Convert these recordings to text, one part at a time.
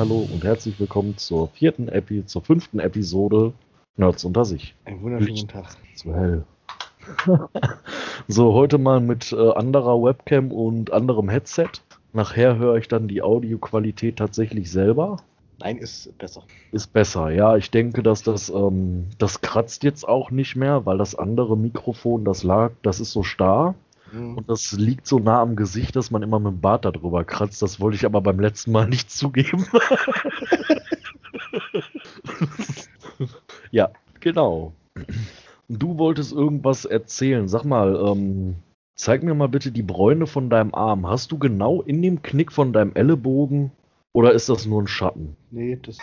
Hallo und herzlich willkommen zur vierten Epi zur fünften Episode Nerds unter sich. Einen wunderschönen guten Tag. Zu hell. so, heute mal mit äh, anderer Webcam und anderem Headset. Nachher höre ich dann die Audioqualität tatsächlich selber. Nein, ist besser. Ist besser, ja. Ich denke, dass das, ähm, das kratzt jetzt auch nicht mehr, weil das andere Mikrofon, das lag, das ist so starr. Mhm. Und das liegt so nah am Gesicht, dass man immer mit dem Bart darüber kratzt. Das wollte ich aber beim letzten Mal nicht zugeben. ja, genau. Du wolltest irgendwas erzählen. Sag mal, ähm, zeig mir mal bitte die Bräune von deinem Arm. Hast du genau in dem Knick von deinem Ellenbogen oder ist das nur ein Schatten? Nee, das.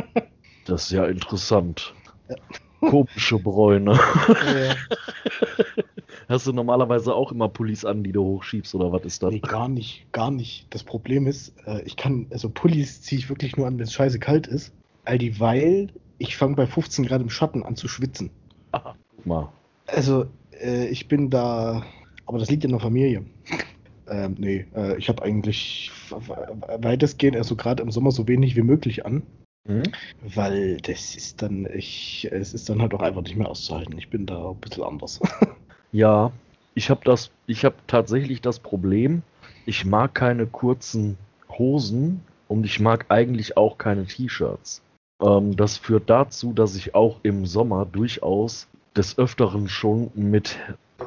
das ist ja interessant. Ja. Komische Bräune. Ja. Hast du normalerweise auch immer Pullis an, die du hochschiebst oder was ist das? Nee, gar nicht, gar nicht. Das Problem ist, äh, ich kann, also Pullis ziehe ich wirklich nur an, wenn es scheiße kalt ist. All dieweil, ich fange bei 15 Grad im Schatten an zu schwitzen. Ah, guck mal. Also, äh, ich bin da, aber das liegt in der Familie. Ähm, nee, äh, ich habe eigentlich weitestgehend, also gerade im Sommer, so wenig wie möglich an. Mhm. Weil das ist dann, ich, es ist dann halt auch einfach nicht mehr auszuhalten. Ich bin da ein bisschen anders. ja, ich habe das, ich habe tatsächlich das Problem, ich mag keine kurzen Hosen und ich mag eigentlich auch keine T-Shirts. Ähm, das führt dazu, dass ich auch im Sommer durchaus des Öfteren schon mit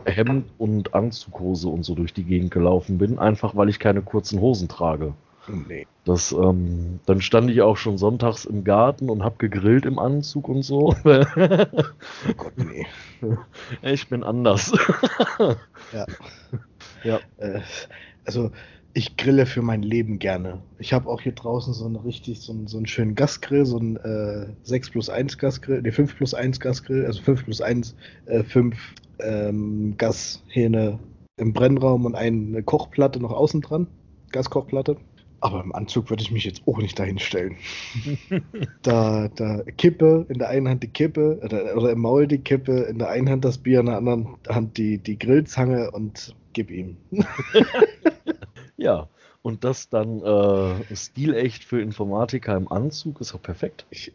Hemd und Anzughose und so durch die Gegend gelaufen bin, einfach weil ich keine kurzen Hosen trage. Nee. Das, ähm, dann stand ich auch schon sonntags im Garten und hab gegrillt im Anzug und so. oh Gott, nee. Ich bin anders. ja. Ja. Äh, also ich grille für mein Leben gerne. Ich habe auch hier draußen so einen richtig, so einen, so einen schönen Gasgrill, so einen äh, 6 plus 1 Gasgrill, ne 5 plus 1 Gasgrill, also 5 plus 1, äh, 5 ähm, Gashähne im Brennraum und eine Kochplatte noch außen dran, Gaskochplatte. Aber im Anzug würde ich mich jetzt auch nicht dahin stellen. da, da Kippe, in der einen Hand die Kippe, oder, oder, im Maul die Kippe, in der einen Hand das Bier, in der anderen Hand die, die Grillzange und gib ihm. ja, und das dann äh, stilecht für Informatiker im Anzug ist auch perfekt. Ich,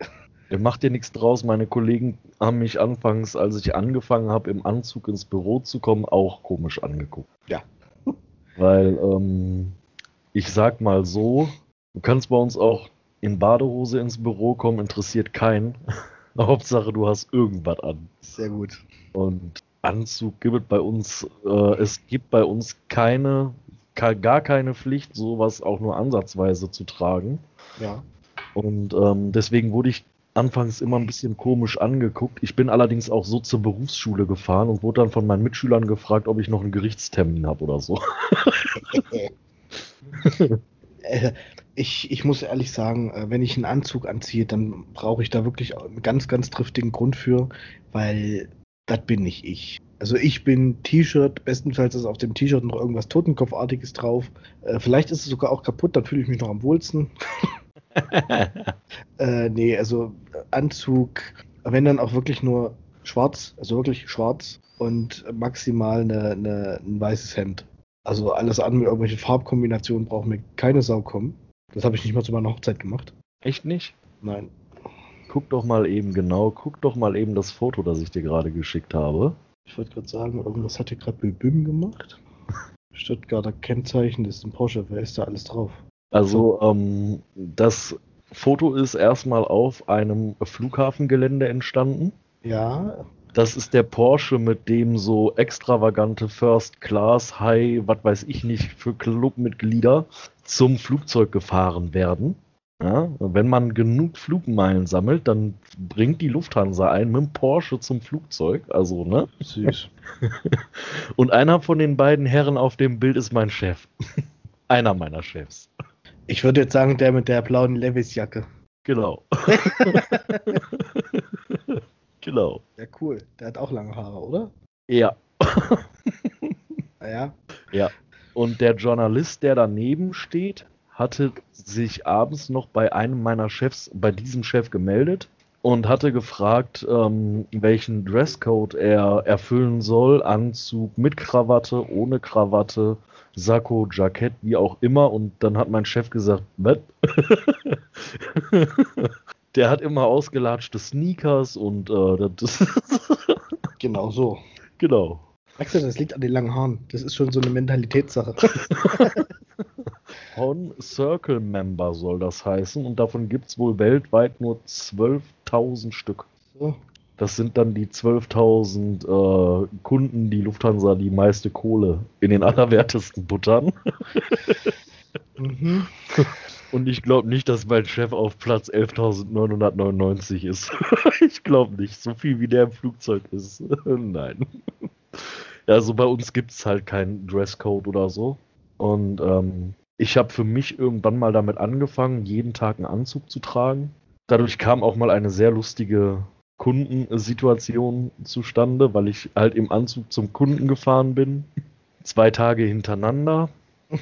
Macht dir nichts draus. Meine Kollegen haben mich anfangs, als ich angefangen habe, im Anzug ins Büro zu kommen, auch komisch angeguckt. Ja. Weil ähm, ich sag mal so, du kannst bei uns auch in Badehose ins Büro kommen, interessiert keinen. Hauptsache, du hast irgendwas an. Sehr gut. Und Anzug gibt es bei uns, äh, es gibt bei uns keine, gar keine Pflicht, sowas auch nur ansatzweise zu tragen. Ja. Und ähm, deswegen wurde ich anfangs immer ein bisschen komisch angeguckt. Ich bin allerdings auch so zur Berufsschule gefahren und wurde dann von meinen Mitschülern gefragt, ob ich noch einen Gerichtstermin habe oder so. Äh, ich, ich muss ehrlich sagen, äh, wenn ich einen Anzug anziehe, dann brauche ich da wirklich einen ganz, ganz triftigen Grund für, weil das bin nicht ich. Also ich bin T-Shirt, bestenfalls ist auf dem T-Shirt noch irgendwas Totenkopfartiges drauf. Äh, vielleicht ist es sogar auch kaputt, dann fühle ich mich noch am wohlsten. äh, nee, also Anzug, wenn dann auch wirklich nur schwarz, also wirklich schwarz und maximal eine, eine, ein weißes Hemd. Also alles an mit irgendwelchen Farbkombinationen braucht mir keine Sau kommen. Das habe ich nicht mal zu meiner Hochzeit gemacht. Echt nicht? Nein. Guck doch mal eben genau, guck doch mal eben das Foto, das ich dir gerade geschickt habe. Ich wollte gerade sagen, irgendwas hat hier gerade Bim gemacht. Stuttgarter Kennzeichen, das ist ein Porsche, wer ist da alles drauf? Also, ähm, das Foto ist erstmal auf einem Flughafengelände entstanden. Ja. Das ist der Porsche, mit dem so extravagante First Class, High, was weiß ich nicht, für Clubmitglieder zum Flugzeug gefahren werden. Ja, wenn man genug Flugmeilen sammelt, dann bringt die Lufthansa einen mit dem Porsche zum Flugzeug. Also, ne? Süß. Und einer von den beiden Herren auf dem Bild ist mein Chef. einer meiner Chefs. Ich würde jetzt sagen, der mit der blauen Levis-Jacke. Genau. Genau. Ja, cool. Der hat auch lange Haare, oder? Ja. naja. Ja. Und der Journalist, der daneben steht, hatte sich abends noch bei einem meiner Chefs, bei diesem Chef gemeldet und hatte gefragt, ähm, welchen Dresscode er erfüllen soll. Anzug mit Krawatte, ohne Krawatte, Sakko, Jackett, wie auch immer. Und dann hat mein Chef gesagt, was? Der hat immer ausgelatschte Sneakers und äh, das Genau so. Genau. Axel, das liegt an den langen Haaren. Das ist schon so eine Mentalitätssache. On Circle Member soll das heißen und davon gibt es wohl weltweit nur 12.000 Stück. So. Das sind dann die 12.000 äh, Kunden, die Lufthansa die meiste Kohle in den allerwertesten buttern. Mhm. Und ich glaube nicht, dass mein Chef auf Platz 11.999 ist. ich glaube nicht. So viel wie der im Flugzeug ist. Nein. Also bei uns gibt es halt keinen Dresscode oder so. Und ähm, ich habe für mich irgendwann mal damit angefangen, jeden Tag einen Anzug zu tragen. Dadurch kam auch mal eine sehr lustige Kundensituation zustande, weil ich halt im Anzug zum Kunden gefahren bin. Zwei Tage hintereinander.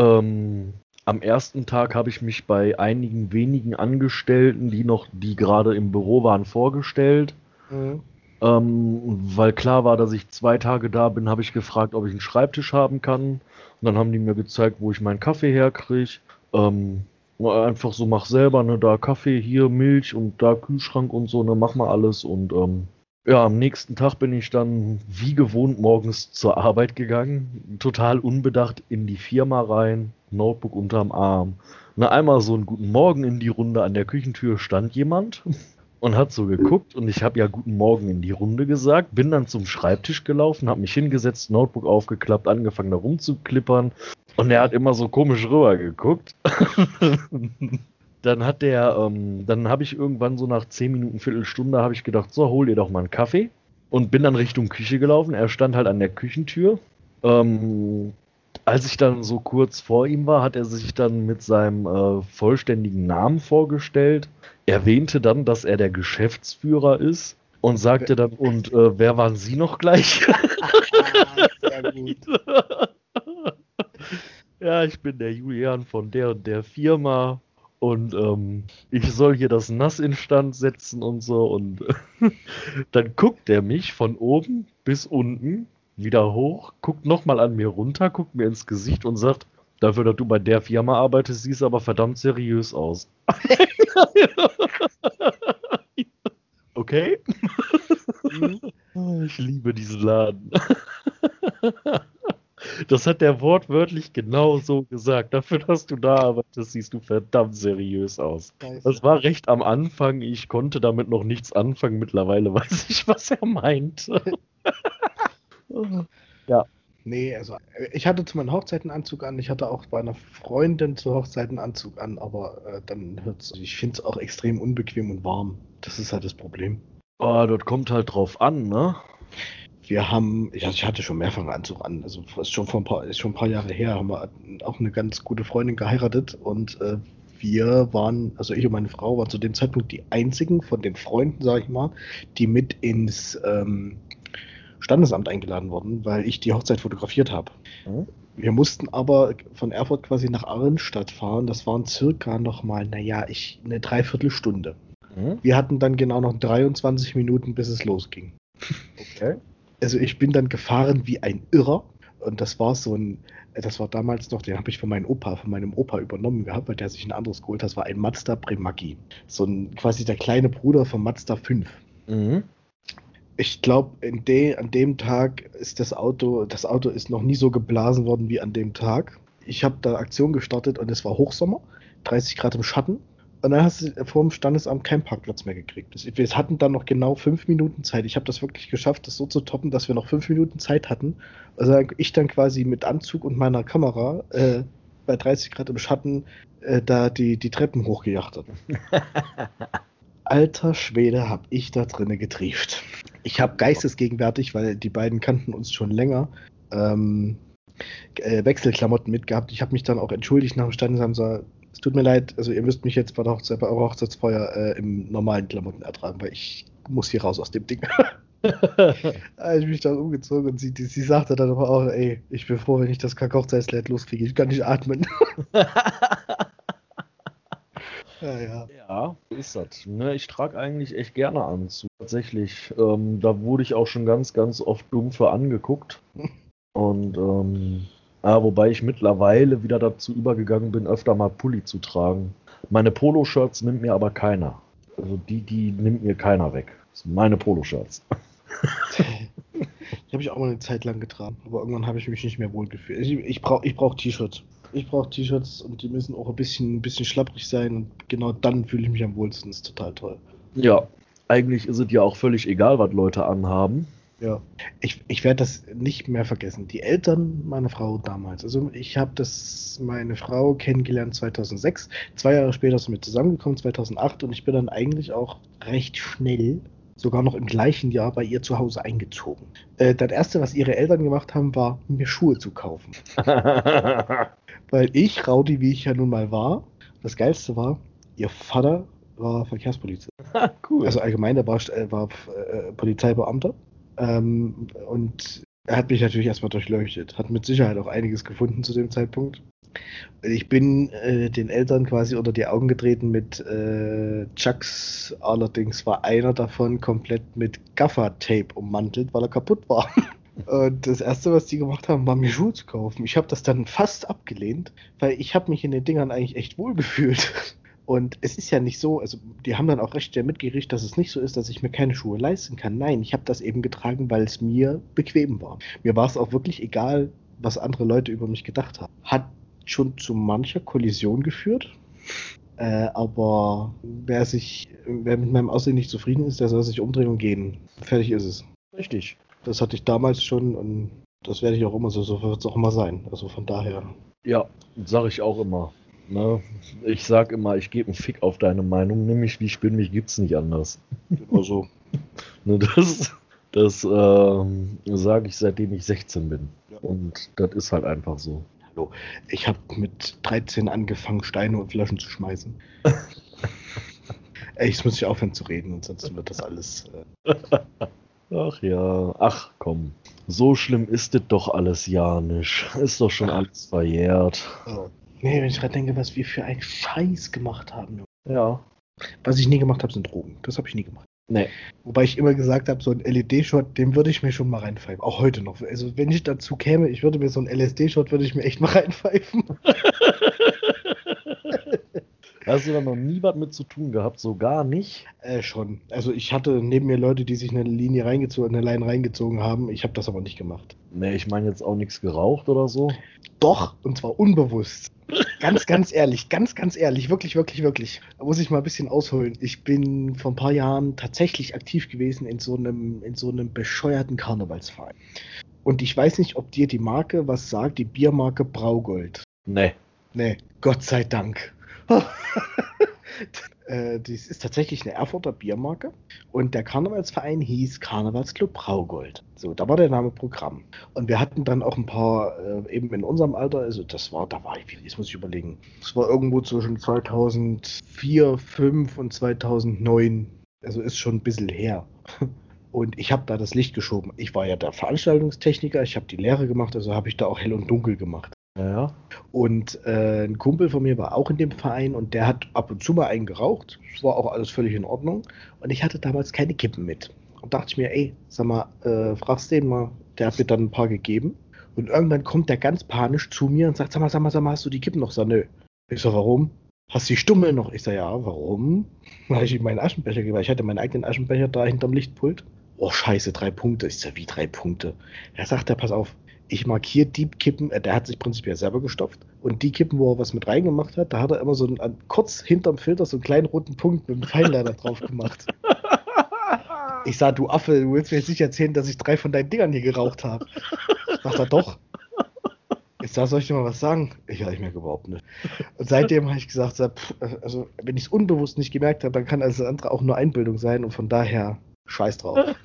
Ähm, am ersten Tag habe ich mich bei einigen wenigen Angestellten, die noch, die gerade im Büro waren, vorgestellt. Mhm. Ähm, weil klar war, dass ich zwei Tage da bin, habe ich gefragt, ob ich einen Schreibtisch haben kann. Und dann haben die mir gezeigt, wo ich meinen Kaffee herkriege. Ähm, einfach so, mach selber, ne, da Kaffee, hier Milch und da Kühlschrank und so, ne, mach mal alles. Und ähm, ja, am nächsten Tag bin ich dann wie gewohnt morgens zur Arbeit gegangen, total unbedacht in die Firma rein, Notebook unterm Arm. Na, einmal so einen guten Morgen in die Runde, an der Küchentür stand jemand und hat so geguckt und ich habe ja guten Morgen in die Runde gesagt, bin dann zum Schreibtisch gelaufen, habe mich hingesetzt, Notebook aufgeklappt, angefangen da rumzuklippern und er hat immer so komisch rüber geguckt. dann hat der, ähm, dann habe ich irgendwann so nach 10 Minuten, Viertelstunde, habe ich gedacht, so, hol dir doch mal einen Kaffee und bin dann Richtung Küche gelaufen. Er stand halt an der Küchentür. Ähm, als ich dann so kurz vor ihm war, hat er sich dann mit seinem äh, vollständigen Namen vorgestellt, erwähnte dann, dass er der Geschäftsführer ist und sagte dann, und äh, wer waren Sie noch gleich? Sehr gut. ja, ich bin der Julian von der und der Firma und ähm, ich soll hier das Nass instand setzen und so und dann guckt er mich von oben bis unten wieder hoch, guckt nochmal an mir runter, guckt mir ins Gesicht und sagt, dafür, dass du bei der Firma arbeitest, siehst aber verdammt seriös aus. okay. Mhm. Ich liebe diesen Laden. Das hat der wortwörtlich genau so gesagt. Dafür, dass du da arbeitest, siehst du verdammt seriös aus. Das war recht am Anfang. Ich konnte damit noch nichts anfangen. Mittlerweile weiß ich, was er meint. ja. Nee, also ich hatte zu meinen Hochzeiten Anzug an, ich hatte auch bei einer Freundin zu Hochzeiten Anzug an, aber äh, dann hört's, ich finde es auch extrem unbequem und warm. Das ist halt das Problem. Oh, das kommt halt drauf an, ne? Wir haben, ich, ich hatte schon mehrfach einen Anzug an, also ist schon vor ein paar, ist schon ein paar Jahre her, haben wir auch eine ganz gute Freundin geheiratet und äh, wir waren, also ich und meine Frau waren zu dem Zeitpunkt die einzigen von den Freunden, sage ich mal, die mit ins ähm, Standesamt eingeladen wurden, weil ich die Hochzeit fotografiert habe. Mhm. Wir mussten aber von Erfurt quasi nach Arnstadt fahren. Das waren circa nochmal, naja, ich, eine Dreiviertelstunde. Mhm. Wir hatten dann genau noch 23 Minuten, bis es losging. Okay. Also ich bin dann gefahren wie ein Irrer. Und das war so ein, das war damals noch, den habe ich von meinem Opa, von meinem Opa übernommen gehabt, weil der sich ein anderes geholt hat. Das war ein Mazda Premaki. So ein quasi der kleine Bruder vom Mazda 5. Mhm. Ich glaube, de, an dem Tag ist das Auto, das Auto ist noch nie so geblasen worden wie an dem Tag. Ich habe da Aktion gestartet und es war Hochsommer, 30 Grad im Schatten. Und dann hast du vor dem Standesamt keinen Parkplatz mehr gekriegt. Wir hatten dann noch genau fünf Minuten Zeit. Ich habe das wirklich geschafft, das so zu toppen, dass wir noch fünf Minuten Zeit hatten. Also ich dann quasi mit Anzug und meiner Kamera äh, bei 30 Grad im Schatten äh, da die, die Treppen hochgejachtet. Alter Schwede, hab ich da drinne getrieft. Ich habe geistesgegenwärtig, weil die beiden kannten uns schon länger, ähm, äh, Wechselklamotten mitgehabt. Ich habe mich dann auch entschuldigt nach dem Standesamt. So, es tut mir leid, also ihr müsst mich jetzt bei der Hochzeit, bei eurer Hochzeitsfeuer äh, im normalen Klamotten ertragen, weil ich muss hier raus aus dem Ding. Ich mich dann umgezogen und sie, die, sie sagte dann aber auch, ey, ich bin froh, wenn ich das Kack-Hochzeitslied loskriege. Ich kann nicht atmen. ja, ja. Ja, ist das. Ne, ich trage eigentlich echt gerne Anzug. Tatsächlich. Ähm, da wurde ich auch schon ganz, ganz oft dumpfe angeguckt. Und ähm, ja, wobei ich mittlerweile wieder dazu übergegangen bin, öfter mal Pulli zu tragen. Meine Poloshirts nimmt mir aber keiner. Also die, die nimmt mir keiner weg. Das sind meine Poloshirts. Die habe ich auch mal eine Zeit lang getragen, aber irgendwann habe ich mich nicht mehr wohl gefühlt. Ich, ich brauche ich brauch T-Shirts. Ich brauche T-Shirts und die müssen auch ein bisschen, ein bisschen schlapprig sein und genau dann fühle ich mich am wohlsten. Das ist total toll. Ja, eigentlich ist es ja auch völlig egal, was Leute anhaben. Ja, ich, ich werde das nicht mehr vergessen. Die Eltern meiner Frau damals. Also ich habe das meine Frau kennengelernt 2006. Zwei Jahre später sind wir zusammengekommen, 2008. Und ich bin dann eigentlich auch recht schnell, sogar noch im gleichen Jahr, bei ihr zu Hause eingezogen. Äh, das Erste, was ihre Eltern gemacht haben, war, mir Schuhe zu kaufen. Weil ich, Raudi, wie ich ja nun mal war, das Geilste war, ihr Vater war Verkehrspolizist. cool. Also allgemein, der war, äh, war äh, Polizeibeamter. Ähm, und er hat mich natürlich erstmal durchleuchtet. Hat mit Sicherheit auch einiges gefunden zu dem Zeitpunkt. Ich bin äh, den Eltern quasi unter die Augen getreten mit äh, Chucks. Allerdings war einer davon komplett mit Gaffer-Tape ummantelt, weil er kaputt war. Und das erste, was die gemacht haben, war mir Schuhe zu kaufen. Ich habe das dann fast abgelehnt, weil ich habe mich in den Dingern eigentlich echt wohl gefühlt. Und es ist ja nicht so, also die haben dann auch recht schnell mitgerichtet, dass es nicht so ist, dass ich mir keine Schuhe leisten kann. Nein, ich habe das eben getragen, weil es mir bequem war. Mir war es auch wirklich egal, was andere Leute über mich gedacht haben. Hat schon zu mancher Kollision geführt. Äh, aber wer sich, wer mit meinem Aussehen nicht zufrieden ist, der soll sich umdrehen und gehen. Fertig ist es. Richtig. Das hatte ich damals schon und das werde ich auch immer so, so wird es auch immer sein. Also von daher. Ja, sage ich auch immer. Ne? Ich sag immer, ich gebe einen Fick auf deine Meinung, nimm mich wie ich bin, mich gibt's nicht anders. Genau so. Ne, das das ähm, sage ich seitdem ich 16 bin. Ja. Und das ist halt einfach so. Hallo. Ich habe mit 13 angefangen, Steine und Flaschen zu schmeißen. Ey, jetzt muss ich aufhören zu reden, ansonsten wird das alles. Äh, Ach ja, ach komm. So schlimm ist es doch alles ja nicht. Ist doch schon alles verjährt. oh. Nee, wenn ich gerade denke, was wir für einen Scheiß gemacht haben. Ja. Was ich nie gemacht habe, sind Drogen. Das habe ich nie gemacht. Nee. Wobei ich immer gesagt habe, so ein LED-Shot, den würde ich mir schon mal reinpfeifen. Auch heute noch. Also wenn ich dazu käme, ich würde mir so ein LSD-Shot, würde ich mir echt mal reinpfeifen. Hast du da noch nie was mit zu tun gehabt? So gar nicht? Äh, schon. Also ich hatte neben mir Leute, die sich eine Linie reingezogen, eine Line reingezogen haben. Ich habe das aber nicht gemacht. Nee, ich meine jetzt auch nichts geraucht oder so. Doch, und zwar unbewusst. Ganz, ganz ehrlich, ganz, ganz ehrlich, wirklich, wirklich, wirklich. Da muss ich mal ein bisschen ausholen. Ich bin vor ein paar Jahren tatsächlich aktiv gewesen in so einem, in so einem bescheuerten Karnevalsverein. Und ich weiß nicht, ob dir die Marke was sagt, die Biermarke Braugold. Nee. Nee, Gott sei Dank. äh, dies ist tatsächlich eine Erfurter Biermarke und der Karnevalsverein hieß Karnevalsclub Braugold. So, da war der Name Programm. Und wir hatten dann auch ein paar, äh, eben in unserem Alter, also das war, da war ich, jetzt muss ich überlegen, das war irgendwo zwischen 2004, 2005 und 2009. Also ist schon ein bisschen her. Und ich habe da das Licht geschoben. Ich war ja der Veranstaltungstechniker, ich habe die Lehre gemacht, also habe ich da auch hell und dunkel gemacht. Ja, ja. Und äh, ein Kumpel von mir war auch in dem Verein und der hat ab und zu mal einen geraucht. Das war auch alles völlig in Ordnung. Und ich hatte damals keine Kippen mit. Und dachte ich mir, ey, sag mal, äh, fragst den mal, der hat mir dann ein paar gegeben. Und irgendwann kommt der ganz panisch zu mir und sagt, sag mal, sag mal, sag mal, hast du die Kippen noch? Sag, nö. Ich sag, warum? Hast du die Stummel noch? Ich sag, ja, warum? Habe ich ihm meinen Aschenbecher gegeben, weil ich hatte meinen eigenen Aschenbecher da hinterm Lichtpult. Oh, scheiße, drei Punkte. Ich sag, wie drei Punkte? Er sagt, er, pass auf, ich markiere die Kippen, äh, der hat sich prinzipiell selber gestopft. Und die Kippen, wo er was mit reingemacht hat, da hat er immer so einen, kurz hinterm Filter so einen kleinen roten Punkt mit einem Pfeilleiter drauf gemacht. Ich sag, du Affe, du willst mir jetzt nicht erzählen, dass ich drei von deinen Dingern hier geraucht habe. Sagt er doch. Ich sag, soll ich dir mal was sagen? Ich, ja, ich merke überhaupt nicht. Und seitdem habe ich gesagt, pff, also wenn ich es unbewusst nicht gemerkt habe, dann kann alles andere auch nur Einbildung sein und von daher scheiß drauf.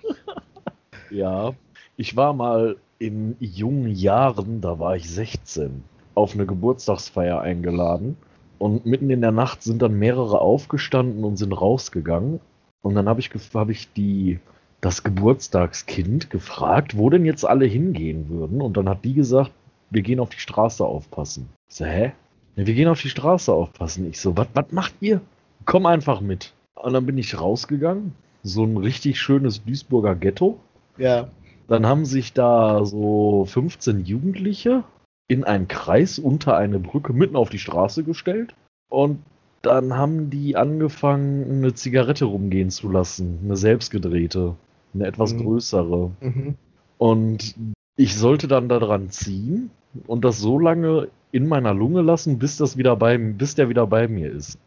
Ja. Ich war mal in jungen Jahren, da war ich 16, auf eine Geburtstagsfeier eingeladen. Und mitten in der Nacht sind dann mehrere aufgestanden und sind rausgegangen. Und dann habe ich, hab ich die, das Geburtstagskind gefragt, wo denn jetzt alle hingehen würden. Und dann hat die gesagt, wir gehen auf die Straße aufpassen. Ich so, hä? Ja, wir gehen auf die Straße aufpassen. Ich so, was macht ihr? Komm einfach mit. Und dann bin ich rausgegangen. So ein richtig schönes Duisburger Ghetto. Ja. Dann haben sich da so 15 Jugendliche in einen Kreis unter eine Brücke mitten auf die Straße gestellt. Und dann haben die angefangen, eine Zigarette rumgehen zu lassen. Eine selbstgedrehte. Eine etwas Mhm. größere. Mhm. Und ich sollte dann daran ziehen und das so lange in meiner Lunge lassen, bis das wieder bei, bis der wieder bei mir ist.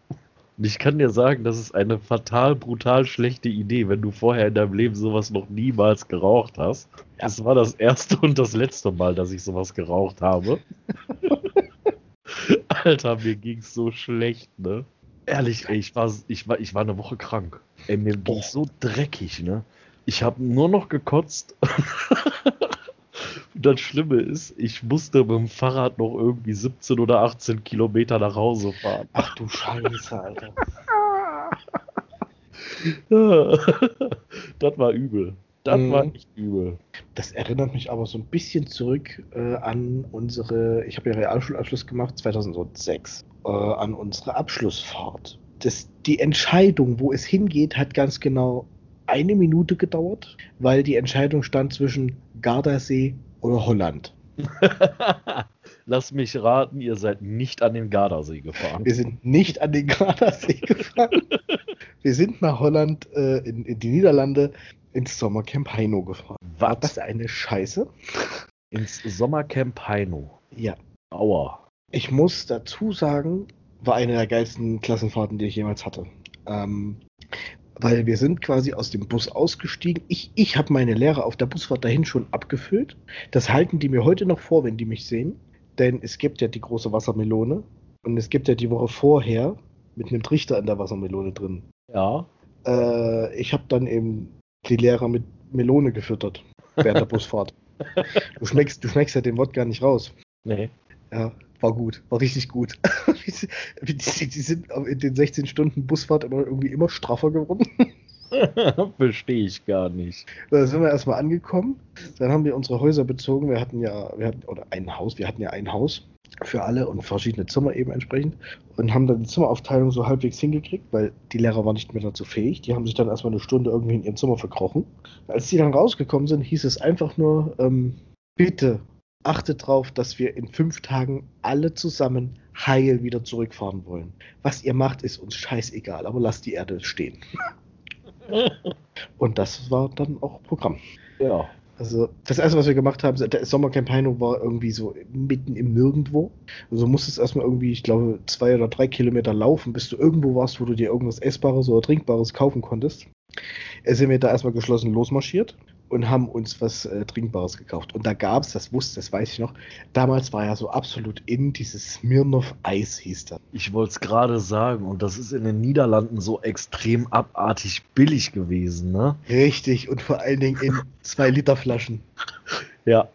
Und ich kann dir sagen, das ist eine fatal, brutal schlechte Idee, wenn du vorher in deinem Leben sowas noch niemals geraucht hast. Das war das erste und das letzte Mal, dass ich sowas geraucht habe. Alter, mir ging's so schlecht, ne? Ehrlich, ey, ich war, ich war, ich war eine Woche krank. Ey, mir ging's so dreckig, ne? Ich habe nur noch gekotzt. Das Schlimme ist, ich musste mit dem Fahrrad noch irgendwie 17 oder 18 Kilometer nach Hause fahren. Ach du Scheiße, Alter. das war übel. Das Mhm. war echt übel. Das erinnert mich aber so ein bisschen zurück äh, an unsere, ich habe ja Realschulabschluss gemacht 2006, äh, an unsere Abschlussfahrt. Das, die Entscheidung, wo es hingeht, hat ganz genau eine Minute gedauert, weil die Entscheidung stand zwischen Gardasee oder Holland. Lass mich raten, ihr seid nicht an den Gardasee gefahren. Wir sind nicht an den Gardasee gefahren. Wir sind nach Holland, äh, in, in die Niederlande, ins Sommercamp Heino gefahren. War Was? das eine Scheiße? Ins Sommercamp Heino. Ja. Aua. Ich muss dazu sagen, war eine der geilsten Klassenfahrten, die ich jemals hatte. Ähm, weil wir sind quasi aus dem Bus ausgestiegen. Ich, ich habe meine Lehre auf der Busfahrt dahin schon abgefüllt. Das halten die mir heute noch vor, wenn die mich sehen. Denn es gibt ja die große Wassermelone. Und es gibt ja die Woche vorher mit einem Trichter in der Wassermelone drin. Ja. Äh, ich habe dann eben die Lehrer mit Melone gefüttert während der Busfahrt. Du schmeckst, du schmeckst ja den Wodka nicht raus. Nee. Ja, war gut, war richtig gut. die, die, die sind in den 16 Stunden Busfahrt immer irgendwie immer straffer geworden. Verstehe ich gar nicht. Da sind wir erstmal angekommen. Dann haben wir unsere Häuser bezogen. Wir hatten ja, wir hatten, oder ein Haus, wir hatten ja ein Haus für alle und verschiedene Zimmer eben entsprechend. Und haben dann die Zimmeraufteilung so halbwegs hingekriegt, weil die Lehrer waren nicht mehr dazu fähig. Die haben sich dann erstmal eine Stunde irgendwie in ihrem Zimmer verkrochen. Als die dann rausgekommen sind, hieß es einfach nur, ähm, bitte achtet drauf, dass wir in fünf Tagen alle zusammen heil wieder zurückfahren wollen. Was ihr macht, ist uns scheißegal, aber lasst die Erde stehen. Und das war dann auch Programm. Ja. Also das erste, was wir gemacht haben, der Sommercamp Heino war irgendwie so mitten im Nirgendwo. Also du musstest erstmal irgendwie, ich glaube, zwei oder drei Kilometer laufen, bis du irgendwo warst, wo du dir irgendwas Essbares oder Trinkbares kaufen konntest. Äh, sind wir da erstmal geschlossen losmarschiert und haben uns was äh, Trinkbares gekauft. Und da gab es, das wusste, das weiß ich noch, damals war ja so absolut in dieses Smirnoff Eis hieß das. Ich wollte es gerade sagen, und das ist in den Niederlanden so extrem abartig billig gewesen, ne? Richtig, und vor allen Dingen in zwei Liter Flaschen. Ja.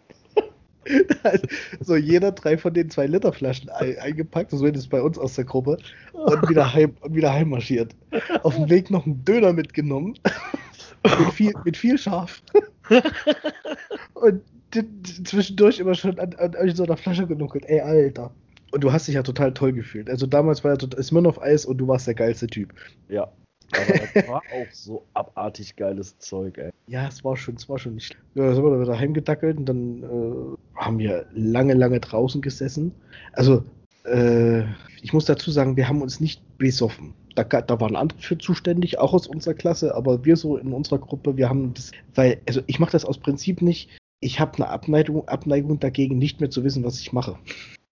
so jeder drei von den zwei Liter Flaschen ein, eingepackt, so ist es bei uns aus der Gruppe, und wieder heim und wieder heimmarschiert. Auf dem Weg noch einen Döner mitgenommen. mit, viel, mit viel Schaf. und zwischendurch immer schon an, an, an so einer Flasche genuckelt. Ey, Alter. Und du hast dich ja total toll gefühlt. Also damals war ja total Smirnoff Eis und du warst der geilste Typ. Ja. Aber das war auch so abartig geiles Zeug, ey. Ja, es war schon, es war schon nicht. Ja, dann sind wir dann wieder heimgedackelt und dann äh, haben wir lange, lange draußen gesessen. Also, äh, ich muss dazu sagen, wir haben uns nicht besoffen. Da, da waren andere für zuständig, auch aus unserer Klasse, aber wir so in unserer Gruppe, wir haben das, weil, also ich mache das aus Prinzip nicht. Ich habe eine Abneigung, Abneigung dagegen, nicht mehr zu wissen, was ich mache.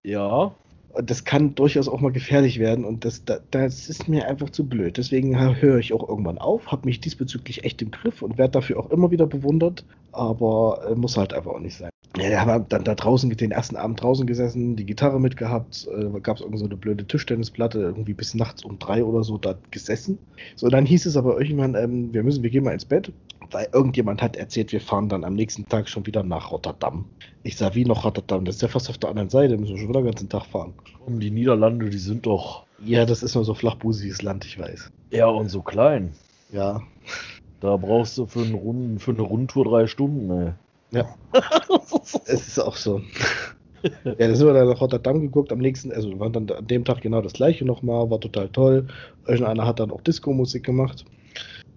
Ja. Und das kann durchaus auch mal gefährlich werden und das, da- das ist mir einfach zu blöd. Deswegen höre ich auch irgendwann auf, habe mich diesbezüglich echt im Griff und werde dafür auch immer wieder bewundert, aber äh, muss halt einfach auch nicht sein. Ja, wir haben dann da draußen den ersten Abend draußen gesessen, die Gitarre mitgehabt, äh, gab es irgend so eine blöde Tischtennisplatte, irgendwie bis nachts um drei oder so da gesessen. So, dann hieß es aber irgendwann, ähm, wir müssen, wir gehen mal ins Bett, weil irgendjemand hat erzählt, wir fahren dann am nächsten Tag schon wieder nach Rotterdam. Ich sah, wie noch Rotterdam? Das ist ja fast auf der anderen Seite, müssen wir schon wieder den ganzen Tag fahren. Um die Niederlande, die sind doch. Ja, das ist nur so flachbusiges Land, ich weiß. Ja, und so klein. Ja. Da brauchst du für, einen Runden, für eine Rundtour drei Stunden, ey. Ja. Es ist auch so. ja, da sind wir dann nach Rotterdam geguckt, am nächsten, also war dann an dem Tag genau das gleiche nochmal, war total toll. Irgendeiner hat dann auch Disco-Musik gemacht.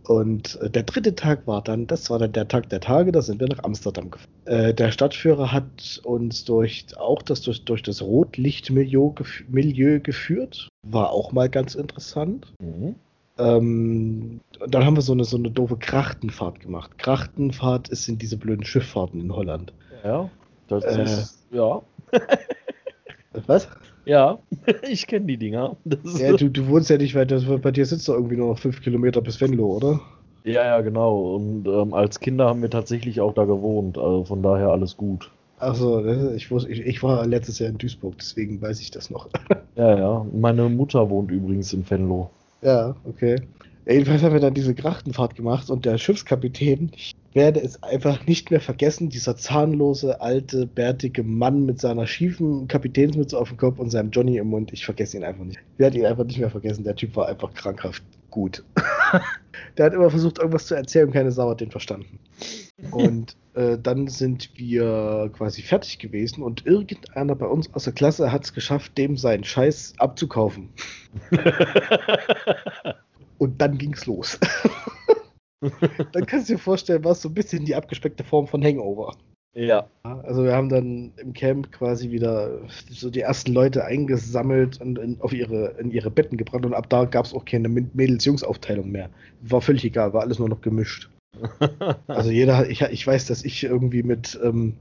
Und äh, der dritte Tag war dann, das war dann der Tag der Tage, da sind wir nach Amsterdam gefahren. Äh, der Stadtführer hat uns durch auch das durch, durch das Rotlichtmilieu gef Milieu geführt. War auch mal ganz interessant. Mhm. Ähm, dann haben wir so eine, so eine doofe Krachtenfahrt gemacht. Krachtenfahrt ist in diese blöden Schifffahrten in Holland. Ja, das äh, ist, ja. Was? Ja, ich kenne die Dinger. ja, du, du wohnst ja nicht weit, bei dir sitzt doch irgendwie nur noch fünf Kilometer bis Venlo, oder? Ja, ja, genau. Und ähm, als Kinder haben wir tatsächlich auch da gewohnt. Also von daher alles gut. Achso, ich, ich, ich war letztes Jahr in Duisburg, deswegen weiß ich das noch. ja, ja. Meine Mutter wohnt übrigens in Venlo. Ja, okay. Jedenfalls haben wir dann diese Grachtenfahrt gemacht und der Schiffskapitän, ich werde es einfach nicht mehr vergessen, dieser zahnlose, alte, bärtige Mann mit seiner schiefen Kapitänsmütze auf dem Kopf und seinem Johnny im Mund, ich vergesse ihn einfach nicht. Ich werde ihn einfach nicht mehr vergessen, der Typ war einfach krankhaft gut. der hat immer versucht, irgendwas zu erzählen und keine Sau hat den verstanden. Und äh, dann sind wir quasi fertig gewesen und irgendeiner bei uns aus der Klasse hat es geschafft, dem seinen Scheiß abzukaufen. Und dann ging's los. dann kannst du dir vorstellen, war es so ein bisschen die abgespeckte Form von Hangover. Ja. Also wir haben dann im Camp quasi wieder so die ersten Leute eingesammelt und in, auf ihre, in ihre Betten gebracht und ab da gab es auch keine Mädels-Jungs-Aufteilung mehr. War völlig egal, war alles nur noch gemischt. also jeder, ich, ich weiß, dass ich irgendwie mit, ähm,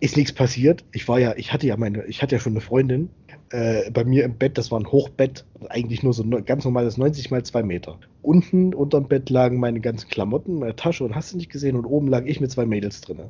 ist nichts passiert. Ich war ja, ich hatte ja meine, ich hatte ja schon eine Freundin äh, bei mir im Bett, das war ein Hochbett, eigentlich nur so ein ganz normales 90 mal 2 Meter. Unten unterm Bett lagen meine ganzen Klamotten, meine Tasche und hast du nicht gesehen und oben lag ich mit zwei Mädels drin.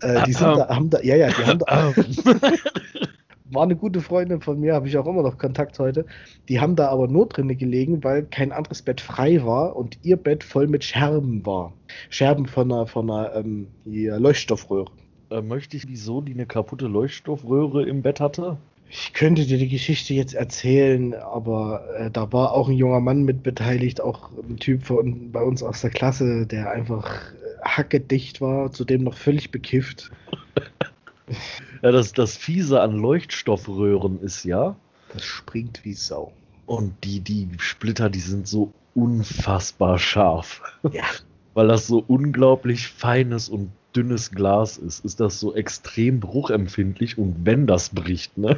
Äh, die sind da, haben da, ja, ja, die haben da. war eine gute Freundin von mir, habe ich auch immer noch Kontakt heute. Die haben da aber nur drinnen gelegen, weil kein anderes Bett frei war und ihr Bett voll mit Scherben war. Scherben von einer, von einer ähm, Leuchtstoffröhre. Äh, möchte ich, wieso die eine kaputte Leuchtstoffröhre im Bett hatte? Ich könnte dir die Geschichte jetzt erzählen, aber äh, da war auch ein junger Mann mit beteiligt, auch ein Typ von, bei uns aus der Klasse, der einfach äh, hackedicht war, zudem noch völlig bekifft. ja, das, das Fiese an Leuchtstoffröhren ist ja. Das springt wie Sau. Und die, die Splitter, die sind so unfassbar scharf. Ja. Weil das so unglaublich feines und dünnes Glas ist, ist das so extrem bruchempfindlich und wenn das bricht, ne?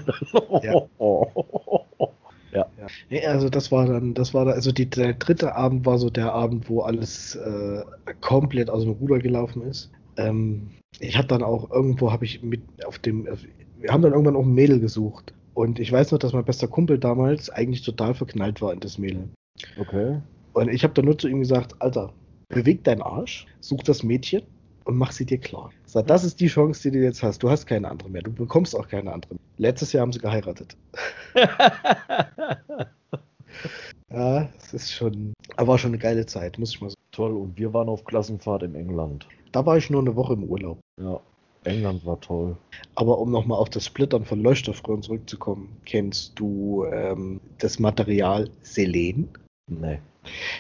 Ja. ja. ja. also das war dann, das war da, also die, der dritte Abend war so der Abend, wo alles äh, komplett aus dem Ruder gelaufen ist. Ähm, ich hatte dann auch irgendwo, habe ich mit auf dem, wir haben dann irgendwann auch ein Mädel gesucht. Und ich weiß noch, dass mein bester Kumpel damals eigentlich total verknallt war in das Mädel. Okay. Und ich habe dann nur zu ihm gesagt, Alter, beweg deinen Arsch, such das Mädchen und mach sie dir klar. So, das ist die Chance, die du jetzt hast. Du hast keine andere mehr. Du bekommst auch keine andere. Letztes Jahr haben sie geheiratet. ja, es ist schon, aber war schon eine geile Zeit, muss ich mal sagen. Toll, und wir waren auf Klassenfahrt in England. Da war ich nur eine Woche im Urlaub. Ja, England war toll. Aber um nochmal auf das Splittern von Leuchtstoffröhren zurückzukommen, kennst du ähm, das Material Selen? Nee.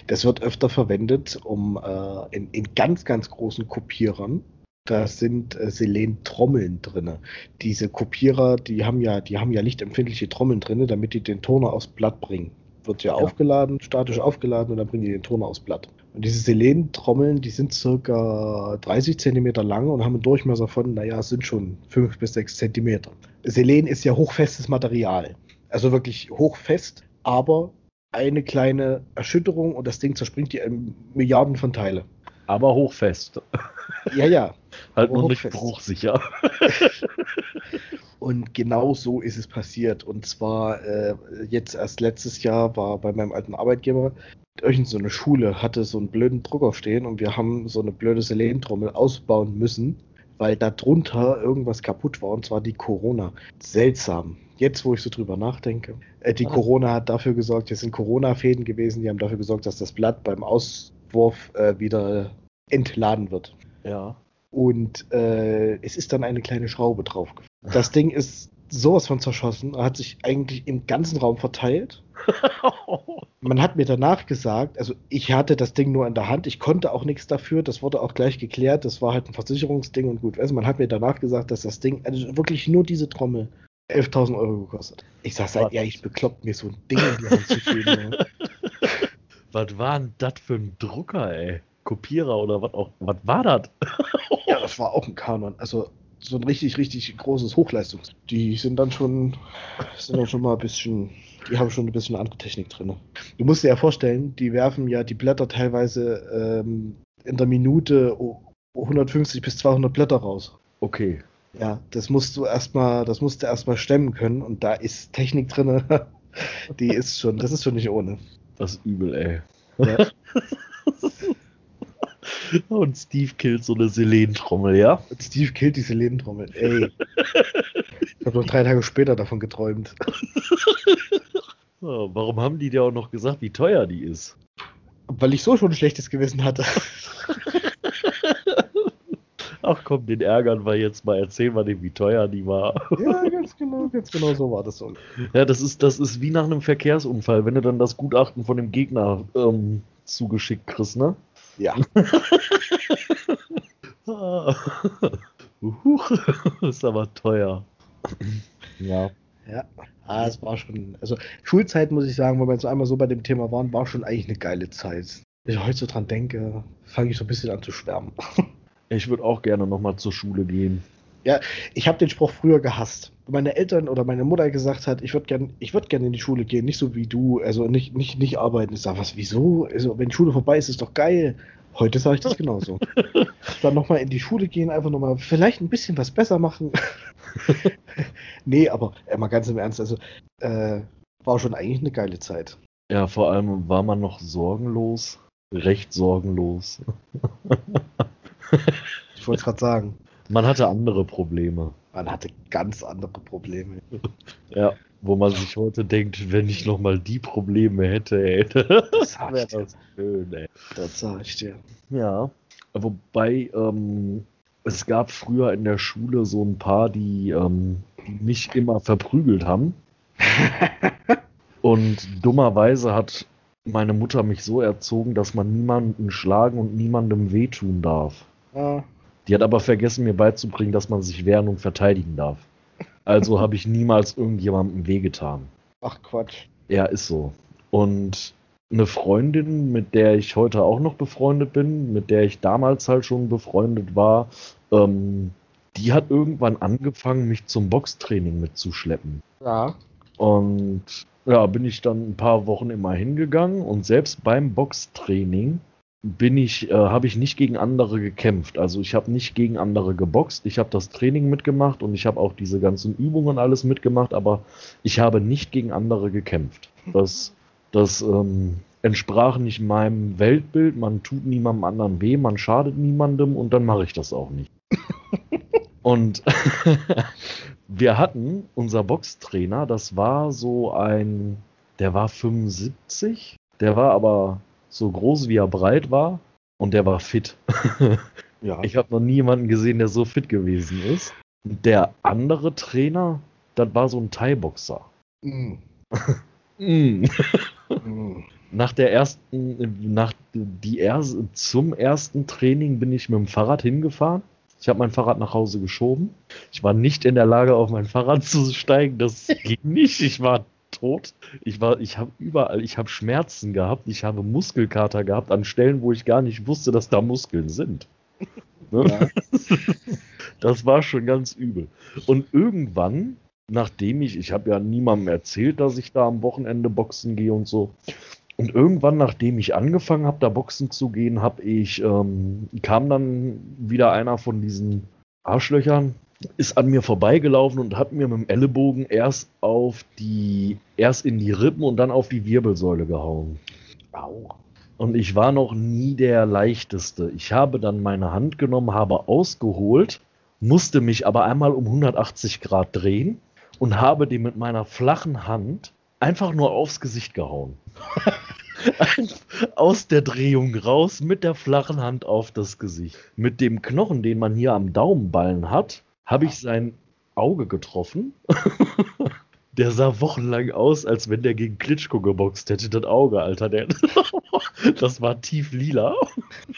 Das wird öfter verwendet, um äh, in, in, ganz, ganz großen Kopierern. Da sind äh, Selen-Trommeln drin. Diese Kopierer, die haben ja, die haben ja lichtempfindliche Trommeln drin, damit die den Toner aufs Blatt bringen. Wird ja, ja, aufgeladen, statisch aufgeladen und dann bringen die den Toner aufs Blatt. Und diese Selen-Trommeln, die sind circa 30 Zentimeter lang und haben einen Durchmesser von, naja, es sind schon 5 bis 6 Zentimeter. Selen ist ja hochfestes Material. Also wirklich hochfest, aber eine kleine Erschütterung und das Ding zerspringt dir in Milliarden von Teile. Aber hochfest. Ja, ja. halt nur nicht bruchsicher. und genau so ist es passiert. Und zwar äh, jetzt erst letztes Jahr war bei meinem alten Arbeitgeber irgend so eine Schule hatte so einen blöden Drucker stehen und wir haben so eine blöde Selentrommel ausbauen müssen, weil da drunter irgendwas kaputt war und zwar die Corona. Seltsam jetzt, wo ich so drüber nachdenke. Äh, die Aha. Corona hat dafür gesorgt, es sind Corona-Fäden gewesen, die haben dafür gesorgt, dass das Blatt beim Auswurf äh, wieder entladen wird. Ja. Und äh, es ist dann eine kleine Schraube drauf. Das Ding ist sowas von zerschossen, hat sich eigentlich im ganzen Raum verteilt. Man hat mir danach gesagt, also ich hatte das Ding nur in der Hand, ich konnte auch nichts dafür, das wurde auch gleich geklärt, das war halt ein Versicherungsding und gut. Also man hat mir danach gesagt, dass das Ding, also wirklich nur diese Trommel, 11.000 Euro gekostet. Ich sag, seid ihr eigentlich bekloppt, mir so ein Ding in die Hand zu. Ne? was war denn das für ein Drucker, ey? Kopierer oder was auch, was war das? ja, das war auch ein Kanon. Also so ein richtig, richtig großes Hochleistungs. Die sind dann schon, sind dann schon mal ein bisschen, die haben schon ein bisschen andere Technik drin. Du musst dir ja vorstellen, die werfen ja die Blätter teilweise ähm, in der Minute 150 bis 200 Blätter raus. Okay. Ja, das musst du erstmal, das musst du erstmal stemmen können und da ist Technik drin. die ist schon, das ist schon nicht ohne. Das ist übel, ey. Ja. Und Steve killt so eine Selentrommel, ja? Und Steve killt die Selentrommel, ey. ich habe noch drei Tage später davon geträumt. Oh, warum haben die dir auch noch gesagt, wie teuer die ist? Weil ich so schon ein schlechtes Gewissen hatte. Ach komm, den ärgern wir jetzt mal. Erzählen wir dem, wie teuer die war. Ja, ganz genau, ganz genau so war das so. Ja, das ist, das ist wie nach einem Verkehrsunfall, wenn du dann das Gutachten von dem Gegner ähm, zugeschickt kriegst, ne? Ja. Huch, ist aber teuer. Ja. Ja, ah, es war schon, also Schulzeit muss ich sagen, wenn wir jetzt einmal so bei dem Thema waren, war schon eigentlich eine geile Zeit. Wenn ich heute so dran denke, fange ich so ein bisschen an zu schwärmen. Ich würde auch gerne nochmal zur Schule gehen. Ja, ich habe den Spruch früher gehasst. Meine Eltern oder meine Mutter gesagt hat, ich würde gerne würd gern in die Schule gehen, nicht so wie du, also nicht, nicht, nicht arbeiten. Ich sage, was, wieso? Also, wenn Schule vorbei ist, ist doch geil. Heute sage ich das genauso. Dann nochmal in die Schule gehen, einfach nochmal vielleicht ein bisschen was besser machen. nee, aber äh, mal ganz im Ernst, also äh, war schon eigentlich eine geile Zeit. Ja, vor allem war man noch sorgenlos, recht sorgenlos. ich wollte es gerade sagen. Man hatte andere Probleme. Man hatte ganz andere Probleme. ja, wo man sich heute denkt, wenn ich nochmal die Probleme hätte, ey, das wäre das schön, ey. Das sag ich dir. Ja, wobei ähm, es gab früher in der Schule so ein paar, die, ähm, die mich immer verprügelt haben. und dummerweise hat meine Mutter mich so erzogen, dass man niemanden schlagen und niemandem wehtun darf. Ja. Die hat aber vergessen, mir beizubringen, dass man sich wehren und verteidigen darf. Also habe ich niemals irgendjemandem wehgetan. Ach Quatsch. Ja, ist so. Und eine Freundin, mit der ich heute auch noch befreundet bin, mit der ich damals halt schon befreundet war, ähm, die hat irgendwann angefangen, mich zum Boxtraining mitzuschleppen. Ja. Und ja, bin ich dann ein paar Wochen immer hingegangen und selbst beim Boxtraining bin ich, äh, habe ich nicht gegen andere gekämpft. Also ich habe nicht gegen andere geboxt. Ich habe das Training mitgemacht und ich habe auch diese ganzen Übungen alles mitgemacht, aber ich habe nicht gegen andere gekämpft. Das, das ähm, entsprach nicht meinem Weltbild. Man tut niemandem anderen weh, man schadet niemandem und dann mache ich das auch nicht. und wir hatten unser Boxtrainer, das war so ein, der war 75, der war aber so groß wie er breit war und der war fit. ja. Ich habe noch nie jemanden gesehen, der so fit gewesen ist. Der andere Trainer, das war so ein Thai-Boxer. Mm. mm. mm. Nach der ersten, nach die erste, zum ersten Training bin ich mit dem Fahrrad hingefahren. Ich habe mein Fahrrad nach Hause geschoben. Ich war nicht in der Lage, auf mein Fahrrad zu steigen. Das ging nicht. Ich war tot. Ich war, ich habe überall, ich habe Schmerzen gehabt, ich habe Muskelkater gehabt an Stellen, wo ich gar nicht wusste, dass da Muskeln sind. Ne? Ja. Das war schon ganz übel. Und irgendwann, nachdem ich, ich habe ja niemandem erzählt, dass ich da am Wochenende boxen gehe und so. Und irgendwann, nachdem ich angefangen habe, da boxen zu gehen, habe ich, ähm, kam dann wieder einer von diesen Arschlöchern, ist an mir vorbeigelaufen und hat mir mit dem Ellenbogen erst auf die, erst in die Rippen und dann auf die Wirbelsäule gehauen. Au. Und ich war noch nie der leichteste. Ich habe dann meine Hand genommen, habe ausgeholt, musste mich aber einmal um 180 Grad drehen und habe die mit meiner flachen Hand einfach nur aufs Gesicht gehauen. Aus der Drehung raus mit der flachen Hand auf das Gesicht. Mit dem Knochen, den man hier am Daumenballen hat, habe ich sein Auge getroffen. der sah wochenlang aus, als wenn der gegen Klitschko geboxt hätte. Das Auge, Alter. Der, das war tief lila.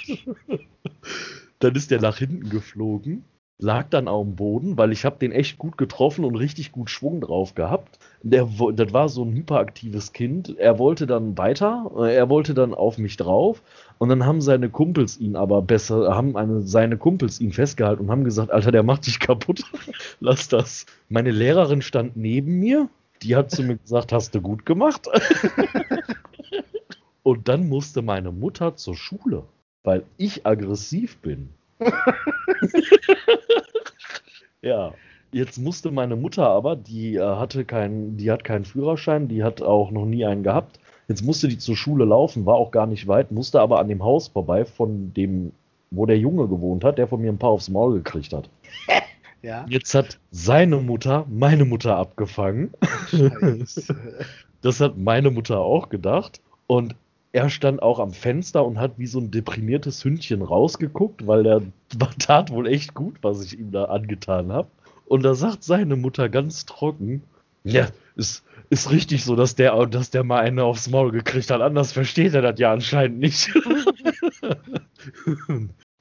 Dann ist der nach hinten geflogen lag dann auf dem Boden, weil ich habe den echt gut getroffen und richtig gut Schwung drauf gehabt. Der, das war so ein hyperaktives Kind. Er wollte dann weiter, er wollte dann auf mich drauf und dann haben seine Kumpels ihn aber besser, haben eine, seine Kumpels ihn festgehalten und haben gesagt, Alter, der macht dich kaputt. Lass das. Meine Lehrerin stand neben mir, die hat zu mir gesagt, hast du gut gemacht. und dann musste meine Mutter zur Schule, weil ich aggressiv bin. ja. Jetzt musste meine Mutter aber, die äh, hatte keinen, die hat keinen Führerschein, die hat auch noch nie einen gehabt. Jetzt musste die zur Schule laufen, war auch gar nicht weit, musste aber an dem Haus vorbei, von dem, wo der Junge gewohnt hat, der von mir ein paar aufs Maul gekriegt hat. Ja. Jetzt hat seine Mutter meine Mutter abgefangen. das hat meine Mutter auch gedacht. Und er stand auch am Fenster und hat wie so ein deprimiertes Hündchen rausgeguckt, weil er tat wohl echt gut, was ich ihm da angetan habe. Und da sagt seine Mutter ganz trocken, ja, ist, ist richtig so, dass der, dass der mal eine aufs Maul gekriegt hat. Anders versteht er das ja anscheinend nicht.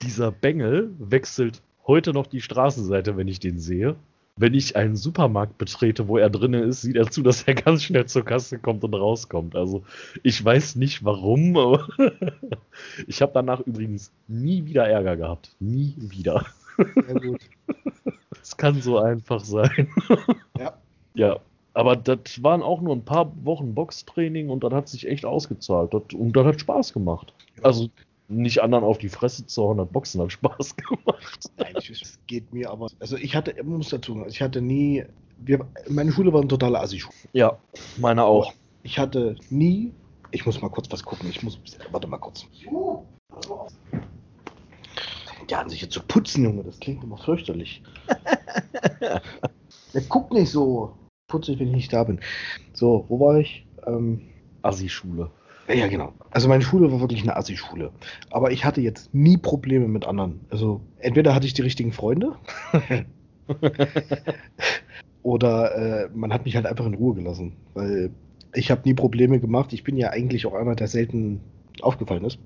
Dieser Bengel wechselt heute noch die Straßenseite, wenn ich den sehe wenn ich einen Supermarkt betrete, wo er drinnen ist, sieht er zu, dass er ganz schnell zur Kasse kommt und rauskommt. Also ich weiß nicht warum, aber ich habe danach übrigens nie wieder Ärger gehabt. Nie wieder. Sehr gut. Es kann so einfach sein. Ja. Ja. Aber das waren auch nur ein paar Wochen Boxtraining und das hat sich echt ausgezahlt. Das, und das hat Spaß gemacht. Also nicht anderen auf die Fresse zu hauen, hat Boxen hat Spaß gemacht. Nein, es geht mir aber. Also ich hatte, muss dazu ich hatte nie. Wir, meine Schule war ein totaler Assi-Schule. Ja, meine auch. Ich hatte nie. Ich muss mal kurz was gucken. Ich muss. Warte mal kurz. Ja, an sich jetzt zu putzen, Junge, das klingt immer fürchterlich. Der guckt nicht so putzig, wenn ich nicht da bin. So, wo war ich? Ähm, Assi-Schule. Ja, genau. Also meine Schule war wirklich eine Assi-Schule. Aber ich hatte jetzt nie Probleme mit anderen. Also entweder hatte ich die richtigen Freunde oder äh, man hat mich halt einfach in Ruhe gelassen. Weil ich habe nie Probleme gemacht. Ich bin ja eigentlich auch einer, der selten aufgefallen ist.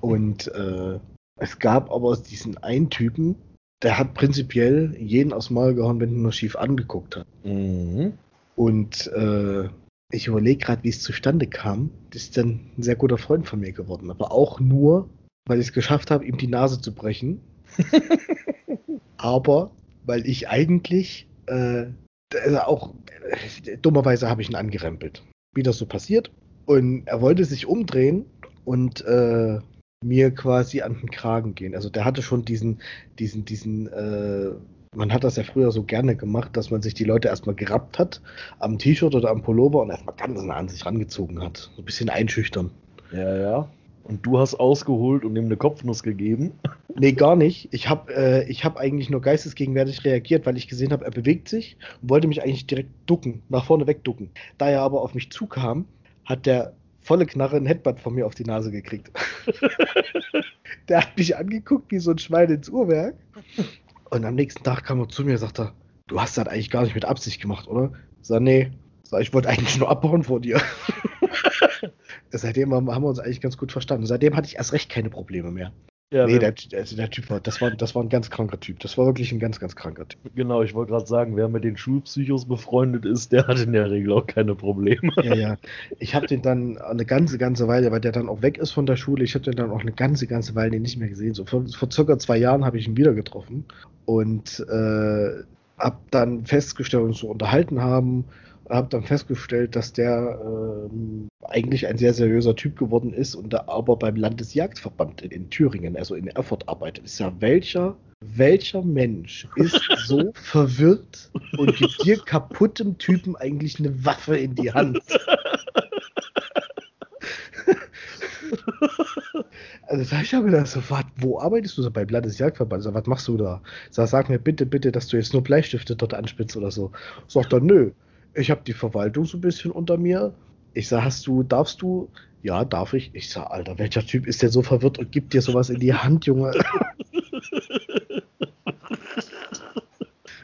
Und äh, es gab aber diesen einen Typen, der hat prinzipiell jeden aufs Mal gehauen, wenn er nur schief angeguckt hat. Mhm. Und äh, ich überlege gerade, wie es zustande kam. Das ist dann ein sehr guter Freund von mir geworden. Aber auch nur, weil ich es geschafft habe, ihm die Nase zu brechen. aber weil ich eigentlich äh, also auch äh, dummerweise habe ich ihn angerempelt. Wie das so passiert. Und er wollte sich umdrehen und äh, mir quasi an den Kragen gehen. Also der hatte schon diesen, diesen, diesen äh, man hat das ja früher so gerne gemacht, dass man sich die Leute erstmal gerappt hat am T-Shirt oder am Pullover und erstmal ganz nah an sich rangezogen hat. So ein bisschen einschüchtern. Ja, ja. Und du hast ausgeholt und ihm eine Kopfnuss gegeben? Nee, gar nicht. Ich habe äh, hab eigentlich nur geistesgegenwärtig reagiert, weil ich gesehen habe, er bewegt sich und wollte mich eigentlich direkt ducken, nach vorne wegducken. Da er aber auf mich zukam, hat der volle Knarre ein Headbutt von mir auf die Nase gekriegt. der hat mich angeguckt wie so ein Schwein ins Uhrwerk und am nächsten Tag kam er zu mir und sagte, du hast das eigentlich gar nicht mit Absicht gemacht, oder? Ich sag, nee. Sag, ich wollte eigentlich nur abbauen vor dir. Seitdem haben wir uns eigentlich ganz gut verstanden. Seitdem hatte ich erst recht keine Probleme mehr. Ja, nee, der, also der, Typ war das, war, das war ein ganz kranker Typ. Das war wirklich ein ganz, ganz kranker Typ. Genau, ich wollte gerade sagen, wer mit den Schulpsychos befreundet ist, der hat in der Regel auch keine Probleme. Ja, ja. Ich habe den dann eine ganze, ganze Weile, weil der dann auch weg ist von der Schule, ich habe den dann auch eine ganze, ganze Weile nicht mehr gesehen. So vor, vor circa zwei Jahren habe ich ihn wieder getroffen und äh, habe dann festgestellt, uns so unterhalten haben habe dann festgestellt, dass der ähm, eigentlich ein sehr seriöser Typ geworden ist und der aber beim Landesjagdverband in, in Thüringen, also in Erfurt arbeitet. Ist ja welcher, welcher Mensch ist so verwirrt und gibt dir kaputtem Typen eigentlich eine Waffe in die Hand? Also sag ich habe gedacht, so, wat, wo arbeitest du so beim Landesjagdverband? Sag, was machst du da? Sag, sag mir bitte, bitte, dass du jetzt nur Bleistifte dort anspitzt oder so. Sagt er, nö ich habe die Verwaltung so ein bisschen unter mir. Ich sag, hast du, darfst du? Ja, darf ich. Ich sag, Alter, welcher Typ ist der so verwirrt und gibt dir sowas in die Hand, Junge?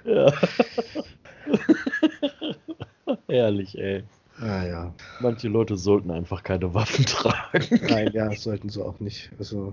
ja. Ehrlich, ey. Ah, ja. Manche Leute sollten einfach keine Waffen tragen. Nein, ja, sollten sie auch nicht. Also.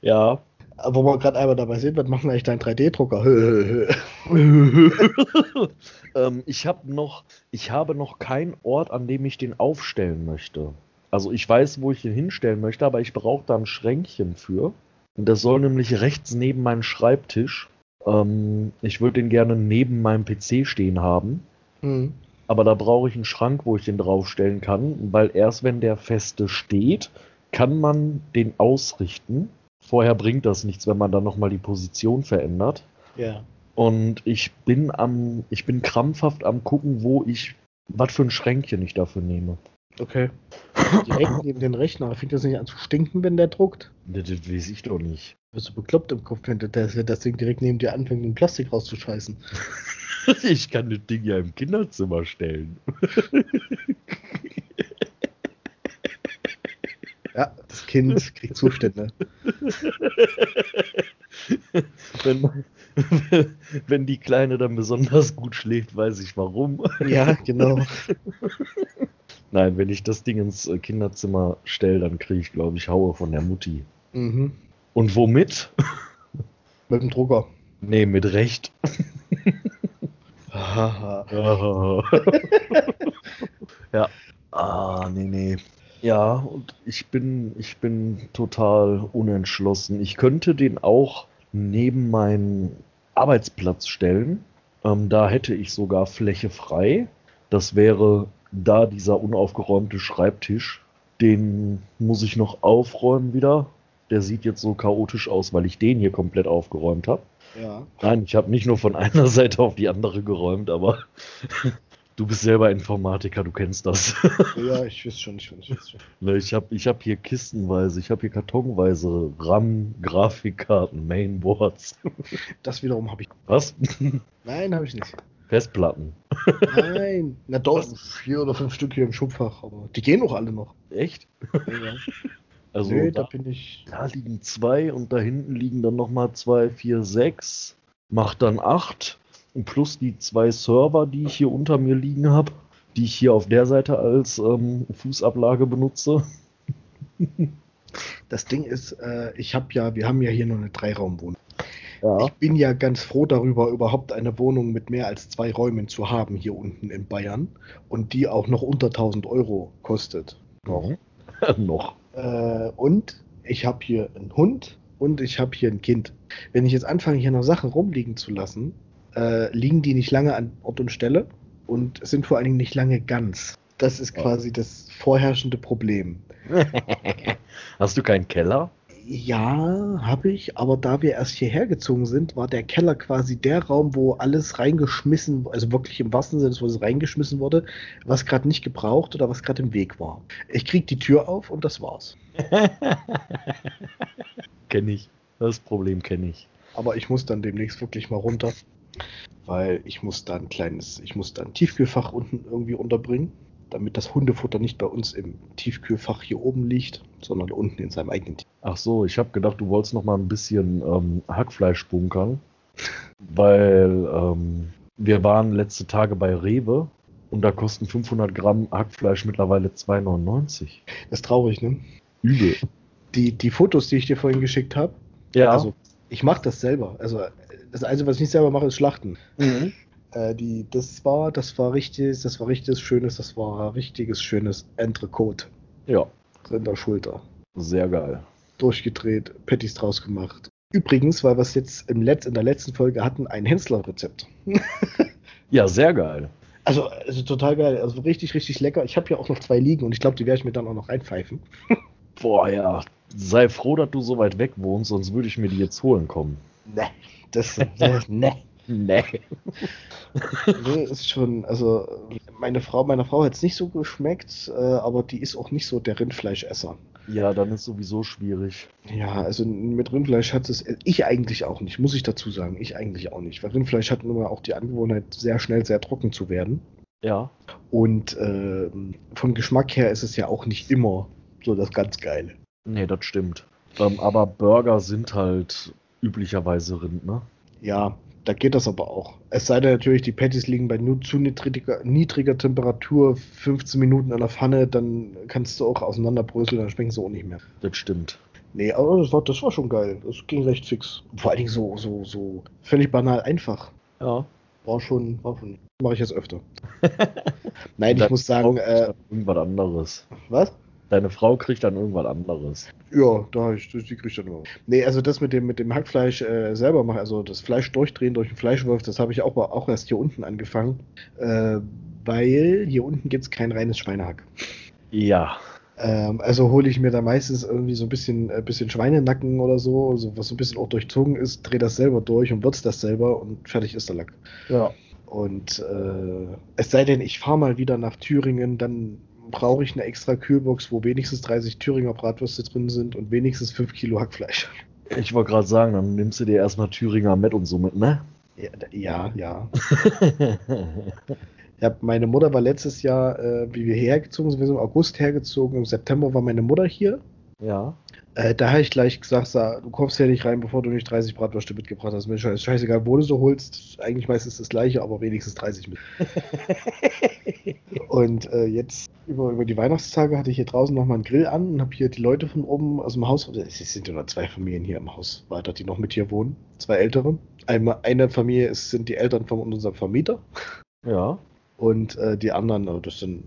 ja, wo wir gerade einmal dabei sind, was macht denn eigentlich dein 3D-Drucker? ähm, ich habe noch, ich habe noch keinen Ort, an dem ich den aufstellen möchte. Also ich weiß, wo ich ihn hinstellen möchte, aber ich brauche da ein Schränkchen für. Und das soll nämlich rechts neben meinem Schreibtisch. Ähm, ich würde den gerne neben meinem PC stehen haben. hm. Aber da brauche ich einen Schrank, wo ich den draufstellen kann, weil erst wenn der feste steht, kann man den ausrichten. Vorher bringt das nichts, wenn man dann nochmal die Position verändert. Ja. Und ich bin am, ich bin krampfhaft am gucken, wo ich, was für ein Schränkchen ich dafür nehme. Okay. Direkt neben den Rechner. Fängt das nicht an zu stinken, wenn der druckt? Das, das weiß ich doch nicht. Bist du bekloppt im Kopf, wenn das, wenn das Ding direkt neben dir anfängt, den Plastik rauszuscheißen? Ich kann das Ding ja im Kinderzimmer stellen. Ja, das Kind kriegt Zustände. Wenn, wenn die Kleine dann besonders gut schläft, weiß ich warum. Ja, genau. Nein, wenn ich das Ding ins äh, Kinderzimmer stelle, dann kriege ich, glaube ich, Haue von der Mutti. Mhm. Und womit? Mit dem Drucker. Nee, mit Recht. Haha. ja. Ah, nee, nee. Ja, und ich bin, ich bin total unentschlossen. Ich könnte den auch neben meinen Arbeitsplatz stellen. Ähm, da hätte ich sogar Fläche frei. Das wäre da dieser unaufgeräumte Schreibtisch. Den muss ich noch aufräumen wieder. Der sieht jetzt so chaotisch aus, weil ich den hier komplett aufgeräumt habe. Ja. Nein, ich habe nicht nur von einer Seite auf die andere geräumt, aber du bist selber Informatiker, du kennst das. Ja, ich weiß schon, ich weiß schon. Ne, ich habe ich hab hier kistenweise, ich habe hier kartonweise RAM, Grafikkarten, Mainboards. Das wiederum habe ich. Was? Nein, habe ich nicht. Festplatten. Nein. Na doch, vier oder fünf Stück hier im Schubfach, aber die gehen auch alle noch. Echt? Ja. Also Nö, da, da bin ich. da liegen zwei und da hinten liegen dann nochmal zwei, vier, sechs. Macht dann acht. Und plus die zwei Server, die ich hier unter mir liegen habe, die ich hier auf der Seite als ähm, Fußablage benutze. Das Ding ist, äh, ich habe ja, wir haben ja hier nur eine Dreiraumwohnung. Ja. Ich bin ja ganz froh darüber, überhaupt eine Wohnung mit mehr als zwei Räumen zu haben hier unten in Bayern und die auch noch unter 1000 Euro kostet. Noch. noch. Äh, und ich habe hier einen Hund und ich habe hier ein Kind. Wenn ich jetzt anfange, hier noch Sachen rumliegen zu lassen, äh, liegen die nicht lange an Ort und Stelle und sind vor allen Dingen nicht lange ganz. Das ist Ja. quasi das vorherrschende Problem. Hast du keinen Keller? Ja, habe ich, aber da wir erst hierher gezogen sind, war der Keller quasi der Raum, wo alles reingeschmissen, also wirklich im wahrsten Sinne, wo es reingeschmissen wurde, was gerade nicht gebraucht oder was gerade im Weg war. Ich krieg die Tür auf und das war's. kenne ich. Das Problem kenne ich. Aber ich muss dann demnächst wirklich mal runter, weil ich muss da ein kleines, ich muss da ein Tiefkühlfach unten irgendwie unterbringen, damit das Hundefutter nicht bei uns im Tiefkühlfach hier oben liegt, sondern unten in seinem eigenen Tief. Ach so, ich habe gedacht, du wolltest noch mal ein bisschen ähm, Hackfleisch bunkern, weil ähm, wir waren letzte Tage bei Rewe und da kosten 500 Gramm Hackfleisch mittlerweile 2,99. Das ist traurig, ne? Übel. Die, die Fotos, die ich dir vorhin geschickt habe, Ja, also ich mache das selber. Also das Einzige, was ich nicht selber mache, ist Schlachten. mhm. Äh, die, das war, das war richtig, das war richtiges schönes, das war richtiges schönes Entrecote ja, in der Schulter. sehr geil. durchgedreht, Patties draus gemacht. Übrigens, weil wir es jetzt im Letz-, in der letzten Folge hatten, ein Hensler-Rezept. Ja, sehr geil. Also, also total geil, also richtig, richtig lecker. Ich habe hier auch noch zwei liegen und ich glaube, die werde ich mir dann auch noch reinpfeifen. Boah, ja. Sei froh, dass du so weit weg wohnst, sonst würde ich mir die jetzt holen kommen. Ne, das, ne, ne. Nee. Nee, ist schon, also meine Frau, meiner Frau hat es nicht so geschmeckt, äh, aber die ist auch nicht so der Rindfleischesser. Ja, dann ist sowieso schwierig. Ja, also mit Rindfleisch hat es, ich eigentlich auch nicht, muss ich dazu sagen, ich eigentlich auch nicht, weil Rindfleisch hat immer auch die Angewohnheit, sehr schnell sehr trocken zu werden. Ja. Und ähm, vom Geschmack her ist es ja auch nicht immer so das ganz Geile. Nee, das stimmt. Ähm, aber Burger sind halt üblicherweise Rind, ne? Ja, Da geht das aber auch. Es sei denn natürlich, die Patties liegen bei nur zu niedriger, niedriger Temperatur 15 Minuten in der Pfanne, dann kannst du auch auseinanderbröseln, dann schmecken sie auch nicht mehr. Das stimmt. Nee, aber das war, das war schon geil. Das ging recht fix. Vor allen Dingen so, so, so völlig banal einfach. Ja. War schon, war schon. Mache ich jetzt öfter. Nein, ich muss sagen, äh, irgendwas anderes. Was? Deine Frau kriegt dann irgendwas anderes. Ja, da ich, die kriegt dann immer. Nee, also das mit dem, mit dem Hackfleisch äh, selber machen, also das Fleisch durchdrehen durch den Fleischwolf, das habe ich auch, auch erst hier unten angefangen. Äh, weil hier unten gibt es kein reines Schweinehack. Ja. Ähm, also hole ich mir da meistens irgendwie so ein bisschen, äh, bisschen Schweinenacken oder so, also was so ein bisschen auch durchzogen ist, drehe das selber durch und würze das selber und fertig ist der Lack. Ja. Und äh, es sei denn, ich fahre mal wieder nach Thüringen, dann brauche ich eine extra Kühlbox, wo wenigstens 30 Thüringer Bratwürste drin sind und wenigstens 5 Kilo Hackfleisch. Ich wollte gerade sagen, dann nimmst du dir erstmal Thüringer mit und so mit, ne? Ja, ja. ja. ja meine Mutter war letztes Jahr, äh, wie wir hergezogen sind, wir sind im August hergezogen, im September war meine Mutter hier. Ja. Äh, da habe ich gleich gesagt, sag, du kommst ja nicht rein, bevor du nicht 30 Bratwürste mitgebracht hast. Mir ist scheißegal, wo du so holst. Eigentlich meistens das gleiche, aber wenigstens 30 mit. und äh, jetzt über, über die Weihnachtstage hatte ich hier draußen nochmal einen Grill an und habe hier die Leute von oben aus dem Haus, es sind ja nur zwei Familien hier im Haus weiter, die noch mit hier wohnen. Zwei ältere. Einmal, eine Familie ist, sind die Eltern von unserem Vermieter. Ja. Und äh, die anderen, äh, das sind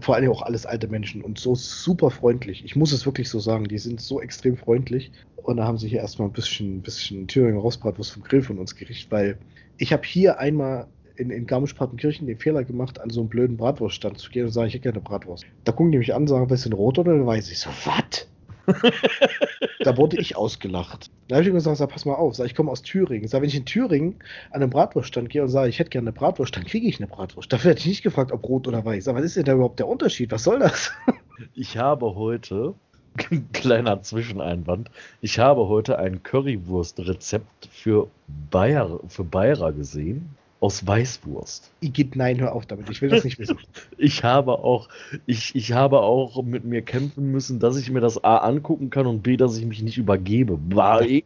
vor allem auch alles alte Menschen und so super freundlich. Ich muss es wirklich so sagen, die sind so extrem freundlich. Und da haben sie hier erstmal ein bisschen, bisschen Thüringer Rostbratwurst vom Grill von uns gerichtet, weil ich habe hier einmal in, in Garmisch-Partenkirchen den Fehler gemacht, an so einen blöden Bratwurststand zu gehen und sagen, ich hätte gerne Bratwurst. Da gucken die mich an, sagen, was ist denn rot oder weiß? Ich so, was? da wurde ich ausgelacht. Da habe ich gesagt, sag, pass mal auf, sag, ich komme aus Thüringen. Sag, wenn ich in Thüringen an einen Bratwurststand gehe und sage, ich hätte gerne eine Bratwurst, dann kriege ich eine Bratwurst. Dafür hätte ich nicht gefragt, ob rot oder weiß. Sag, was ist denn da überhaupt der Unterschied? Was soll das? ich habe heute, kleiner Zwischeneinwand, ich habe heute ein Currywurst-Rezept für Bayer, für Bayer gesehen aus Weißwurst. Igitt, nein, hör auf damit. Ich will das nicht wissen. ich habe auch, ich, ich habe auch mit mir kämpfen müssen, dass ich mir das A angucken kann und B, dass ich mich nicht übergebe. Bah, ja,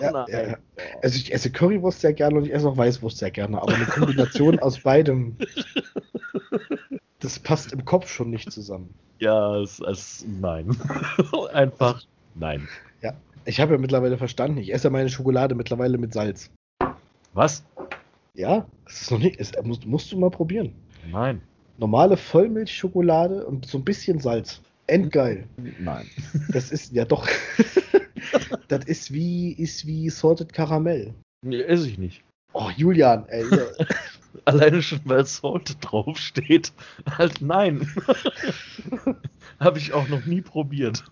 ja, ja. Also ich esse Currywurst sehr gerne und ich esse auch Weißwurst sehr gerne, aber eine Kombination aus beidem, das passt im Kopf schon nicht zusammen. Ja, es, es nein. Einfach nein. Ja, ich habe ja mittlerweile verstanden, ich esse meine Schokolade mittlerweile mit Salz. Was? Ja, das ist noch nicht. Das musst, musst du mal probieren. Nein. Normale Vollmilchschokolade und so ein bisschen Salz. Endgeil. Nein. Das ist ja doch. das ist wie ist wie Salted Karamell. Nee, esse ich nicht. Oh, Julian, ey. Alleine schon, weil Salted draufsteht. Halt nein. Habe ich auch noch nie probiert.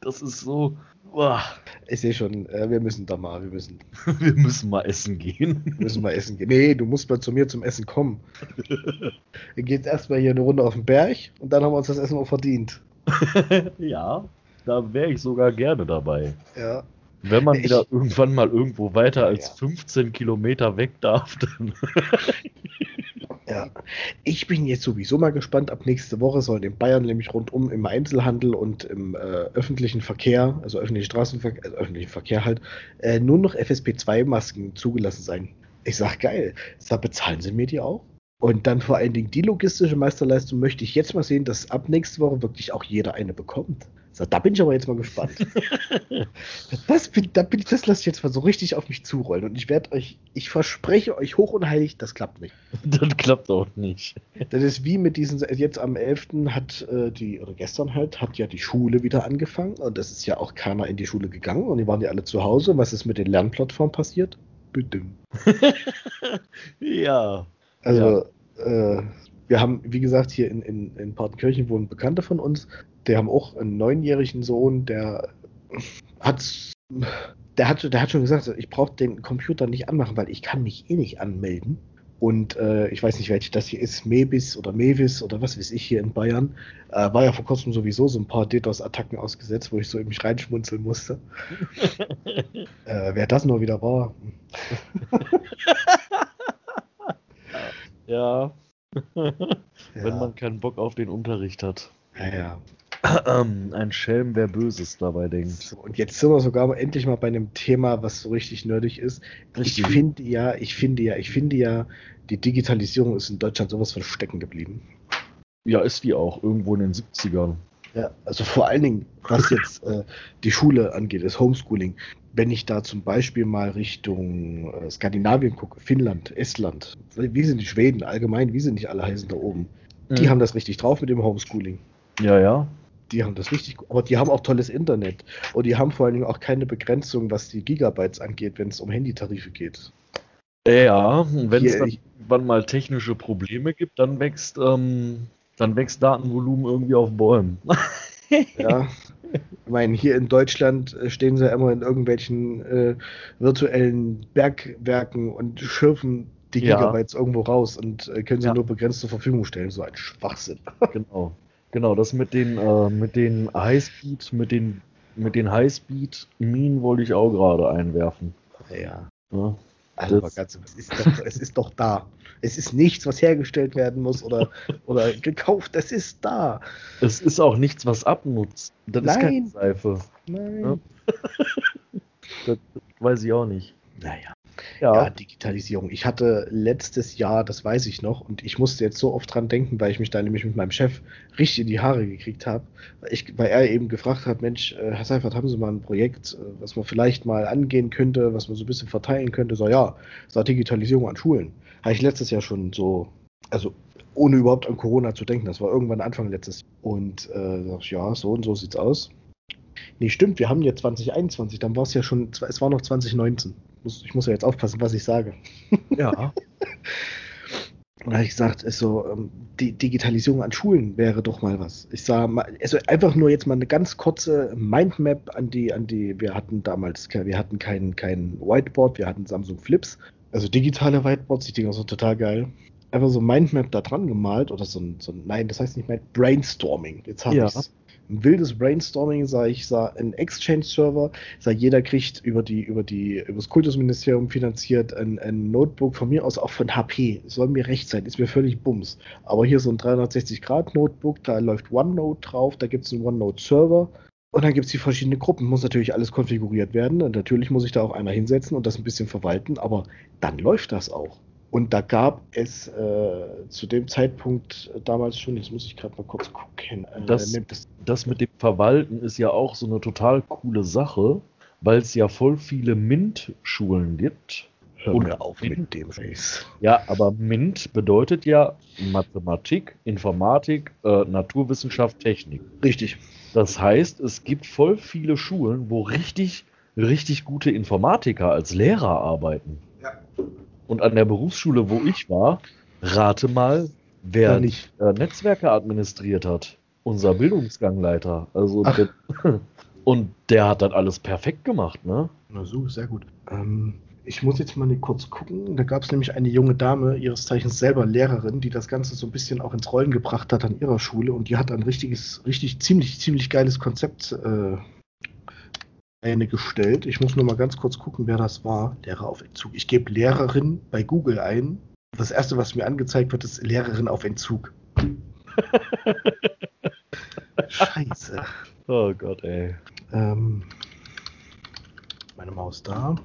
Das ist so. Boah. Ich sehe schon, äh, wir müssen da mal, wir müssen. wir müssen mal essen gehen. Wir müssen mal essen gehen. Nee, du musst mal zu mir zum Essen kommen. wir gehen erstmal hier eine Runde auf den Berg und dann haben wir uns das Essen auch verdient. ja, da wäre ich sogar gerne dabei. Ja. Wenn man ich, wieder irgendwann mal irgendwo weiter als ja. 15 Kilometer weg darf, dann. Ja, ich bin jetzt sowieso mal gespannt. Ab nächste Woche soll in Bayern nämlich rundum im Einzelhandel und im äh, öffentlichen Verkehr, also öffentlichen Straßenverkehr, also öffentlichen Verkehr halt, äh, nur noch FSP2-Masken zugelassen sein. Ich sag geil. Da bezahlen sie mir die auch. Und dann vor allen Dingen die logistische Meisterleistung möchte ich jetzt mal sehen, dass ab nächste Woche wirklich auch jeder eine bekommt. So, da bin ich aber jetzt mal gespannt. das, bin, da bin ich, das lasse ich jetzt mal so richtig auf mich zurollen. Und ich werde euch, ich verspreche euch hoch und heilig, das klappt nicht. Das klappt auch nicht. Das ist wie mit diesen, jetzt am 11. hat äh, die, oder gestern halt, hat ja die Schule wieder angefangen. Und es ist ja auch keiner in die Schule gegangen. Und die waren ja alle zu Hause. Was ist mit den Lernplattformen passiert? Bitte. ja. Also, ja. Äh, wir haben, wie gesagt, hier in, in, in Partenkirchen wohnen Bekannte von uns, die haben auch einen neunjährigen Sohn, der hat, der hat, der hat schon gesagt, ich brauche den Computer nicht anmachen, weil ich kann mich eh nicht anmelden. Und äh, ich weiß nicht, welche das hier ist, Mebis oder Mevis oder was weiß ich hier in Bayern. Äh, war ja vor kurzem sowieso so ein paar DDoS-Attacken ausgesetzt, wo ich so in mich reinschmunzeln musste. äh, wer das nur wieder war. ja. Wenn man keinen Bock auf den Unterricht hat. Ja, ja. Ein Schelm, wer Böses dabei denkt. So, und jetzt sind wir sogar endlich mal bei einem Thema, was so richtig nerdig ist. Richtig. Ich finde ja, ich finde ja, ich finde ja, die Digitalisierung ist in Deutschland sowas von stecken geblieben. Ja, ist die auch, irgendwo in den 70ern. Ja, also vor allen Dingen, was jetzt äh, die Schule angeht, das Homeschooling. Wenn ich da zum Beispiel mal Richtung äh, Skandinavien gucke, Finnland, Estland, wie sind die Schweden allgemein, wie sind nicht alle heißen da oben? Die Mhm. haben das richtig drauf mit dem Homeschooling. Ja, ja. Die haben das richtig, aber die haben auch tolles Internet. Und die haben vor allen Dingen auch keine Begrenzung, was die Gigabytes angeht, wenn es um Handytarife geht. Ja, wenn es irgendwann mal technische Probleme gibt, dann wächst, ähm, dann wächst Datenvolumen irgendwie auf Bäumen. Ja. Ich meine, hier in Deutschland äh, stehen sie ja immer in irgendwelchen äh, virtuellen Bergwerken und schürfen die Ja. Gigabytes irgendwo raus und äh, können sie Ja. nur begrenzt zur Verfügung stellen. So ein Schwachsinn. Genau. Genau, das mit den, äh, mit den Highspeed, mit den, mit den Highspeed-Minen wollte ich auch gerade einwerfen. Ja. Ne? Also, ganz, es, ist doch, es ist doch da. Es ist nichts, was hergestellt werden muss oder, oder gekauft. Es ist da. Es ist auch nichts, was abnutzt. Das ist keine Nein. Seife. Nein. Ja. Das weiß ich auch nicht. Naja. Ja, Ja, Digitalisierung. Ich hatte letztes Jahr, das weiß ich noch, und ich musste jetzt so oft dran denken, weil ich mich da nämlich mit meinem Chef richtig in die Haare gekriegt habe, weil, weil er eben gefragt hat, Mensch, äh, Herr Seifert, haben Sie mal ein Projekt, äh, was man vielleicht mal angehen könnte, was man so ein bisschen verteilen könnte? So, ja, so Digitalisierung an Schulen. Habe ich letztes Jahr schon so, also ohne überhaupt an Corona zu denken, das war irgendwann Anfang letztes Jahr. Und äh, sag ich, ja, so und so sieht's aus. Nee, stimmt, wir haben jetzt 2021, dann war es ja schon, es war noch 2019. Muss, ich muss ja jetzt aufpassen, was ich sage. ja. Und da habe ich gesagt, ist so, ähm, die Digitalisierung an Schulen wäre doch mal was. Ich sah mal, also einfach nur jetzt mal eine ganz kurze Mindmap an die, an die, wir hatten damals, wir hatten kein, kein Whiteboard, wir hatten Samsung Flips, also digitale Whiteboards, die Dinger sind total geil. Einfach so ein Mindmap da dran gemalt oder so ein, so ein nein, das heißt nicht Mind, Brainstorming. Jetzt habe Ja. ich's. Wildes Brainstorming, sah ich, sah ein Exchange-Server, sah jeder kriegt über die, über die, über das Kultusministerium finanziert ein, ein Notebook von mir aus auch von HP. Soll mir recht sein, ist mir völlig bums. Aber hier so ein 360-Grad-Notebook, da läuft OneNote drauf, da gibt es einen OneNote-Server. Und dann gibt es die verschiedenen Gruppen, muss natürlich alles konfiguriert werden. Und natürlich muss ich da auch einer hinsetzen und das ein bisschen verwalten, aber dann läuft das auch. Und da gab es äh, zu dem Zeitpunkt äh, damals schon, jetzt muss ich gerade mal kurz gucken, äh, Das- es Das mit dem Verwalten ist ja auch so eine total coole Sache, weil es ja voll viele MINT-Schulen gibt. Hör Und- mir auf mit dem Face. Ja, aber MINT bedeutet ja Mathematik, Informatik, äh, Naturwissenschaft, Technik. Richtig. Das heißt, es gibt voll viele Schulen, wo richtig, richtig gute Informatiker als Lehrer arbeiten. Und an der Berufsschule, wo ich war, rate mal, wer Ja, nicht. äh, Netzwerke administriert hat. Unser Bildungsgangleiter. Also der, und der hat das alles perfekt gemacht, ne? Na so, sehr gut. Ähm, ich muss jetzt mal kurz gucken. Da gab es nämlich eine junge Dame, ihres Zeichens selber Lehrerin, die das Ganze so ein bisschen auch ins Rollen gebracht hat an ihrer Schule und die hat ein richtiges, richtig ziemlich, ziemlich geiles Konzept äh, eine gestellt. Ich muss nur mal ganz kurz gucken, wer das war. Lehrer auf Entzug. Ich gebe Lehrerin bei Google ein. Das erste, was mir angezeigt wird, ist Lehrerin auf Entzug. Scheiße. Oh Gott, ey. Ähm, meine Maus da.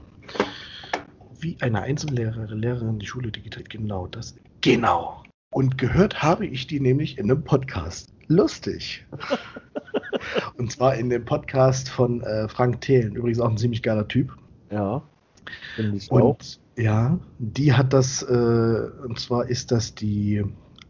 Wie eine Einzellehrerin, Lehrerin die Schule digital. Genau das. Genau. Und gehört habe ich die nämlich in einem Podcast. Lustig. Und zwar in dem Podcast von äh, Frank Thelen. Übrigens auch ein ziemlich geiler Typ. Ja. Finde ich auch. Und ja, die hat das, äh, und zwar ist das die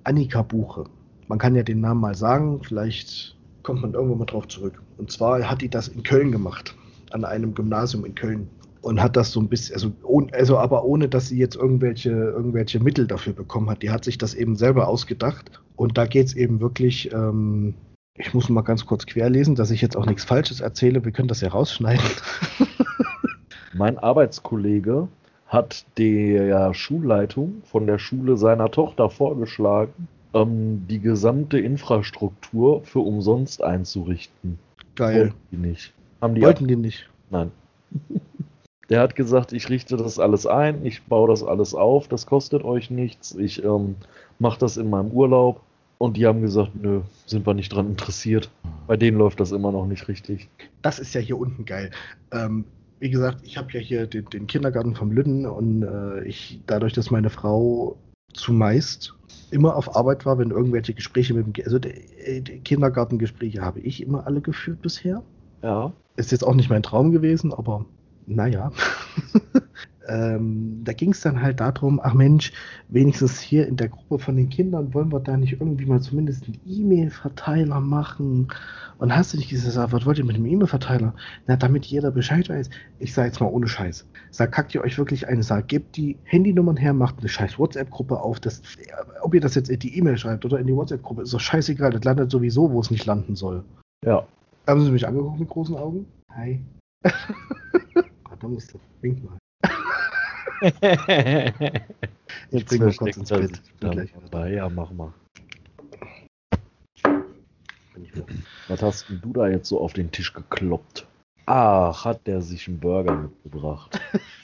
Annika Buche. Man kann ja den Namen mal sagen, vielleicht kommt man irgendwo mal drauf zurück. Und zwar hat die das in Köln gemacht, an einem Gymnasium in Köln. Und hat das so ein bisschen, also, ohne, also aber ohne, dass sie jetzt irgendwelche, irgendwelche Mittel dafür bekommen hat. Die hat sich das eben selber ausgedacht. Und da geht es eben wirklich, ähm, ich muss mal ganz kurz querlesen, dass ich jetzt auch nichts Falsches erzähle. Wir können das ja rausschneiden. Mein Arbeitskollege hat der Schulleitung von der Schule seiner Tochter vorgeschlagen, ähm, die gesamte Infrastruktur für umsonst einzurichten. Geil. Wollten die nicht. Haben die Wollten die nicht. Nein. Der hat gesagt, ich richte das alles ein, ich baue das alles auf, das kostet euch nichts, ich ähm, mache das in meinem Urlaub. Und die haben gesagt, nö, sind wir nicht dran interessiert. Bei denen läuft das immer noch nicht richtig. Das ist ja hier unten geil. Ähm, wie gesagt, ich habe ja hier den, den, Kindergarten vom Lütten und äh, ich, dadurch, dass meine Frau zumeist immer auf Arbeit war, wenn irgendwelche Gespräche mit dem, also die, die Kindergartengespräche habe ich immer alle geführt bisher. Ja. Ist jetzt auch nicht mein Traum gewesen, aber naja. ähm, da ging es dann halt darum, ach Mensch, wenigstens hier in der Gruppe von den Kindern wollen wir da nicht irgendwie mal zumindest einen E-Mail-Verteiler machen. Und hast du nicht gesagt, was wollt ihr mit dem E-Mail-Verteiler? Na, damit jeder Bescheid weiß. Ich sage jetzt mal ohne Scheiß. Sag, kackt ihr euch wirklich eine Sag, gebt die Handynummern her, macht eine scheiß WhatsApp-Gruppe auf. Das, ob ihr das jetzt in die E-Mail schreibt oder in die WhatsApp-Gruppe, ist doch scheißegal. Das landet sowieso, wo es nicht landen soll. Ja. Haben Sie mich angeguckt mit großen Augen? Hi. du. Wink mal. ich bringe mal kurz ins Bild. Dabei, ja, mach mal. Was hast du da jetzt so auf den Tisch gekloppt? Ach, hat der sich einen Burger mitgebracht.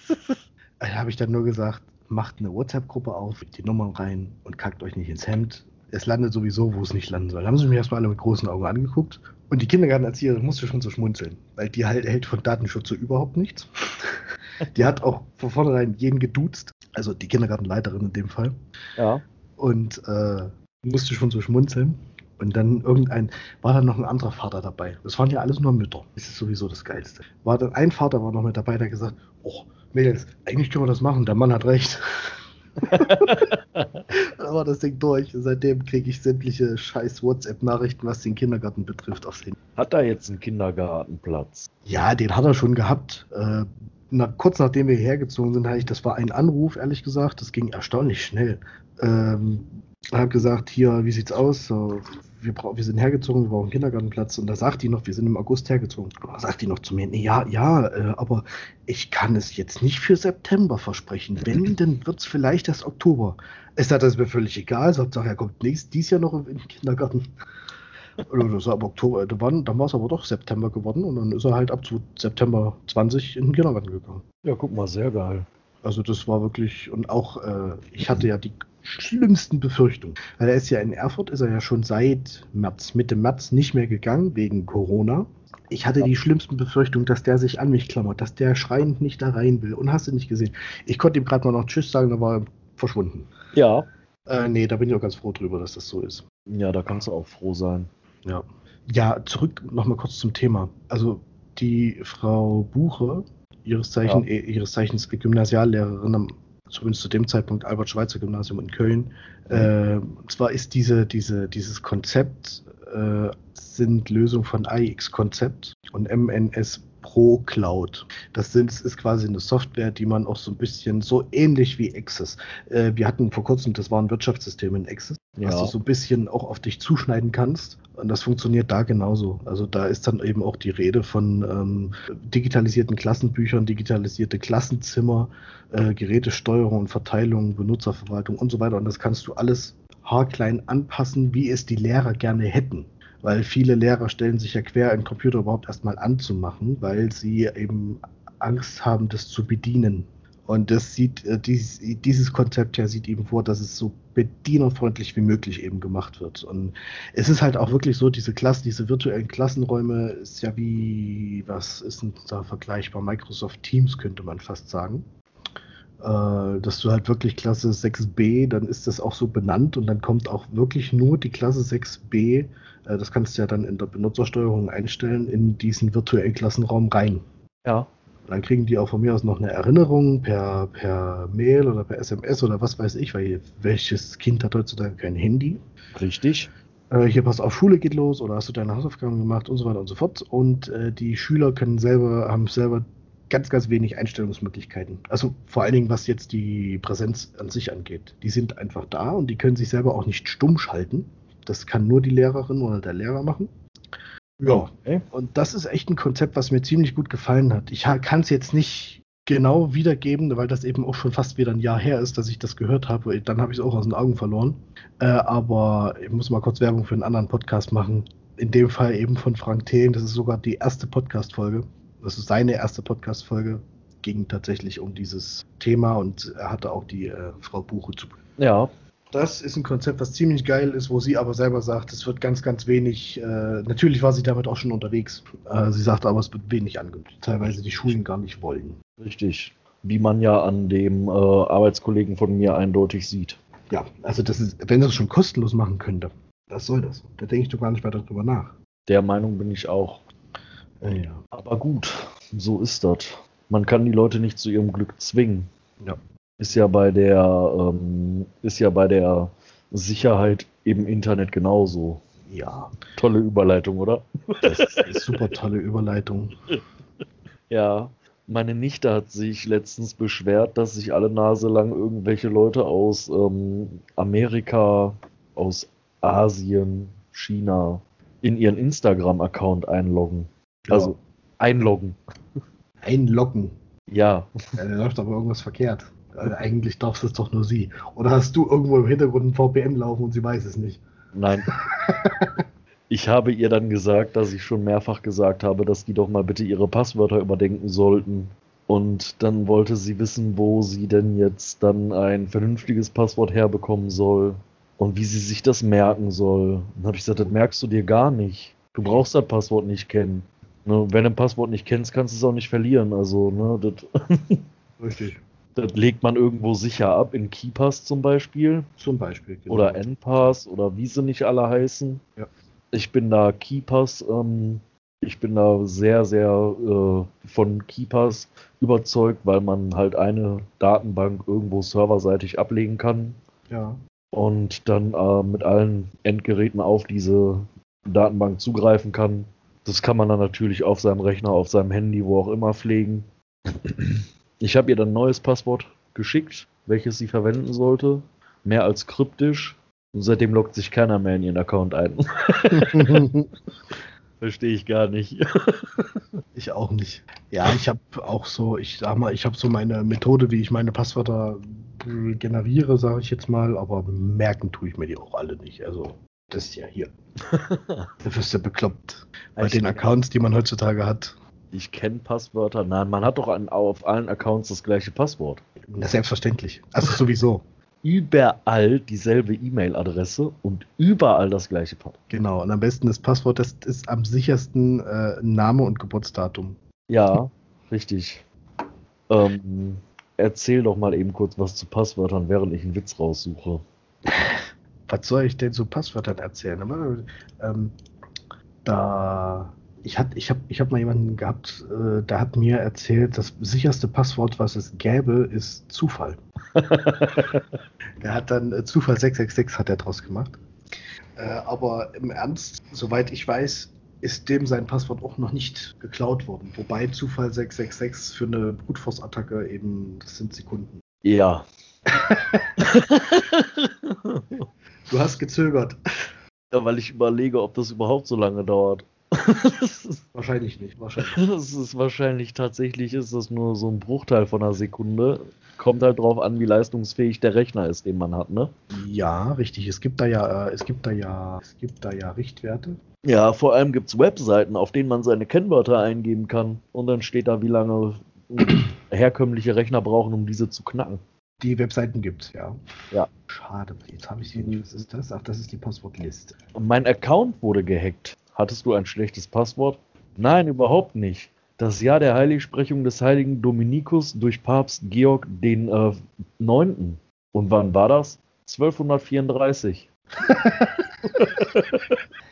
da habe ich dann nur gesagt, macht eine WhatsApp-Gruppe auf, die Nummern rein und kackt euch nicht ins Hemd. Es landet sowieso, wo es nicht landen soll. Da haben sie mich erstmal alle mit großen Augen angeguckt. Und die Kindergartenerzieherin musste schon so schmunzeln, weil die halt hält von Datenschutz so überhaupt nichts. die hat auch von vornherein jeden geduzt, also die Kindergartenleiterin in dem Fall. Ja. Und äh, musste schon so schmunzeln. Und dann irgendein, war dann noch ein anderer Vater dabei. Das waren ja alles nur Mütter. Das ist sowieso das Geilste. War dann ein Vater war noch mit dabei, der gesagt, oh, Mädels, eigentlich können wir das machen, der Mann hat recht. da war das Ding durch. Seitdem kriege ich sämtliche scheiß WhatsApp-Nachrichten, was den Kindergarten betrifft, aufs Handy. Hat er jetzt einen Kindergartenplatz? Ja, den hat er schon gehabt. Äh, na, kurz nachdem wir hergezogen sind, hatte ich, das war ein Anruf, ehrlich gesagt. Das ging erstaunlich schnell. Ähm, habe gesagt, hier, wie sieht's aus? So, wir, wir sind hergezogen, wir brauchen einen Kindergartenplatz. Und da sagt die noch, wir sind im August hergezogen. Da sagt die noch zu mir, nee, ja, ja, äh, aber ich kann es jetzt nicht für September versprechen. Wenn, dann wird es vielleicht erst Oktober. Es hat das mir völlig egal. Sagt, er kommt nächstes, dies Jahr noch in den Kindergarten. Oder das war ab Oktober, dann war es aber doch September geworden und dann ist er halt ab September 20 in den Kindergarten gegangen. Ja, guck mal, sehr geil. Also das war wirklich, und auch, äh, ich hatte ja die schlimmsten Befürchtungen. Weil er ist ja in Erfurt, ist er ja schon seit März, Mitte März nicht mehr gegangen wegen Corona. Ich hatte die schlimmsten Befürchtungen, dass der sich an mich klammert, dass der schreiend nicht da rein will. Und hast du nicht gesehen? Ich konnte ihm gerade mal noch Tschüss sagen, da war er verschwunden. Ja. Äh, nee, da bin ich auch ganz froh drüber, dass das so ist. Ja, da kannst du auch froh sein. Ja. Ja, zurück nochmal kurz zum Thema. Also die Frau Buche, ihres, Zeichen, ja. Äh, ihres Zeichens Gymnasiallehrerin am zumindest zu dem Zeitpunkt Albert-Schweitzer-Gymnasium in Köln. Äh, und zwar ist diese, diese, dieses Konzept äh, sind Lösungen von IX-Konzept und MNS Pro Cloud. Das sind, ist quasi eine Software, die man auch so ein bisschen so ähnlich wie Access. Äh, wir hatten vor kurzem, das war ein Wirtschaftssystem in Access, ja. was du so ein bisschen auch auf dich zuschneiden kannst. Und das funktioniert da genauso. Also da ist dann eben auch die Rede von ähm, digitalisierten Klassenbüchern, digitalisierte Klassenzimmer, äh, Gerätesteuerung und Verteilung, Benutzerverwaltung und so weiter. Und das kannst du alles haarklein anpassen, wie es die Lehrer gerne hätten weil viele Lehrer stellen sich ja quer, einen Computer überhaupt erstmal anzumachen, weil sie eben Angst haben, das zu bedienen. Und das sieht, äh, dieses, Konzept ja sieht eben vor, dass es so bedienerfreundlich wie möglich eben gemacht wird. Und es ist halt auch wirklich so, diese Klassen, diese virtuellen Klassenräume ist ja wie, was ist denn da vergleichbar? Microsoft Teams könnte man fast sagen. Äh, dass du halt wirklich Klasse 6b, dann ist das auch so benannt und dann kommt auch wirklich nur die Klasse 6b äh, das kannst du ja dann in der Benutzersteuerung einstellen, in diesen virtuellen Klassenraum rein. Ja. Dann kriegen die auch von mir aus noch eine Erinnerung per, per Mail oder per SMS oder was weiß ich, weil welches Kind hat heutzutage kein Handy. Richtig. Äh, hier passt auf, Schule geht los oder hast du deine Hausaufgaben gemacht und so weiter und so fort. Und äh, die Schüler können selber, haben selber ganz, ganz wenig Einstellungsmöglichkeiten. Also vor allen Dingen, was jetzt die Präsenz an sich angeht. Die sind einfach da und die können sich selber auch nicht stumm schalten. Das kann nur die Lehrerin oder der Lehrer machen. Ja, okay. und das ist echt ein Konzept, was mir ziemlich gut gefallen hat. Ich kann es jetzt nicht genau wiedergeben, weil das eben auch schon fast wieder ein Jahr her ist, dass ich das gehört habe. Dann habe ich es auch aus den Augen verloren. Äh, aber ich muss mal kurz Werbung für einen anderen Podcast machen. In dem Fall eben von Frank Thelen. Das ist sogar die erste Podcast-Folge. Das ist seine erste Podcast-Folge. Ging tatsächlich um dieses Thema und er hatte auch die äh, Frau Buche zu. Ja, Das ist ein Konzept, was ziemlich geil ist, wo sie aber selber sagt, es wird ganz, ganz wenig. Äh, natürlich war sie damit auch schon unterwegs. Äh, sie sagte aber, es wird wenig angekündigt. Teilweise die Schulen gar nicht wollen. Richtig. Wie man ja an dem äh, Arbeitskollegen von mir eindeutig sieht. Ja, also das ist, wenn das schon kostenlos machen könnte, was soll das? Da denke ich doch gar nicht weiter drüber nach. Der Meinung bin ich auch. Ja. Aber gut, so ist das. Man kann die Leute nicht zu ihrem Glück zwingen. Ja. Ist ja bei der, ähm, ist ja bei der Sicherheit im Internet genauso. Ja, Tolle Überleitung, oder? das ist eine super tolle Überleitung. Ja. Meine Nichte hat sich letztens beschwert, dass sich alle Nase lang irgendwelche Leute aus ähm, Amerika, aus Asien, China in ihren Instagram-Account einloggen. Ja. Also einloggen. Einloggen. Ja. Ja, da läuft aber irgendwas verkehrt. Also eigentlich darf es doch nur sie. Oder hast du irgendwo im Hintergrund ein VPN laufen und sie weiß es nicht? Nein. Ich habe ihr dann gesagt, dass ich schon mehrfach gesagt habe, dass die doch mal bitte ihre Passwörter überdenken sollten. Und dann wollte sie wissen, wo sie denn jetzt dann ein vernünftiges Passwort herbekommen soll und wie sie sich das merken soll. Dann habe ich gesagt, das merkst du dir gar nicht. Du brauchst das Passwort nicht kennen. Ne, wenn du ein Passwort nicht kennst, kannst du es auch nicht verlieren. Also, ne, das, Richtig. Das legt man irgendwo sicher ab, in KeyPass zum Beispiel. Zum Beispiel. genau. Oder NPass oder wie sie nicht alle heißen. Ja. Ich bin da KeyPass, ähm, ich bin da sehr, sehr äh, von KeyPass überzeugt, weil man halt eine Datenbank irgendwo serverseitig ablegen kann Ja. und dann äh, mit allen Endgeräten auf diese Datenbank zugreifen kann. Das kann man dann natürlich auf seinem Rechner, auf seinem Handy, wo auch immer pflegen. Ich habe ihr dann ein neues Passwort geschickt, welches sie verwenden sollte. Mehr als kryptisch. Und seitdem loggt sich keiner mehr in ihren Account ein. Verstehe ich gar nicht. ich auch nicht. Ja, ich habe auch so, ich sag mal, ich habe so meine Methode, wie ich meine Passwörter generiere, sage ich jetzt mal, aber merken tue ich mir die auch alle nicht. Also, das ist ja hier. Da wirst du bekloppt. Bei Ich- den Accounts, die man heutzutage hat. Ich kenne Passwörter. Nein, man hat doch an, auf allen Accounts das gleiche Passwort. Na, selbstverständlich. Also sowieso. Überall dieselbe E-Mail-Adresse und überall das gleiche Passwort. Genau. Und am besten das Passwort, das ist am sichersten äh, Name und Geburtsdatum. Ja, richtig. Ähm, erzähl doch mal eben kurz was zu Passwörtern, während ich einen Witz raussuche. Was soll ich denn zu Passwörtern erzählen? Ähm, da ich hatte, ich habe, ich habe mal jemanden gehabt, äh, der hat mir erzählt, das sicherste Passwort, was es gäbe, ist Zufall. Der hat dann äh, Zufall 666 hat er draus gemacht. Äh, aber im Ernst, soweit ich weiß, ist dem sein Passwort auch noch nicht geklaut worden. Wobei Zufall 666 für eine Brute Force Attacke eben, das sind Sekunden. Ja. Du hast gezögert. ja, weil ich überlege, ob das überhaupt so lange dauert. Wahrscheinlich nicht, wahrscheinlich. Das ist wahrscheinlich tatsächlich ist das nur so ein Bruchteil von einer Sekunde. Kommt halt drauf an, wie leistungsfähig der Rechner ist, den man hat, ne? Ja, richtig. Es gibt da ja, äh, es gibt da ja, es gibt da ja Richtwerte. Ja, vor allem gibt es Webseiten, auf denen man seine Kennwörter eingeben kann. Und dann steht da, wie lange herkömmliche Rechner brauchen, um diese zu knacken. Die Webseiten gibt's, ja. Ja. Schade, jetzt habe ich sie nicht. Was ist das? Ach, das ist die Passwortliste. Mein Account wurde gehackt. Hattest du ein schlechtes Passwort? Nein, überhaupt nicht. Das Jahr der Heiligsprechung des heiligen Dominikus durch Papst Georg den äh, 9. Und wann war das? 1234.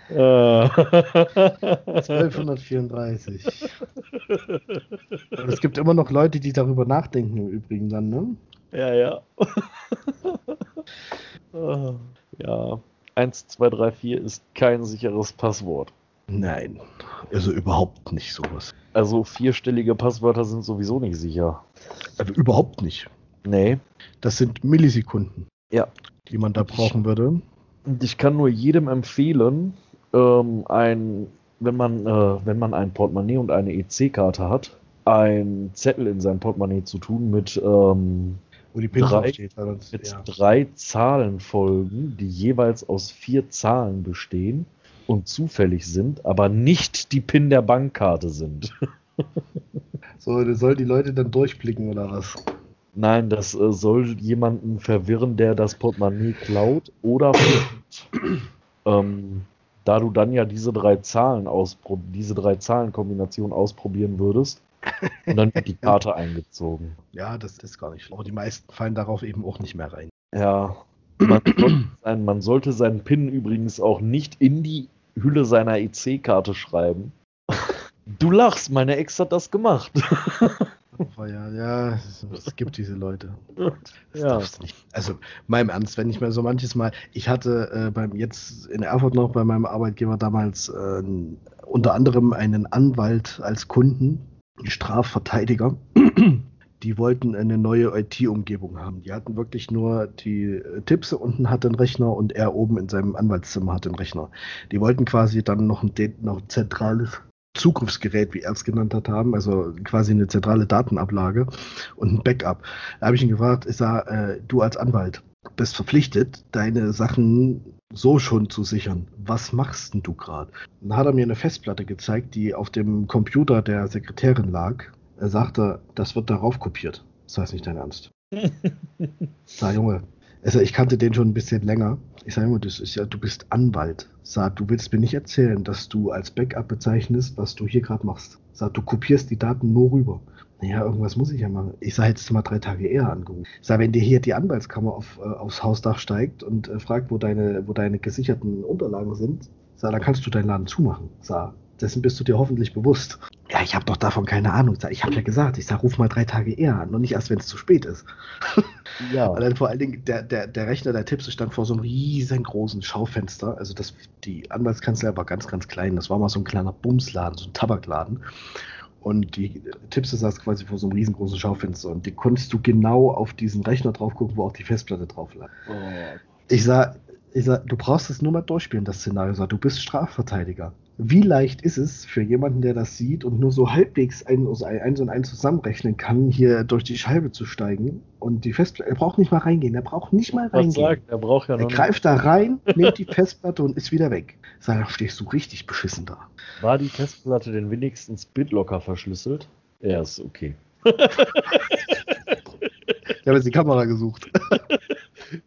Äh. 1234. Und es gibt immer noch Leute, die darüber nachdenken im Übrigen dann, ne? Ja, ja. Ja. 1, 2, 3, 4 ist kein sicheres Passwort. Nein, also überhaupt nicht sowas. Also vierstellige Passwörter sind sowieso nicht sicher. Also überhaupt nicht. Nee. Das sind Millisekunden, Ja. die man da brauchen würde. Und ich kann nur jedem empfehlen, ähm, ein, wenn man, äh, wenn man ein Portemonnaie und eine EC-Karte hat, einen Zettel in sein Portemonnaie zu tun mit, ähm, Wo die PIN Drei- draufsteht. Sonst, mit ja. drei Zahlenfolgen, die jeweils aus vier Zahlen bestehen und zufällig sind, aber nicht die PIN der Bankkarte sind. So, das soll die Leute dann durchblicken oder was? Nein, das äh, soll jemanden verwirren, der das Portemonnaie klaut oder ähm, da du dann ja diese drei Zahlen diese drei Zahlenkombinationen ausprobieren würdest, und dann wird die Karte eingezogen. Ja, das ist gar nicht schlimm. Aber die meisten fallen darauf eben auch nicht mehr rein. Ja. Man sollte, sein, man sollte seinen PIN übrigens auch nicht in die Hülle seiner EC-Karte schreiben. Du lachst, meine Ex hat das gemacht. Ja, ja, es gibt diese Leute. Das Ja. darfst du nicht. Also, im Ernst, wenn ich mir so manches Mal, ich hatte äh, beim jetzt in Erfurt noch bei meinem Arbeitgeber damals äh, unter anderem einen Anwalt als Kunden, Strafverteidiger. Die wollten eine neue IT-Umgebung haben. Die hatten wirklich nur die äh, Tipse unten hat den Rechner und er oben in seinem Anwaltszimmer hat den Rechner. Die wollten quasi dann noch ein, noch ein zentrales Zugriffsgerät, wie er es genannt hat, haben, also quasi eine zentrale Datenablage und ein Backup. Da habe ich ihn gefragt, ich sage, äh, du als Anwalt bist verpflichtet, deine Sachen so schon zu sichern. Was machst denn du gerade? Dann hat er mir eine Festplatte gezeigt, die auf dem Computer der Sekretärin lag. Er sagte, das wird darauf kopiert. Das heißt nicht dein Ernst. Sag, Junge, also ich kannte den schon ein bisschen länger. Ich sage immer, das ist ja, du bist Anwalt. Sag, du willst mir nicht erzählen, dass du als Backup bezeichnest, was du hier gerade machst. Sag, du kopierst die Daten nur rüber. Naja, irgendwas muss ich ja machen. Ich sage jetzt mal drei Tage eher angerufen. Ich sage, wenn dir hier die Anwaltskammer auf, äh, aufs Hausdach steigt und äh, fragt, wo deine, wo deine gesicherten Unterlagen sind, sag, dann kannst du deinen Laden zumachen. Sag, dessen bist du dir hoffentlich bewusst. Ja, ich habe doch davon keine Ahnung. Sag, ich habe ja gesagt, ich sage, ruf mal drei Tage eher an und nicht erst, wenn es zu spät ist. Ja. Und dann vor allen Dingen, der, der, der Rechner der Tipps stand vor so einem riesengroßen Schaufenster. Also das, die Anwaltskanzlei war ganz, ganz klein. Das war mal so ein kleiner Bumsladen, so ein Tabakladen. Und die Tipps saß quasi vor so einem riesengroßen Schaufenster. Und die konntest du genau auf diesen Rechner drauf gucken, wo auch die Festplatte drauf lag. Oh. Ich sag, ich sag, du brauchst es nur mal durchspielen, das Szenario. Sag, du bist Strafverteidiger. Wie leicht ist es für jemanden, der das sieht und nur so halbwegs ein, also eins und eins zusammenrechnen kann, hier durch die Scheibe zu steigen und die Festplatte, er braucht nicht mal reingehen, er braucht nicht mal Was reingehen. sagt, er braucht ja Er noch nicht- greift da rein, nimmt die Festplatte und ist wieder weg. Sag, da stehst du richtig beschissen da. War die Festplatte denn wenigstens BitLocker verschlüsselt? Ja, ist okay. Ich habe jetzt die Kamera gesucht.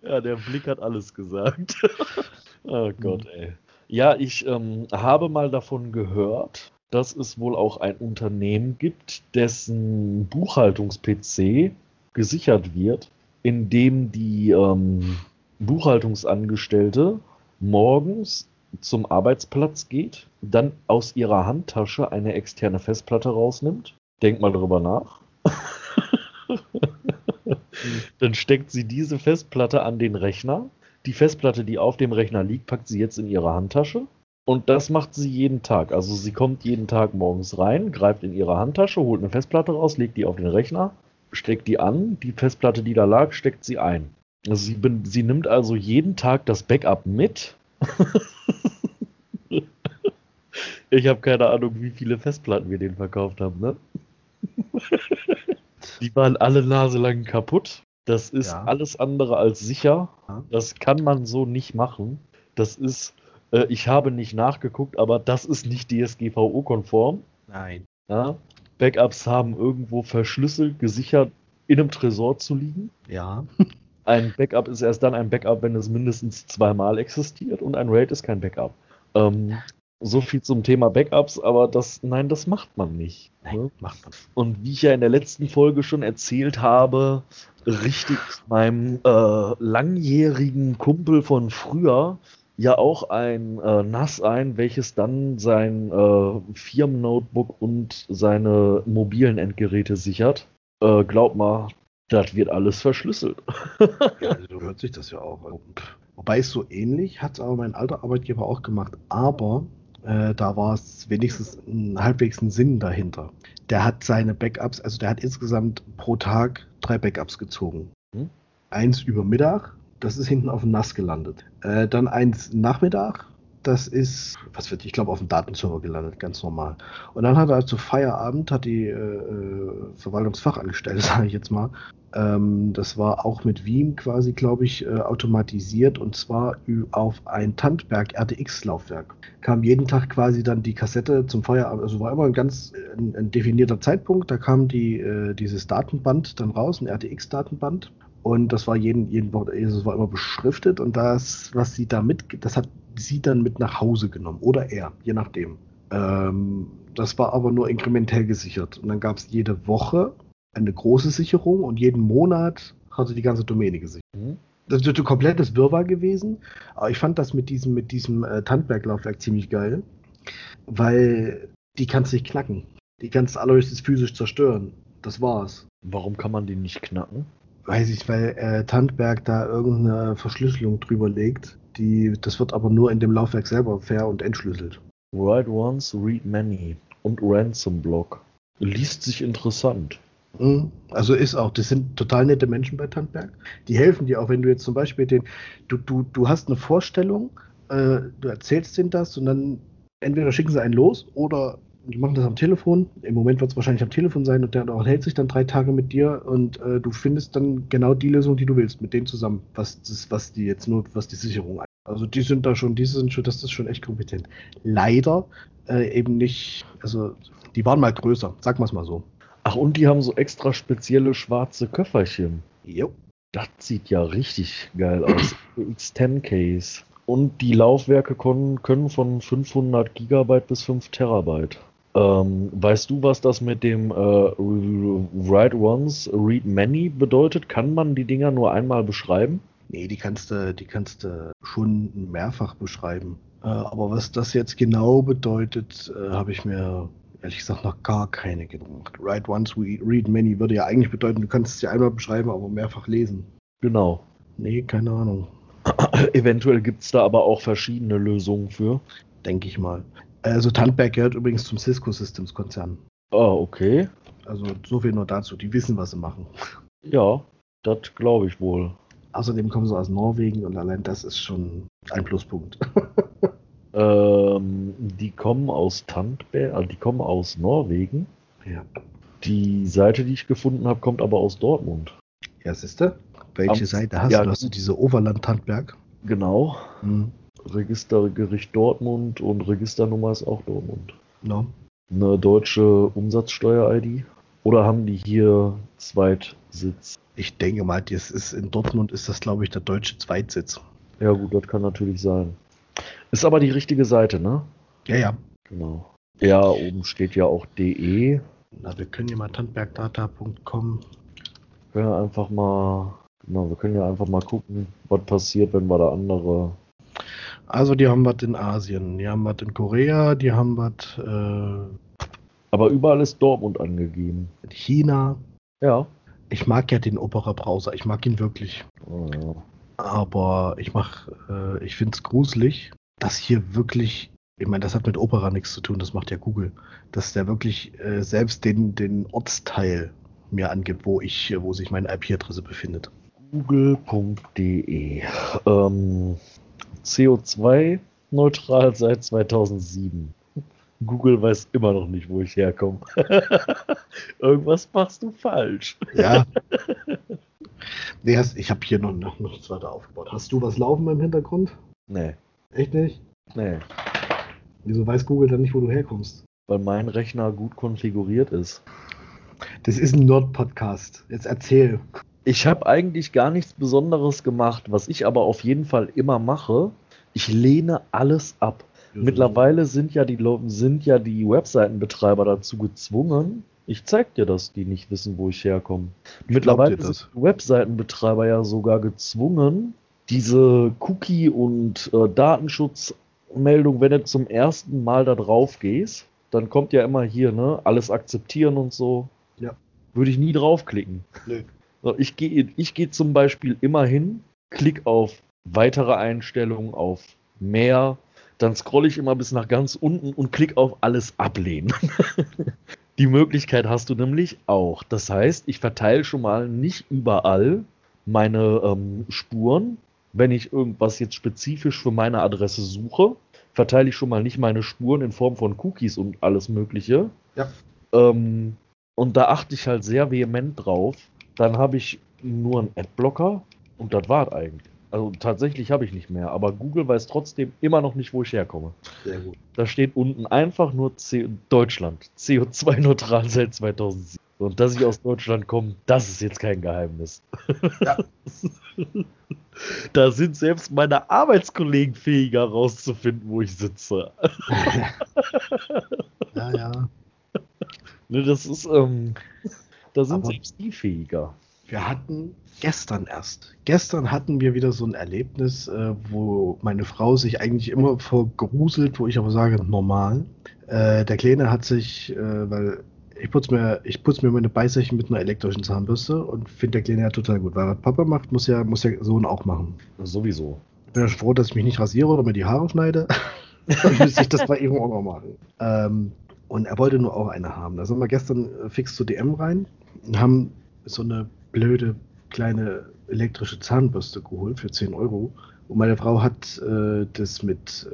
Ja, der Blick hat alles gesagt. oh Gott, ey. Ja, ich ähm, habe mal davon gehört, dass es wohl auch ein Unternehmen gibt, dessen Buchhaltungs-PC gesichert wird, indem die ähm, Buchhaltungsangestellte morgens zum Arbeitsplatz geht, dann aus ihrer Handtasche eine externe Festplatte rausnimmt. Denk mal drüber nach. Dann steckt sie diese Festplatte an den Rechner. Die Festplatte, die auf dem Rechner liegt, packt sie jetzt in ihre Handtasche. Und das macht sie jeden Tag. Also sie kommt jeden Tag morgens rein, greift in ihre Handtasche, holt eine Festplatte raus, legt die auf den Rechner, steckt die an. Die Festplatte, die da lag, steckt sie ein. Also sie, bin- sie nimmt also jeden Tag das Backup mit. ich habe keine Ahnung, wie viele Festplatten wir denen verkauft haben, ne? Die waren alle naselang kaputt. Das ist Ja. alles andere als sicher. Das kann man so nicht machen. Das ist, äh, ich habe nicht nachgeguckt, aber das ist nicht DSGVO-konform. Nein. Ja? Backups haben irgendwo verschlüsselt, gesichert in einem Tresor zu liegen. Ja. Ein Backup ist erst dann ein Backup, wenn es mindestens zweimal existiert und ein RAID ist kein Backup. Ähm, so viel zum Thema Backups, aber das, nein, das macht man nicht. ne? Nein, macht man. Und wie ich ja in der letzten Folge schon erzählt habe, richtig meinem äh, langjährigen Kumpel von früher ja auch ein äh, NAS ein, welches dann sein äh, Firmennotebook und seine mobilen Endgeräte sichert. Äh, glaub mal, das wird alles verschlüsselt. Ja, also so hört sich das ja auch. Pff. Wobei es so ähnlich hat aber mein alter Arbeitgeber auch gemacht. Aber äh, da war es wenigstens ein, halbwegs ein Sinn dahinter. Der hat seine Backups, also der hat insgesamt pro Tag drei Backups gezogen. Hm. Eins über Mittag, das ist hinten auf dem NAS gelandet. Äh, dann eins Nachmittag, das ist, was wird, ich glaube, auf dem Datenserver gelandet, ganz normal. Und dann hat er also Feierabend, hat die äh, äh Verwaltungsfachangestellte, sage ich jetzt mal, ähm, das war auch mit Veeam quasi, glaube ich, äh, automatisiert und zwar auf ein Tandberg RTX-Laufwerk. Kam jeden Tag quasi dann die Kassette zum Feierabend, also war immer ein ganz ein, ein definierter Zeitpunkt, da kam die, äh, dieses Datenband dann raus, ein RTX-Datenband. Und das war jeden, jeden Woche, also es war immer beschriftet und das, was sie da mit, das hat sie dann mit nach Hause genommen oder er, je nachdem. Ähm, das war aber nur inkrementell gesichert. Und dann gab es jede Woche eine große Sicherung und jeden Monat hatte die ganze Domäne gesichert. Mhm. Das ist ein komplettes Wirrwarr gewesen, aber ich fand das mit diesem, mit diesem äh, Tandberglaufwerk ziemlich geil, weil die kannst du nicht knacken. Die kannst du allerhöchstens physisch zerstören. Das war's. Warum kann man die nicht knacken? Weiß ich, weil äh, Tandberg da irgendeine Verschlüsselung drüber legt. Die, das wird aber nur in dem Laufwerk selber fair und entschlüsselt. Write once, read many. Und Ransom Block. Liest sich interessant. Mhm. Also ist auch, das sind total nette Menschen bei Tandberg. Die helfen dir auch, wenn du jetzt zum Beispiel den, du, du, du hast eine Vorstellung, äh, du erzählst denen das und dann entweder schicken sie einen los oder die machen das am Telefon. Im Moment wird es wahrscheinlich am Telefon sein und der hält sich dann drei Tage mit dir und äh, du findest dann genau die Lösung, die du willst, mit denen zusammen, was das, was die jetzt nur, was die Sicherung angeht. Also die sind da schon, diese sind schon, das ist schon echt kompetent. Leider äh, eben nicht, also die waren mal größer, sag mal es mal so. Ach, und die haben so extra spezielle schwarze Köfferchen. Jo. Das sieht ja richtig geil aus. X10 Case. Und die Laufwerke können, können von 500 Gigabyte bis 5 Terabyte. Ähm, weißt du, was das mit dem äh, Write Once, Read Many bedeutet? Kann man die Dinger nur einmal beschreiben? Nee, die kannst du, die kannst du schon mehrfach beschreiben. Äh, aber was das jetzt genau bedeutet, äh, habe ich mir ehrlich gesagt noch gar keine gemacht. Write once, read many würde ja eigentlich bedeuten, du kannst es ja einmal beschreiben, aber mehrfach lesen. Genau. Nee, keine Ahnung. Eventuell gibt es da aber auch verschiedene Lösungen für. Denke ich mal. Also Tandberg gehört übrigens zum Cisco Systems Konzern. Ah, okay. Also so viel nur dazu. Die wissen, was sie machen. Ja, das glaube ich wohl. Außerdem kommen sie aus Norwegen und allein das ist schon ein Pluspunkt. Ähm, die kommen aus Tandberg, also die kommen aus Norwegen. Ja. Die Seite, die ich gefunden habe, kommt aber aus Dortmund. Ja, siehste? Welche Am, Seite hast ja, du? Hast du diese Oberland-Tandberg? Genau. Hm. Registergericht Dortmund und Registernummer ist auch Dortmund. No. Eine deutsche Umsatzsteuer-ID? Oder haben die hier Zweitsitz? Ich denke mal, das ist in Dortmund ist das, glaube ich, der deutsche Zweitsitz. Ja gut, das kann natürlich sein. Ist aber die richtige Seite, ne? Ja, ja. Genau. Ja, oben steht ja auch DE. Na, wir können ja mal tandbergdata.com. Können ja einfach mal, genau, wir können ja einfach mal gucken, was passiert, wenn wir da andere. Also die haben was in Asien, die haben was in Korea, die haben was. Äh, aber überall ist Dortmund angegeben. China. Ja. Ich mag ja den Opera Browser, ich mag ihn wirklich. Oh, ja. Aber ich mach, äh, ich finde es gruselig, dass hier wirklich, ich meine, das hat mit Opera nichts zu tun, das macht ja Google, dass der wirklich äh, selbst den, den Ortsteil mir angibt, wo ich, wo sich meine IP-Adresse befindet. Google.de ähm, CO2 neutral seit 2007. Google weiß immer noch nicht, wo ich herkomme. Irgendwas machst du falsch. Ja. Nee, hast, ich habe hier noch, noch nichts weiter aufgebaut. Hast du was laufen im Hintergrund? Nee. Echt nicht? Nee. Wieso weiß Google dann nicht, wo du herkommst? Weil mein Rechner gut konfiguriert ist. Das ist ein Nerd-Podcast. Jetzt erzähl. Ich habe eigentlich gar nichts Besonderes gemacht. Was ich aber auf jeden Fall immer mache, ich lehne alles ab. Mhm. Mittlerweile sind ja die sind ja die Webseitenbetreiber dazu gezwungen, ich zeig dir das, die nicht wissen, wo ich herkomme. Mittlerweile sind Webseitenbetreiber ja sogar gezwungen, diese Cookie- und äh, Datenschutzmeldung, wenn du zum ersten Mal da drauf gehst, dann kommt ja immer hier, ne, alles akzeptieren und so. Ja. Würde ich nie draufklicken. Nee. So, ich gehe ich geh zum Beispiel immer hin, klick auf weitere Einstellungen, auf mehr, dann scrolle ich immer bis nach ganz unten und klick auf alles ablehnen. Die Möglichkeit hast du nämlich auch. Das heißt, ich verteile schon mal nicht überall meine ähm, Spuren. Wenn ich irgendwas jetzt spezifisch für meine Adresse suche, verteile ich schon mal nicht meine Spuren in Form von Cookies und alles Mögliche. Ja. Ähm, und da achte ich halt sehr vehement drauf. Dann habe ich nur einen Adblocker und das war eigentlich. Also tatsächlich habe ich nicht mehr, aber Google weiß trotzdem immer noch nicht, wo ich herkomme. Sehr gut. Da steht unten einfach nur C Deutschland, CO2-neutral seit 2007. Und dass ich aus Deutschland komme, das ist jetzt kein Geheimnis. Ja. da sind selbst meine Arbeitskollegen fähiger rauszufinden, wo ich sitze. ja, ja. Ne, das ist, ähm, da sind Aber- selbst die fähiger. Wir hatten gestern erst. Gestern hatten wir wieder so ein Erlebnis, äh, wo meine Frau sich eigentlich immer vergruselt, wo ich aber sage, normal. Äh, der Kleine hat sich, äh, weil ich putze mir, ich putz mir meine Beißerchen mit einer elektrischen Zahnbürste und finde der Kleine ja total gut. Weil was Papa macht, muss ja, muss der Sohn auch machen. Sowieso. Ich bin ja froh, dass ich mich nicht rasiere oder mir die Haare schneide. Dann müsste ich das bei ihm auch noch machen. Ähm, und er wollte nur auch eine haben. Da sind wir gestern äh, fix zu DM rein und haben so eine blöde kleine elektrische Zahnbürste geholt für 10 Euro. Und meine Frau hat äh, das mit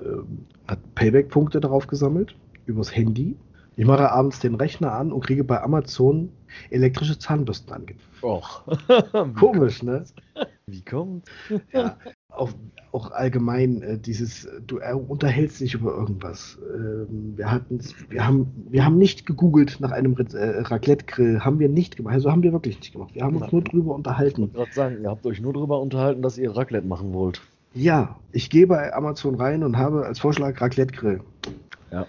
hat Payback-Punkte darauf gesammelt, übers Handy. Ich mache abends den Rechner an und kriege bei Amazon elektrische Zahnbürsten angezeigt. Och. Komisch, ne? Wie kommt? ja, auch, auch allgemein äh, dieses, du äh, unterhältst dich über irgendwas. Ähm, wir hatten, wir haben, wir haben nicht gegoogelt nach einem äh, Raclette-Grill, haben wir nicht gemacht. Also haben wir wirklich nicht gemacht. Wir haben uns nur drüber Ich unterhalten. wollte gerade sagen, ihr habt euch nur darüber unterhalten, dass ihr Raclette machen wollt. Ja, ich gehe bei Amazon rein und habe als Vorschlag Raclette-Grill. Ja.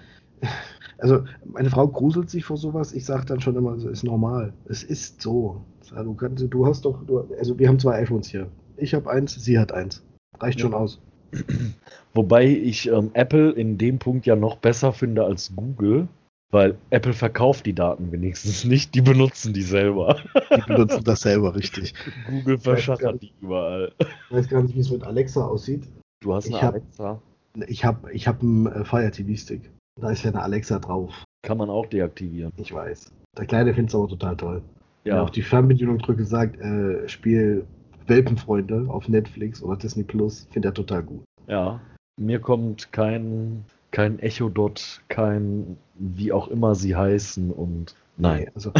Also meine Frau gruselt sich vor sowas. Ich sage dann schon immer, es ist normal. Es ist so. Ja, Du, kannst, du hast doch, du, also wir haben zwei iPhones hier. Ich habe eins, sie hat eins. Reicht Ja. schon aus. Wobei ich ähm, Apple in dem Punkt ja noch besser finde als Google, weil Apple verkauft die Daten wenigstens nicht, die benutzen die selber. Die benutzen das selber richtig. Google verschachert die überall. Ich weiß gar nicht, wie es mit Alexa aussieht. Du hast eine Ich hab- Alexa, Ich habe ich hab einen äh, Fire TV Stick. Da ist ja eine Alexa drauf. kann man auch deaktivieren. Ich weiß. Der Kleine findet es aber total toll. Wenn er Ja, auf die Fernbedienung drücke, sagt, äh, Spiel Welpenfreunde auf Netflix oder Disney Plus, findet er total gut. ja. Mir kommt kein, kein Echo Dot, kein wie auch immer sie heißen und nein. Also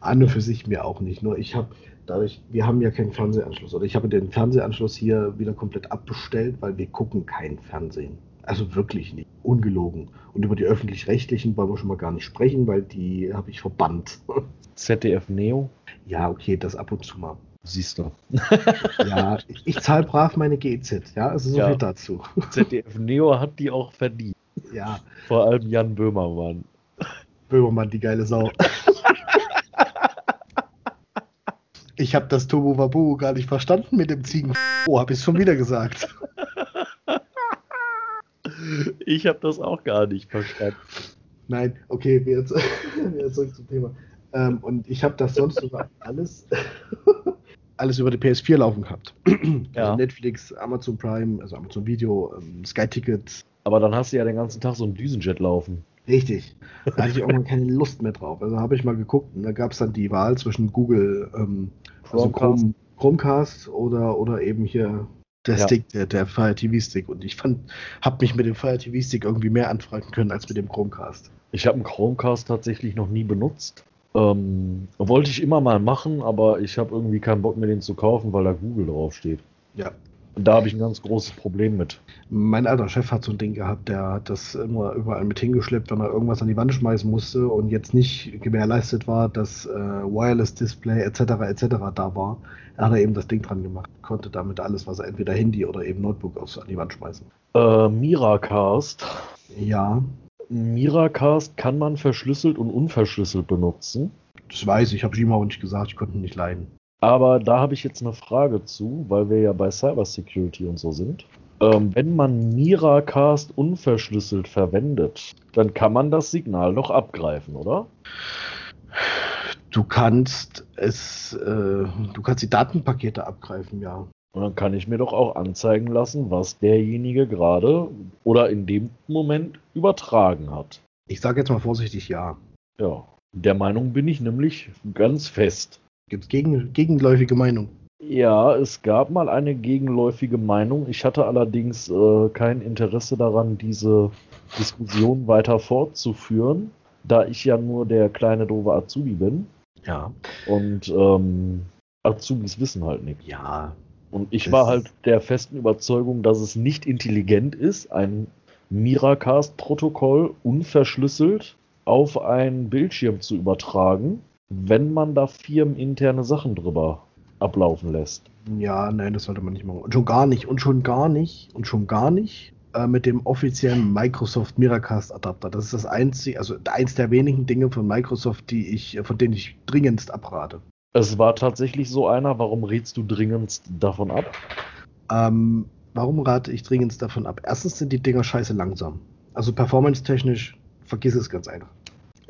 an und für sich mir auch nicht. Nur ich habe dadurch, wir haben ja keinen Fernsehanschluss. Oder ich habe den Fernsehanschluss hier wieder komplett abbestellt, weil wir gucken kein Fernsehen. Also wirklich nicht. Ungelogen. Und über die öffentlich-rechtlichen wollen wir schon mal gar nicht sprechen, weil die habe ich verbannt. ZDF Neo, Ja, okay, das ab und zu mal. Siehst du. Ja, ich, ich zahle brav meine GEZ, ja, also so Ja. viel dazu. ZDF Neo hat die auch verdient. Ja, Vor allem Jan Böhmermann. Böhmermann, die geile Sau. Ich habe das Turbo Wabu gar nicht verstanden mit dem Ziegen. Oh, habe ich schon wieder gesagt. Ich habe das auch gar nicht verstanden. Nein, okay, wir jetzt, wieder zurück zum Thema. Ähm, und ich habe das sonst über alles, alles über die PS4 laufen gehabt. Ja. Also Netflix, Amazon Prime, also Amazon Video, ähm, Sky Tickets. Aber dann hast du ja den ganzen Tag so einen Düsenjet laufen. Richtig. Da hatte ich irgendwann keine Lust mehr drauf. Also habe ich mal geguckt und da gab es dann die Wahl zwischen Google, ähm, also Chromecast. Chrome, Chromecast oder, oder eben hier der Ja. Stick, der, der Fire TV Stick. Und ich fand, habe mich mit dem Fire TV Stick irgendwie mehr anfreunden können als mit dem Chromecast. Ich habe einen Chromecast tatsächlich noch nie benutzt. Ähm, wollte ich immer mal machen, aber ich habe irgendwie keinen Bock mir den zu kaufen, weil da Google draufsteht. Ja. Und da habe ich ein ganz großes Problem mit. Mein alter Chef hat so ein Ding gehabt, der hat das immer überall mit hingeschleppt, wenn er irgendwas an die Wand schmeißen musste und jetzt nicht gewährleistet war, dass äh, Wireless Display etc. etc. da war. Er hat er eben das Ding dran gemacht, konnte damit alles, was er entweder Handy oder eben Notebook aufs, an die Wand schmeißen. Äh, Miracast. Ja, Miracast kann man verschlüsselt und unverschlüsselt benutzen. das weiß ich, habe ich ihm auch nicht gesagt, ich konnte ihn nicht leiden. Aber da habe ich jetzt eine Frage zu, weil wir ja bei Cybersecurity und so sind. Ähm, wenn man Miracast unverschlüsselt verwendet, dann kann man das Signal doch abgreifen, oder? Du kannst es, äh, du kannst die Datenpakete abgreifen, ja. Und dann kann ich mir doch auch anzeigen lassen, was derjenige gerade oder in dem Moment übertragen hat. Ich sage jetzt mal vorsichtig ja. Ja, der Meinung bin ich nämlich ganz fest. Gibt es gegen, gegenläufige Meinung? Ja, es gab mal eine gegenläufige Meinung. Ich hatte allerdings äh, kein Interesse daran, diese Diskussion weiter fortzuführen, da ich ja nur der kleine doofe Azubi bin. Ja. Und ähm, Azubis wissen halt nicht. Ja. Und ich war halt der festen Überzeugung, dass es nicht intelligent ist, ein Miracast-Protokoll unverschlüsselt auf einen Bildschirm zu übertragen, wenn man da firmeninterne Sachen drüber ablaufen lässt. Ja, nein, das sollte man nicht machen. Und schon gar nicht, und schon gar nicht, und schon gar nicht äh, mit dem offiziellen Microsoft Miracast Adapter. Das ist das einzige, also eins der wenigen Dinge von Microsoft, die ich, von denen ich dringendst abrate. Es war tatsächlich so einer, warum rätst du dringendst davon ab? Ähm, warum rate ich dringendst davon ab? Erstens sind die Dinger scheiße langsam. Also performance-technisch, vergiss es ganz einfach.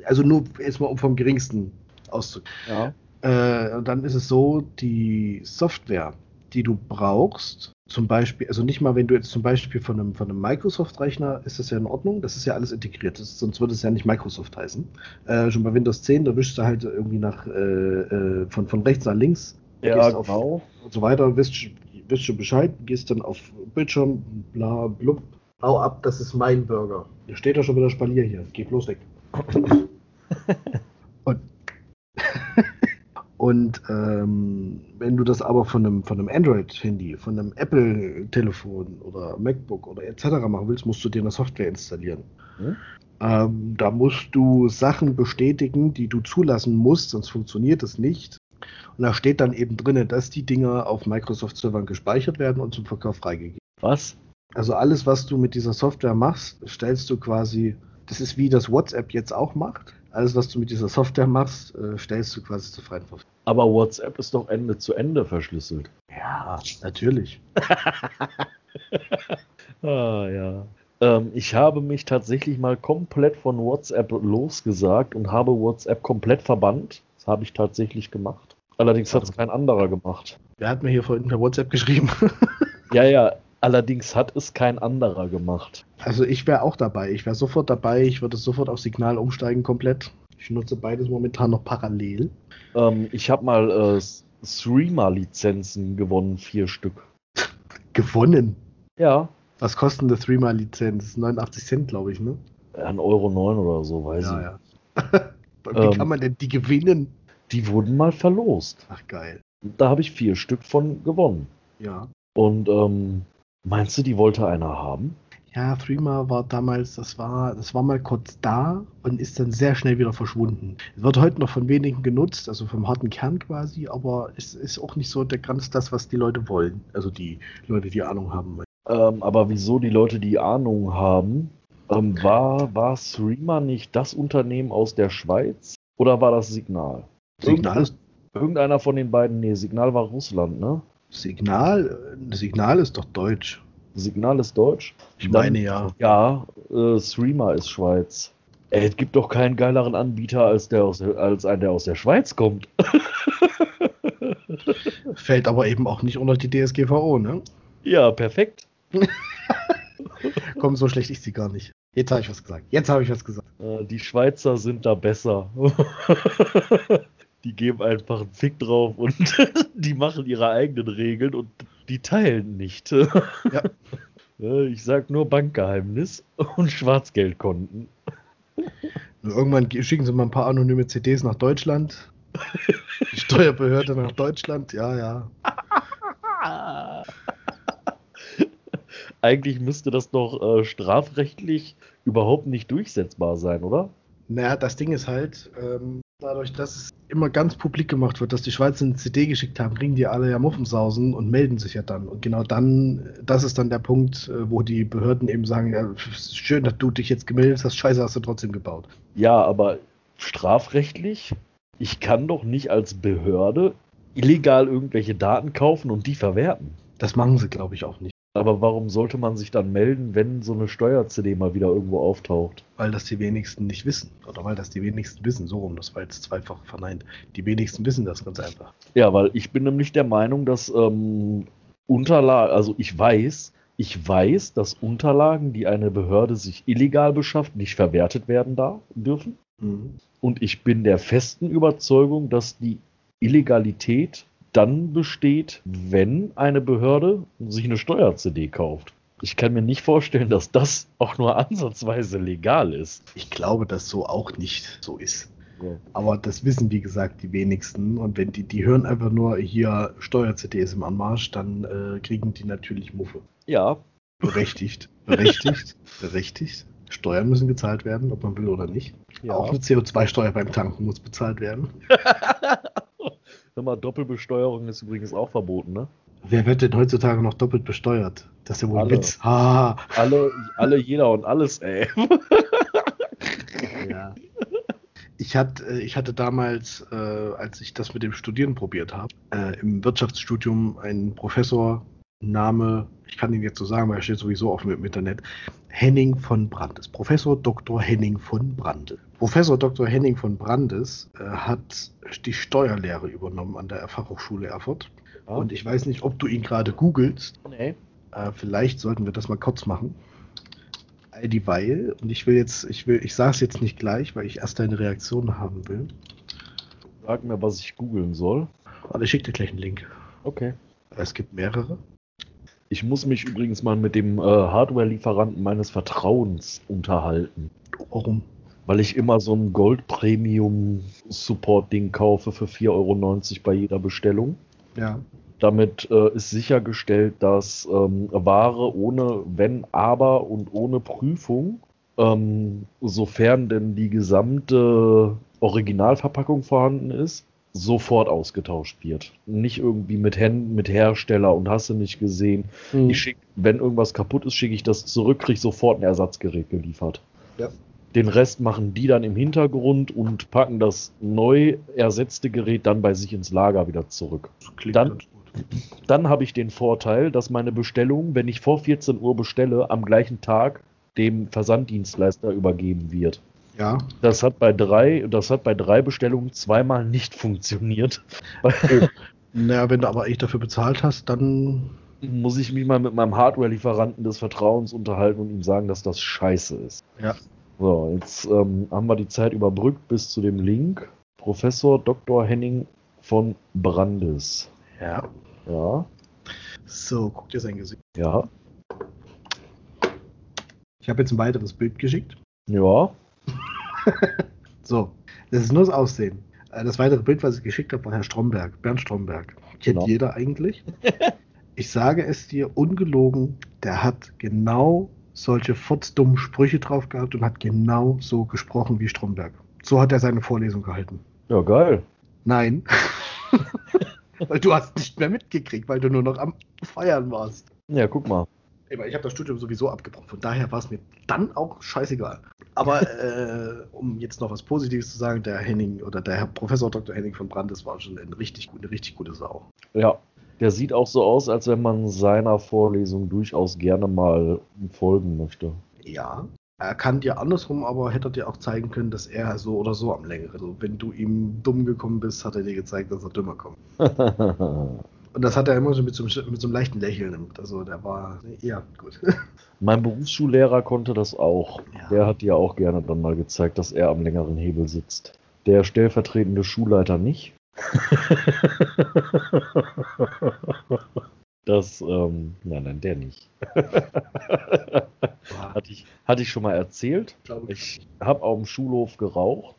Also nur erstmal um vom geringsten auszugehen. Ja. Äh, dann ist es so, die Software, die du brauchst, zum Beispiel, also nicht mal, wenn du jetzt zum Beispiel von einem, von einem Microsoft-Rechner, ist das ja in Ordnung, das ist ja alles integriert, das, sonst würde es ja nicht Microsoft heißen. Äh, schon bei Windows 10, da wischst du halt irgendwie nach, äh, äh, von, von rechts nach links, Ja, gehst auf- genau. und so weiter, wisst, wisst schon Bescheid, gehst dann auf Bildschirm, bla, blub, hau ab, das ist mein Burger. Hier steht doch schon wieder Spalier hier, geh bloß weg. und ähm, wenn du das aber von einem, von einem Android-Handy, von einem Apple-Telefon oder MacBook oder etc. machen willst, musst du dir eine Software installieren. Hm? Ähm, da musst du Sachen bestätigen, die du zulassen musst, sonst funktioniert es nicht. Und da steht dann eben drin, dass die Dinger auf Microsoft-Servern gespeichert werden und zum Verkauf freigegeben. Was? Also alles, was du mit dieser Software machst, stellst du quasi, das ist wie das WhatsApp jetzt auch macht. Alles, was du mit dieser Software machst, äh, stellst du quasi zur freien Verfügung. Aber WhatsApp ist doch Ende zu Ende verschlüsselt. Ja, natürlich. Ah, ja. Ähm, ich habe mich tatsächlich mal komplett von WhatsApp losgesagt und habe WhatsApp komplett verbannt. Das habe ich tatsächlich gemacht. Allerdings hat es kein anderer gemacht. Wer hat mir hier vorhin per WhatsApp geschrieben? Ja, ja. Allerdings hat es kein anderer gemacht. Also ich wäre auch dabei. Ich wäre sofort dabei. Ich würde sofort auf Signal umsteigen komplett. Ich nutze beides momentan noch parallel. Ähm, ich habe mal äh, Streamer-Lizenzen gewonnen, vier Stück. Gewonnen. Ja, Was kostet eine Threema-Lizenz? 89 Cent, glaube ich, ne? ein Euro neun oder so, weiß ich. ja. Wie Ähm. kann man denn die gewinnen? Die wurden mal verlost. Ach geil. Da habe ich vier Stück von gewonnen. Ja. Und ähm, meinst du, die wollte einer haben? Ja, Threema war damals, das war, das war mal kurz da und ist dann sehr schnell wieder verschwunden. Es wird heute noch von wenigen genutzt, also vom harten Kern quasi, aber es ist auch nicht so der ganz das, was die Leute wollen. Also die Leute, die Ahnung haben wollen. Ähm, aber wieso die Leute die Ahnung haben, ähm, war, war Streamer nicht das Unternehmen aus der Schweiz oder war das Signal? Signal ist, Irgendeiner von den beiden, nee, Signal war Russland, ne? Signal, äh, Signal ist doch deutsch. Signal ist deutsch. Ich Dann- meine ja. Ja, äh, Streamer ist Schweiz. Ey, es gibt doch keinen geileren Anbieter als der aus der, als ein, der aus der Schweiz kommt. Fällt aber eben auch nicht unter die DSGVO, ne? ja, perfekt. Komm, so schlecht ist sie gar nicht. Jetzt habe ich was gesagt. Jetzt habe ich was gesagt. Äh, die Schweizer sind da besser. die geben einfach einen Fick drauf und die machen ihre eigenen Regeln und die teilen nicht. Ja. Ich sag nur Bankgeheimnis und Schwarzgeldkonten. Nur irgendwann ge- schicken sie mal ein paar anonyme CDs nach Deutschland. Die Steuerbehörde nach Deutschland, ja, ja. Eigentlich müsste das doch äh, strafrechtlich überhaupt nicht durchsetzbar sein, oder? Naja, das Ding ist halt, ähm, dadurch, dass es immer ganz publik gemacht wird, dass die Schweizer eine CD geschickt haben, kriegen die alle ja Muffensausen und melden sich ja dann. Und genau dann, das ist dann der Punkt, äh, wo die Behörden eben sagen, ja, schön, dass du dich jetzt gemeldet hast, scheiße hast du trotzdem gebaut. Ja, aber strafrechtlich, ich kann doch nicht als Behörde illegal irgendwelche Daten kaufen und die verwerten. Das machen sie, glaube ich, auch nicht. Aber warum sollte man sich dann melden, wenn so eine Steuer-CD mal wieder irgendwo auftaucht? Weil das die wenigsten nicht wissen. Oder weil das die wenigsten wissen. So rum, das war jetzt zweifach verneint. Die wenigsten wissen das ganz einfach. Ja, weil ich bin nämlich der Meinung, dass ähm, Unterlagen, also ich weiß, ich weiß, dass Unterlagen, die eine Behörde sich illegal beschafft, nicht verwertet werden darf, dürfen. Mhm. Und ich bin der festen Überzeugung, dass die Illegalität dann besteht, wenn eine Behörde sich eine Steuer-CD kauft. Ich kann mir nicht vorstellen, dass das auch nur ansatzweise legal ist. Ich glaube, dass so auch nicht so ist. Ja. Aber das wissen, wie gesagt, die wenigsten. Und wenn die, die hören einfach nur hier Steuer-CDs im Anmarsch, dann äh, kriegen die natürlich Muffe. Ja. Berechtigt. Berechtigt. berechtigt. Steuern müssen gezahlt werden, ob man will oder nicht. Ja. Auch eine CO2-Steuer beim Tanken muss bezahlt werden. Hör mal, Doppelbesteuerung ist übrigens auch verboten, ne? Wer wird denn heutzutage noch doppelt besteuert? Das ist ja wohl ein Witz. Ah. Alle, alle, jeder und alles, ey. ja. Ich hatte, äh, ich hatte damals, äh, als ich das mit dem Studieren probiert habe, äh, im Wirtschaftsstudium einen Professor, Name, ich kann ihn jetzt so sagen, weil er steht sowieso auf dem Internet, Henning von Brandes. Professor Dr. Henning von Brandes. Professor Dr. Henning von Brandes äh, hat die Steuerlehre übernommen an der Fachhochschule Erfurt. Ja. Und ich weiß nicht, ob du ihn gerade googelst. Nee. Äh, vielleicht sollten wir das mal kurz machen. All dieweil, und ich will jetzt, ich will, ich sage es jetzt nicht gleich, weil ich erst deine Reaktion haben will. Sag mir, was ich googeln soll. Warte, ich schicke dir gleich einen Link. Okay. Es gibt mehrere. Ich muss mich übrigens mal mit dem äh, Hardware-Lieferanten meines Vertrauens unterhalten. Warum? Weil ich immer so ein Gold-Premium-Support-Ding kaufe für 4,90 Euro bei jeder Bestellung. Ja. Damit äh, ist sichergestellt, dass ähm, Ware ohne Wenn, Aber und ohne Prüfung, ähm, sofern denn die gesamte Originalverpackung vorhanden ist, sofort ausgetauscht wird. Nicht irgendwie mit Händen, mit Hersteller und hast du nicht gesehen. Mhm. Ich schick, wenn irgendwas kaputt ist, schicke ich das zurück, kriege sofort ein Ersatzgerät geliefert. Ja. Den Rest machen die dann im Hintergrund und packen das neu ersetzte Gerät dann bei sich ins Lager wieder zurück. dann dann habe ich den Vorteil, dass meine Bestellung, wenn ich vor 14 Uhr bestelle, am gleichen Tag dem Versanddienstleister übergeben wird. Ja. Das hat bei drei, das hat bei drei Bestellungen zweimal nicht funktioniert. Naja, wenn du aber echt dafür bezahlt hast, dann muss ich mich mal mit meinem Hardware-Lieferanten des Vertrauens unterhalten und ihm sagen, dass das scheiße ist. Ja. So, jetzt ähm, haben wir die Zeit überbrückt bis zu dem Link. Professor Dr. Henning von Brandes. Ja. Ja. So, guck dir sein Gesicht. Ja. Ich habe jetzt ein weiteres Bild geschickt. Ja. so, das ist nur das Aussehen. Äh, das weitere Bild, was ich geschickt habe, war Herr Stromberg, Bernd Stromberg. Kennt genau. jeder eigentlich. ich sage es dir ungelogen, der hat genau solche fotzdummen Sprüche drauf gehabt und hat genau so gesprochen wie Stromberg. So hat er seine Vorlesung gehalten. Ja, geil. Nein. weil du hast nicht mehr mitgekriegt, weil du nur noch am Feiern warst. Ja, guck mal. Ich habe das Studium sowieso abgebrochen, von daher war es mir dann auch scheißegal. Aber äh, um jetzt noch was Positives zu sagen, der Henning oder der Herr Professor Dr. Henning von Brandes war schon eine richtig, eine richtig gute Sau. Ja, der sieht auch so aus, als wenn man seiner Vorlesung durchaus gerne mal folgen möchte. Ja, er kann dir andersrum, aber hätte er dir auch zeigen können, dass er so oder so am längeren. Also wenn du ihm dumm gekommen bist, hat er dir gezeigt, dass er dümmer kommt. Und das hat er immer so mit so, einem, mit so einem leichten Lächeln. Also der war, ja, gut. Mein Berufsschullehrer konnte das auch. Ja. Der hat dir auch gerne dann mal gezeigt, dass er am längeren Hebel sitzt. Der stellvertretende Schulleiter nicht. das, ähm, nein, nein, der nicht. hatte, ich, hatte ich schon mal erzählt. Ich habe auf dem Schulhof geraucht.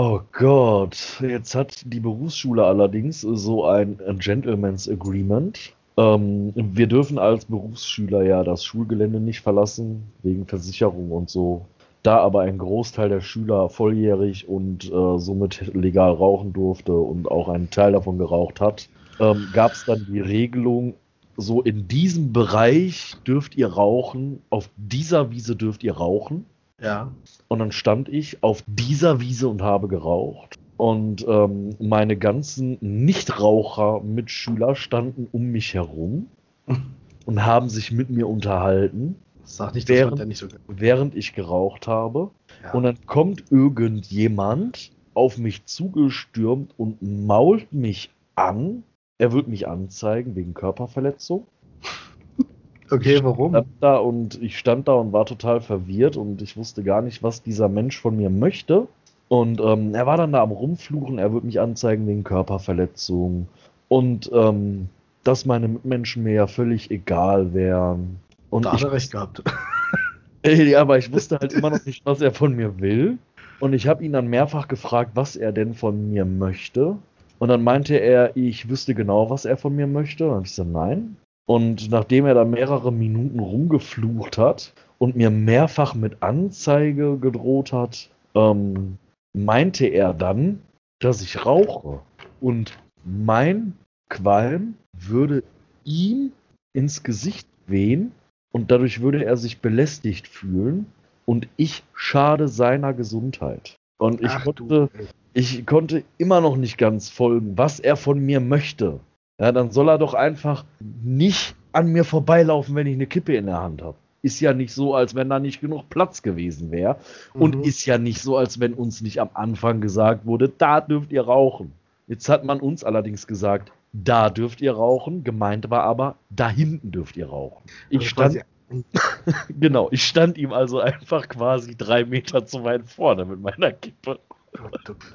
Oh Gott, jetzt hat die Berufsschule allerdings so ein Gentleman's Agreement. Ähm, wir dürfen als Berufsschüler ja das Schulgelände nicht verlassen, wegen Versicherung und so. Da aber ein Großteil der Schüler volljährig und äh, somit legal rauchen durfte und auch einen Teil davon geraucht hat, ähm, gab es dann die Regelung, so in diesem Bereich dürft ihr rauchen, auf dieser Wiese dürft ihr rauchen. Ja. Und dann stand ich auf dieser Wiese und habe geraucht. Und ähm, meine ganzen Nichtraucher-Mitschüler standen um mich herum und haben sich mit mir unterhalten. Sag nicht, während, nicht so während ich geraucht habe. Ja. Und dann kommt irgendjemand auf mich zugestürmt und mault mich an. Er wird mich anzeigen wegen Körperverletzung. Okay, warum? Ich da und ich stand da und war total verwirrt und ich wusste gar nicht, was dieser Mensch von mir möchte. Und ähm, er war dann da am Rumfluchen, er würde mich anzeigen wegen Körperverletzung. Und ähm, dass meine Mitmenschen mir ja völlig egal wären. Und Da hat ich, er recht gehabt. ja, aber ich wusste halt immer noch nicht, was er von mir will. Und ich habe ihn dann mehrfach gefragt, was er denn von mir möchte. Und dann meinte er, ich wüsste genau, was er von mir möchte. Und ich gesagt, nein. Und nachdem er da mehrere Minuten rumgeflucht hat und mir mehrfach mit Anzeige gedroht hat, ähm, meinte er dann, dass ich rauche. Und mein Qualm würde ihm ins Gesicht wehen und dadurch würde er sich belästigt fühlen und ich schade seiner Gesundheit. Und ich Ach konnte, ich konnte immer noch nicht ganz folgen, was er von mir möchte. Ja, dann soll er doch einfach nicht an mir vorbeilaufen, wenn ich eine Kippe in der Hand habe. Ist ja nicht so, als wenn da nicht genug Platz gewesen wäre. Und Mhm. ist ja nicht so, als wenn uns nicht am Anfang gesagt wurde, da dürft ihr rauchen. Jetzt hat man uns allerdings gesagt, da dürft ihr rauchen. Gemeint war aber, da hinten dürft ihr rauchen. Ich Also stand, genau, ich stand ihm also einfach quasi drei Meter zu weit vorne mit meiner Kippe.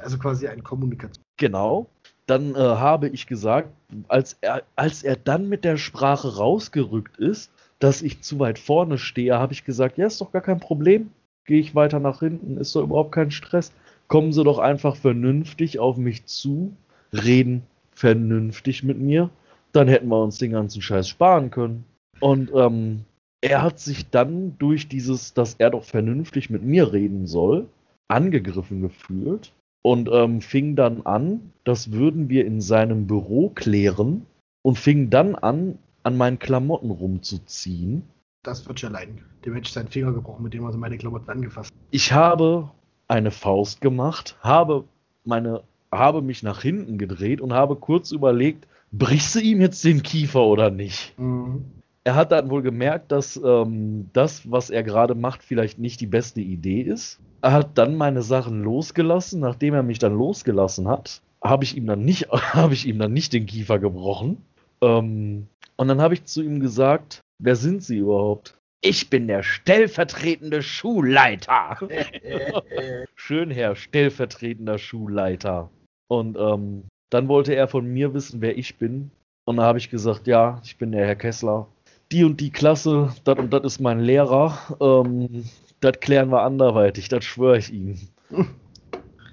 Also quasi eine Kommunikation. Genau. Dann äh, habe ich gesagt, als er, als er dann mit der Sprache rausgerückt ist, dass ich zu weit vorne stehe, habe ich gesagt, ja, ist doch gar kein Problem. Gehe ich weiter nach hinten, ist doch überhaupt kein Stress. Kommen Sie doch einfach vernünftig auf mich zu, reden vernünftig mit mir, dann hätten wir uns den ganzen Scheiß sparen können. Und ähm, er hat sich dann durch dieses, dass er doch vernünftig mit mir reden soll, angegriffen gefühlt und ähm, fing dann an, das würden wir in seinem Büro klären und fing dann an, an meinen Klamotten rumzuziehen. Das wird schon leiden. Dem hätte ich seinen Finger gebrochen, mit dem er meine Klamotten angefasst hat. Ich habe eine Faust gemacht, habe meine, habe mich nach hinten gedreht und habe kurz überlegt, brichst du ihm jetzt den Kiefer oder nicht? Mhm. Er hat dann wohl gemerkt, dass ähm, das, was er gerade macht, vielleicht nicht die beste Idee ist. Er hat dann meine Sachen losgelassen. Nachdem er mich dann losgelassen hat, habe ich ihm dann nicht, habe ich ihm dann nicht den Kiefer gebrochen. Ähm, und dann habe ich zu ihm gesagt, wer sind Sie überhaupt? Ich bin der stellvertretende Schulleiter. Schön, Herr stellvertretender Schulleiter. Und ähm, dann wollte er von mir wissen, wer ich bin. Und da habe ich gesagt, ja, ich bin der Herr Kessler. Die und die Klasse, das und das ist mein Lehrer. Ähm, das klären wir anderweitig, das schwöre ich Ihnen.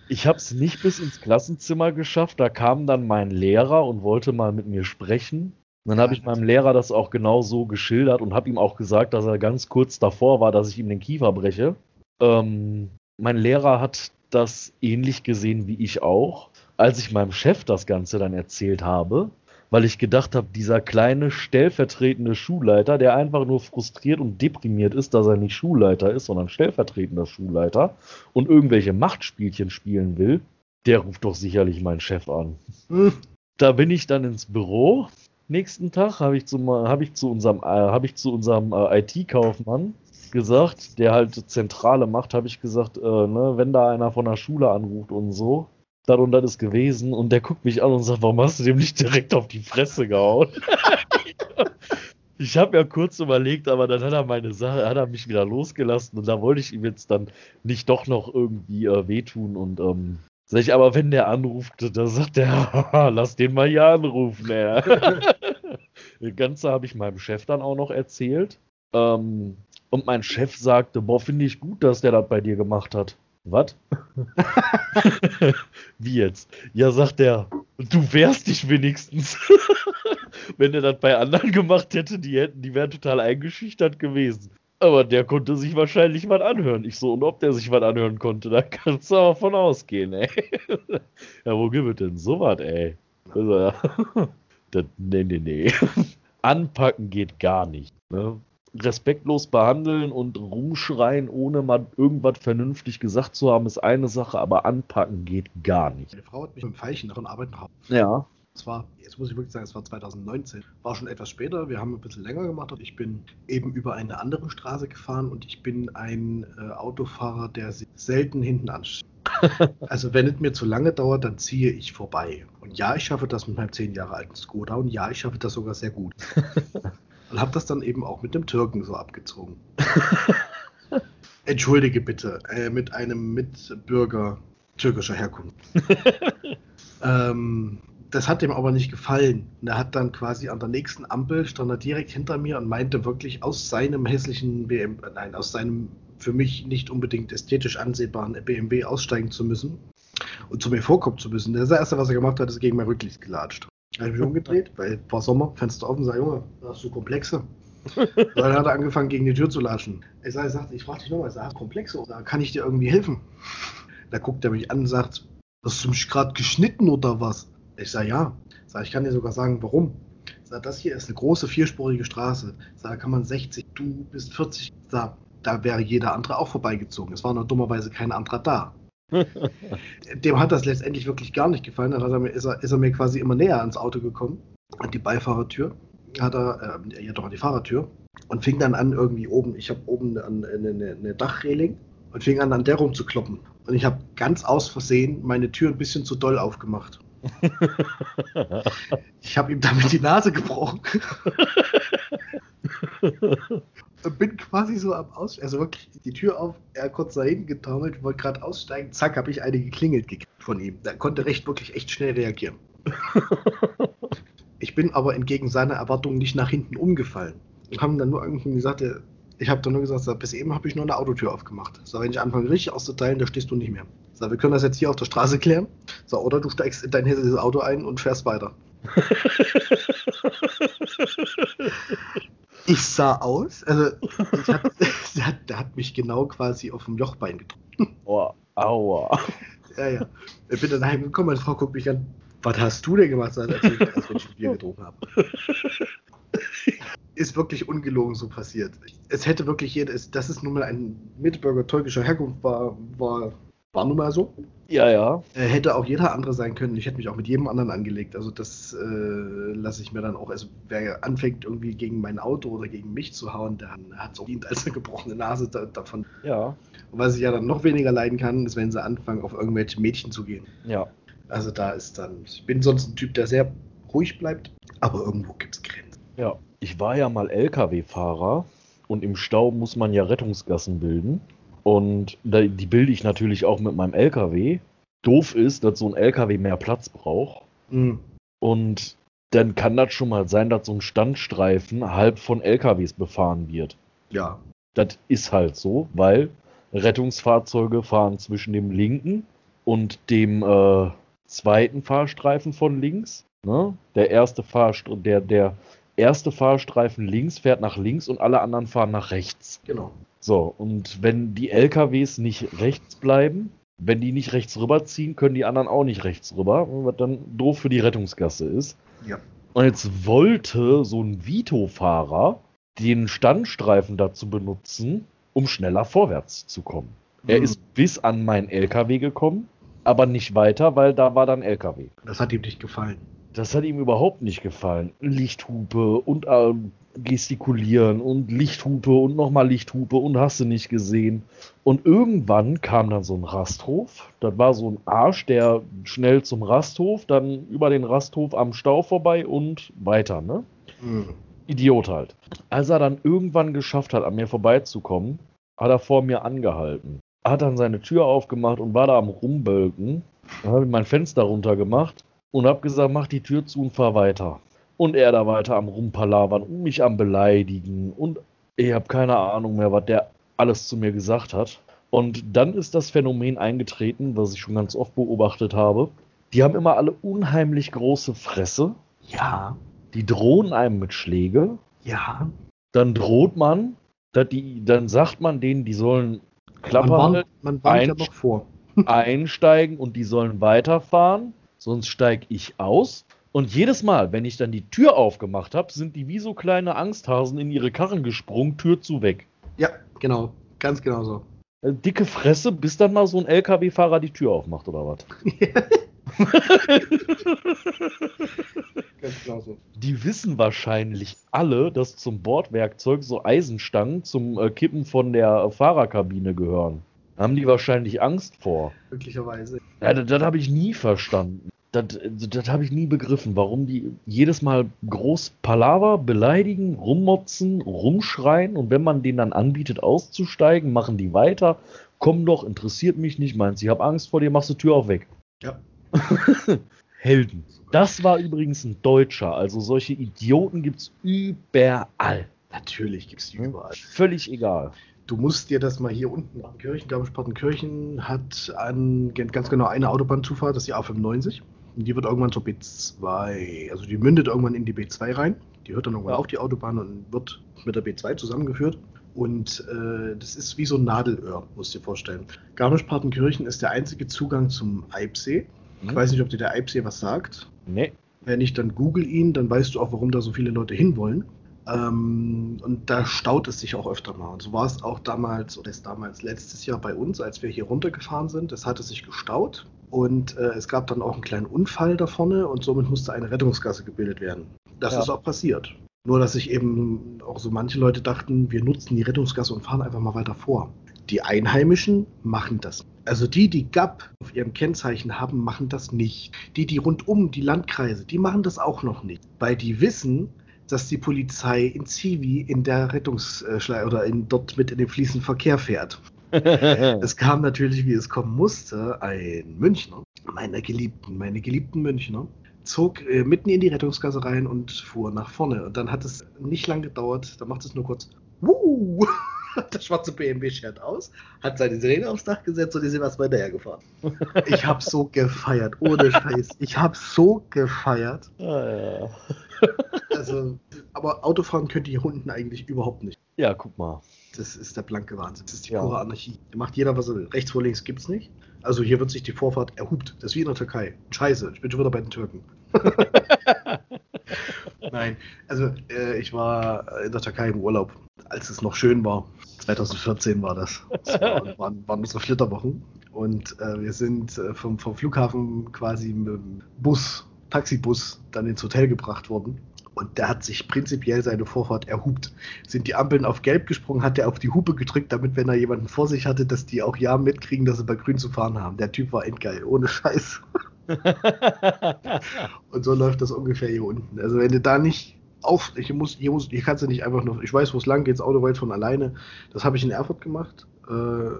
Ich habe es nicht bis ins Klassenzimmer geschafft. Da kam dann mein Lehrer und wollte mal mit mir sprechen. Dann habe ich meinem Lehrer das auch genau so geschildert und habe ihm auch gesagt, dass er ganz kurz davor war, dass ich ihm den Kiefer breche. Ähm, mein Lehrer hat das ähnlich gesehen wie ich auch. Als ich meinem Chef das Ganze dann erzählt habe, weil ich gedacht habe, dieser kleine stellvertretende Schulleiter, der einfach nur frustriert und deprimiert ist, dass er nicht Schulleiter ist, sondern stellvertretender Schulleiter und irgendwelche Machtspielchen spielen will, der ruft doch sicherlich meinen Chef an. Da bin ich dann ins Büro. Nächsten Tag habe ich, hab ich zu unserem, äh, unserem äh, IT-Kaufmann gesagt, der halt Zentrale macht, habe ich gesagt, äh, ne, wenn da einer von der Schule anruft und so, das und das ist gewesen. Und der guckt mich an und sagt, warum hast du dem nicht direkt auf die Fresse gehauen? ich habe ja kurz überlegt, aber dann hat er meine Sache, hat er mich wieder losgelassen und da wollte ich ihm jetzt dann nicht doch noch irgendwie äh, wehtun und ähm, sag ich, aber wenn der anruft, da sagt er, "Haha, lass den mal hier anrufen, ey. Das Ganze habe ich meinem Chef dann auch noch erzählt. Ähm, und mein Chef sagte, boah, finde ich gut, dass der das bei dir gemacht hat. Was? Wie jetzt? Ja, sagt er, du wehrst dich wenigstens. Wenn er das bei anderen gemacht hätte, die hätten, die wären total eingeschüchtert gewesen. Aber der konnte sich wahrscheinlich was anhören. Ich so, und ob der sich was anhören konnte, da kannst du aber von ausgehen, ey. ja, wo gibt es denn sowas, ey? Also, ja. Das, nee, nee, nee. Anpacken geht gar nicht. Ne? Respektlos behandeln und rumschreien, ohne mal irgendwas vernünftig gesagt zu haben, ist eine Sache, aber anpacken geht gar nicht. Meine Frau hat mich mit dem Pfeilchen nach der Arbeit nach Hause. Ja. Es war, jetzt muss ich wirklich sagen, es war 2019. War schon etwas später. Wir haben ein bisschen länger gemacht und ich bin eben über eine andere Straße gefahren und ich bin ein äh, Autofahrer, der sich selten hinten ansteht. also wenn es mir zu lange dauert, dann ziehe ich vorbei. Und ja, ich schaffe das mit meinem 10 Jahre alten Skoda und ja, ich schaffe das sogar sehr gut. und habe das dann eben auch mit dem Türken so abgezogen. Entschuldige bitte, äh, mit einem Mitbürger türkischer Herkunft. ähm, das hat ihm aber nicht gefallen. Und er hat dann quasi an der nächsten Ampel stand er direkt hinter mir und meinte wirklich aus seinem hässlichen BMW, nein, aus seinem für mich nicht unbedingt ästhetisch ansehbaren BMW aussteigen zu müssen und zu mir vorkommen zu müssen. Das erste, was er gemacht hat, ist gegen mein Rücklicht gelatscht. Habe ich mich umgedreht, weil war Sommer, Fenster offen, sag Junge, hast du Komplexe? dann hat er angefangen, gegen die Tür zu latschen. Ich sage, ich, ich frage dich nochmal, hast du Komplexe? Da kann ich dir irgendwie helfen. Da guckt er mich an und sagt, hast du mich gerade geschnitten oder was? Ich sage, ja. Ich, ich kann dir sogar sagen, warum. Ich sage, das hier ist eine große vierspurige Straße. Ich sage, da kann man 60, du bist 40. Ich sage, da wäre jeder andere auch vorbeigezogen. Es war nur dummerweise kein anderer da. Dem hat das letztendlich wirklich gar nicht gefallen. Dann er ist, er, ist, er, mir quasi immer näher ans Auto gekommen, an die Beifahrertür, hat er, äh, ja doch an die Fahrertür und fing dann an irgendwie oben, ich habe oben eine, eine, eine Dachreling und fing an an der rumzukloppen. Und ich habe ganz aus Versehen meine Tür ein bisschen zu doll aufgemacht. ich habe ihm damit die Nase gebrochen. bin quasi so am Aussteigen, also wirklich die Tür auf, er kurz da hinten getaumelt, wollte gerade aussteigen, zack, habe ich eine geklingelt gekriegt von ihm. Der konnte recht wirklich echt schnell reagieren. ich bin aber entgegen seiner Erwartungen nicht nach hinten umgefallen. Und haben dann nur irgendwie gesagt, ich habe dann nur gesagt, bis eben habe ich nur eine Autotür aufgemacht. So, wenn ich anfange richtig auszuteilen, da stehst du nicht mehr. So, wir können das jetzt hier auf der Straße klären. So, oder du steigst in dein hässliches Auto ein und fährst weiter. ich sah aus, also hat, der, hat, der, hat, mich genau quasi auf dem Jochbein getroffen. Oh, aua. Ja, ja. Ich bin dann heimgekommen, meine Frau guckt mich an, was hast du denn gemacht, als ich, als ich Bier getrunken habe? Ist wirklich ungelogen so passiert. Es hätte wirklich jeder, das ist nun mal ein Mitbürger türkischer Herkunft war, war war nun mal so. Ja, ja. Äh, hätte auch jeder andere sein können. Ich hätte mich auch mit jedem anderen angelegt. Also das äh, lasse ich mir dann auch. Also wer anfängt irgendwie gegen mein Auto oder gegen mich zu hauen, der hat es auch dient als eine gebrochene Nase da, davon. Ja. Und was ich ja dann noch weniger leiden kann, ist, wenn sie anfangen, auf irgendwelche Mädchen zu gehen. Ja. Also da ist dann. Ich bin sonst ein Typ, der sehr ruhig bleibt, aber irgendwo gibt es Grenzen. Ja. Ich war ja mal LKW-Fahrer und im Stau muss man ja Rettungsgassen bilden. Und die bilde ich natürlich auch mit meinem LKW. Doof ist, dass so ein LKW mehr Platz braucht. Mhm. Und dann kann das schon mal sein, dass so ein Standstreifen halb von LKWs befahren wird. Ja. Das ist halt so, weil Rettungsfahrzeuge fahren zwischen dem linken und dem äh, zweiten Fahrstreifen von links. Ne? Der erste der, der erste Fahrstreifen links fährt nach links und alle anderen fahren nach rechts. Genau. So, und wenn die LKWs nicht rechts bleiben, wenn die nicht rechts rüberziehen, können die anderen auch nicht rechts rüber, was dann doof für die Rettungsgasse ist. Ja. Und jetzt wollte so ein Vito-Fahrer den Standstreifen dazu benutzen, um schneller vorwärts zu kommen. Er hm. ist bis an meinen LKW gekommen, aber nicht weiter, weil da war dann LKW. Das hat ihm nicht gefallen. Das hat ihm überhaupt nicht gefallen. Lichthupe und äh, gestikulieren und Lichthupe und nochmal Lichthupe und hast du nicht gesehen. Und irgendwann kam dann so ein Rasthof. Das war so ein Arsch, der schnell zum Rasthof, dann über den Rasthof am Stau vorbei und weiter, ne? Mhm. Idiot halt. Als er dann irgendwann geschafft hat, an mir vorbeizukommen, hat er vor mir angehalten. Hat dann seine Tür aufgemacht und war da am Rumbölken. Dann habe ich mein Fenster runtergemacht und habe gesagt, mach die Tür zu und fahr weiter. Und er da weiter am Rumpalavern und mich am Beleidigen. Und ich habe keine Ahnung mehr, was der alles zu mir gesagt hat. Und dann ist das Phänomen eingetreten, was ich schon ganz oft beobachtet habe. Die haben immer alle unheimlich große Fresse. Ja. Die drohen einem mit Schläge. Ja. Dann droht man, die, dann sagt man denen, die sollen klappern, man warnt, man warnt ja noch vor. einsteigen und die sollen weiterfahren, sonst steige ich aus. Und jedes Mal, wenn ich dann die Tür aufgemacht habe, sind die wie so kleine Angsthasen in ihre Karren gesprungen, Tür zu weg. Ja, genau. Ganz genau so. Äh, dicke Fresse, bis dann mal so ein LKW-Fahrer die Tür aufmacht, oder was? Ganz genau so. Die wissen wahrscheinlich alle, dass zum Bordwerkzeug so Eisenstangen zum äh, Kippen von der Fahrerkabine gehören. Haben die wahrscheinlich Angst vor. Möglicherweise. Ja, das, das habe ich nie verstanden das, das habe ich nie begriffen, warum die jedes Mal groß Palaver, beleidigen, rummotzen, rumschreien und wenn man denen dann anbietet auszusteigen, machen die weiter komm doch, interessiert mich nicht, meinst, ich habe Angst vor dir, machst du Tür auch weg. Ja. Helden. Das war übrigens ein Deutscher, also solche Idioten gibt es überall. Natürlich gibt es die überall. Völlig egal. Du musst dir das mal hier unten an Kirchen, Garmisch-Partenkirchen hat an, ganz genau eine Autobahnzufahrt, das ist die A95. Und die wird irgendwann zur B2, also die mündet irgendwann in die B2 rein. Die hört dann irgendwann auf die Autobahn und wird mit der B2 zusammengeführt. Und äh, das ist wie so ein Nadelöhr, musst du dir vorstellen. Garmisch-Partenkirchen ist der einzige Zugang zum Eibsee. Ich mhm. weiß nicht, ob dir der Eibsee was sagt. Nee. Wenn nicht, dann google ihn, dann weißt du auch, warum da so viele Leute hinwollen. Ähm, und da staut es sich auch öfter mal. Und so war es auch damals, oder ist damals letztes Jahr bei uns, als wir hier runtergefahren sind. Es hatte sich gestaut und äh, es gab dann auch einen kleinen Unfall da vorne und somit musste eine Rettungsgasse gebildet werden. Das ja. ist auch passiert. Nur, dass sich eben auch so manche Leute dachten, wir nutzen die Rettungsgasse und fahren einfach mal weiter vor. Die Einheimischen machen das. Also die, die GAP auf ihrem Kennzeichen haben, machen das nicht. Die, die rundum die Landkreise, die machen das auch noch nicht. Weil die wissen, dass die Polizei in Zivi in der Rettungsschlei oder in, dort mit in den fließenden Verkehr fährt. es kam natürlich, wie es kommen musste, ein Münchner, meine Geliebten, meine geliebten Münchner, zog äh, mitten in die Rettungsgasse rein und fuhr nach vorne. Und dann hat es nicht lang gedauert, da macht es nur kurz, Wuh! der schwarze BMW schert aus, hat seine Sirene aufs Dach gesetzt und ist ihm erstmal hinterhergefahren. Ich habe so gefeiert, ohne Scheiß. Ich habe so gefeiert. Ah, ja. Also, aber Autofahren könnt ihr hier unten eigentlich überhaupt nicht. Ja, guck mal. Das ist der blanke Wahnsinn. Das ist die ja. pure Anarchie. Da macht jeder, was er will. Rechts vor links gibt's nicht. Also hier wird sich die Vorfahrt erhubt. Das ist wie in der Türkei. Scheiße, ich bin schon wieder bei den Türken. Nein, also äh, ich war in der Türkei im Urlaub, als es noch schön war. 2014 war das. das war, waren, waren unsere Flitterwochen. Und äh, wir sind äh, vom, vom Flughafen quasi mit dem Bus, Taxibus, dann ins Hotel gebracht worden. Und der hat sich prinzipiell seine Vorfahrt erhupt. Sind die Ampeln auf gelb gesprungen, hat er auf die Hupe gedrückt, damit, wenn er jemanden vor sich hatte, dass die auch ja mitkriegen, dass sie bei grün zu fahren haben. Der Typ war endgeil, ohne Scheiß. und so läuft das ungefähr hier unten. Also wenn du da nicht auf, ich muss, hier, muss, hier kannst du nicht einfach noch, ich weiß, wo es lang geht, das Auto rollt von alleine. Das habe ich in Erfurt gemacht. Äh,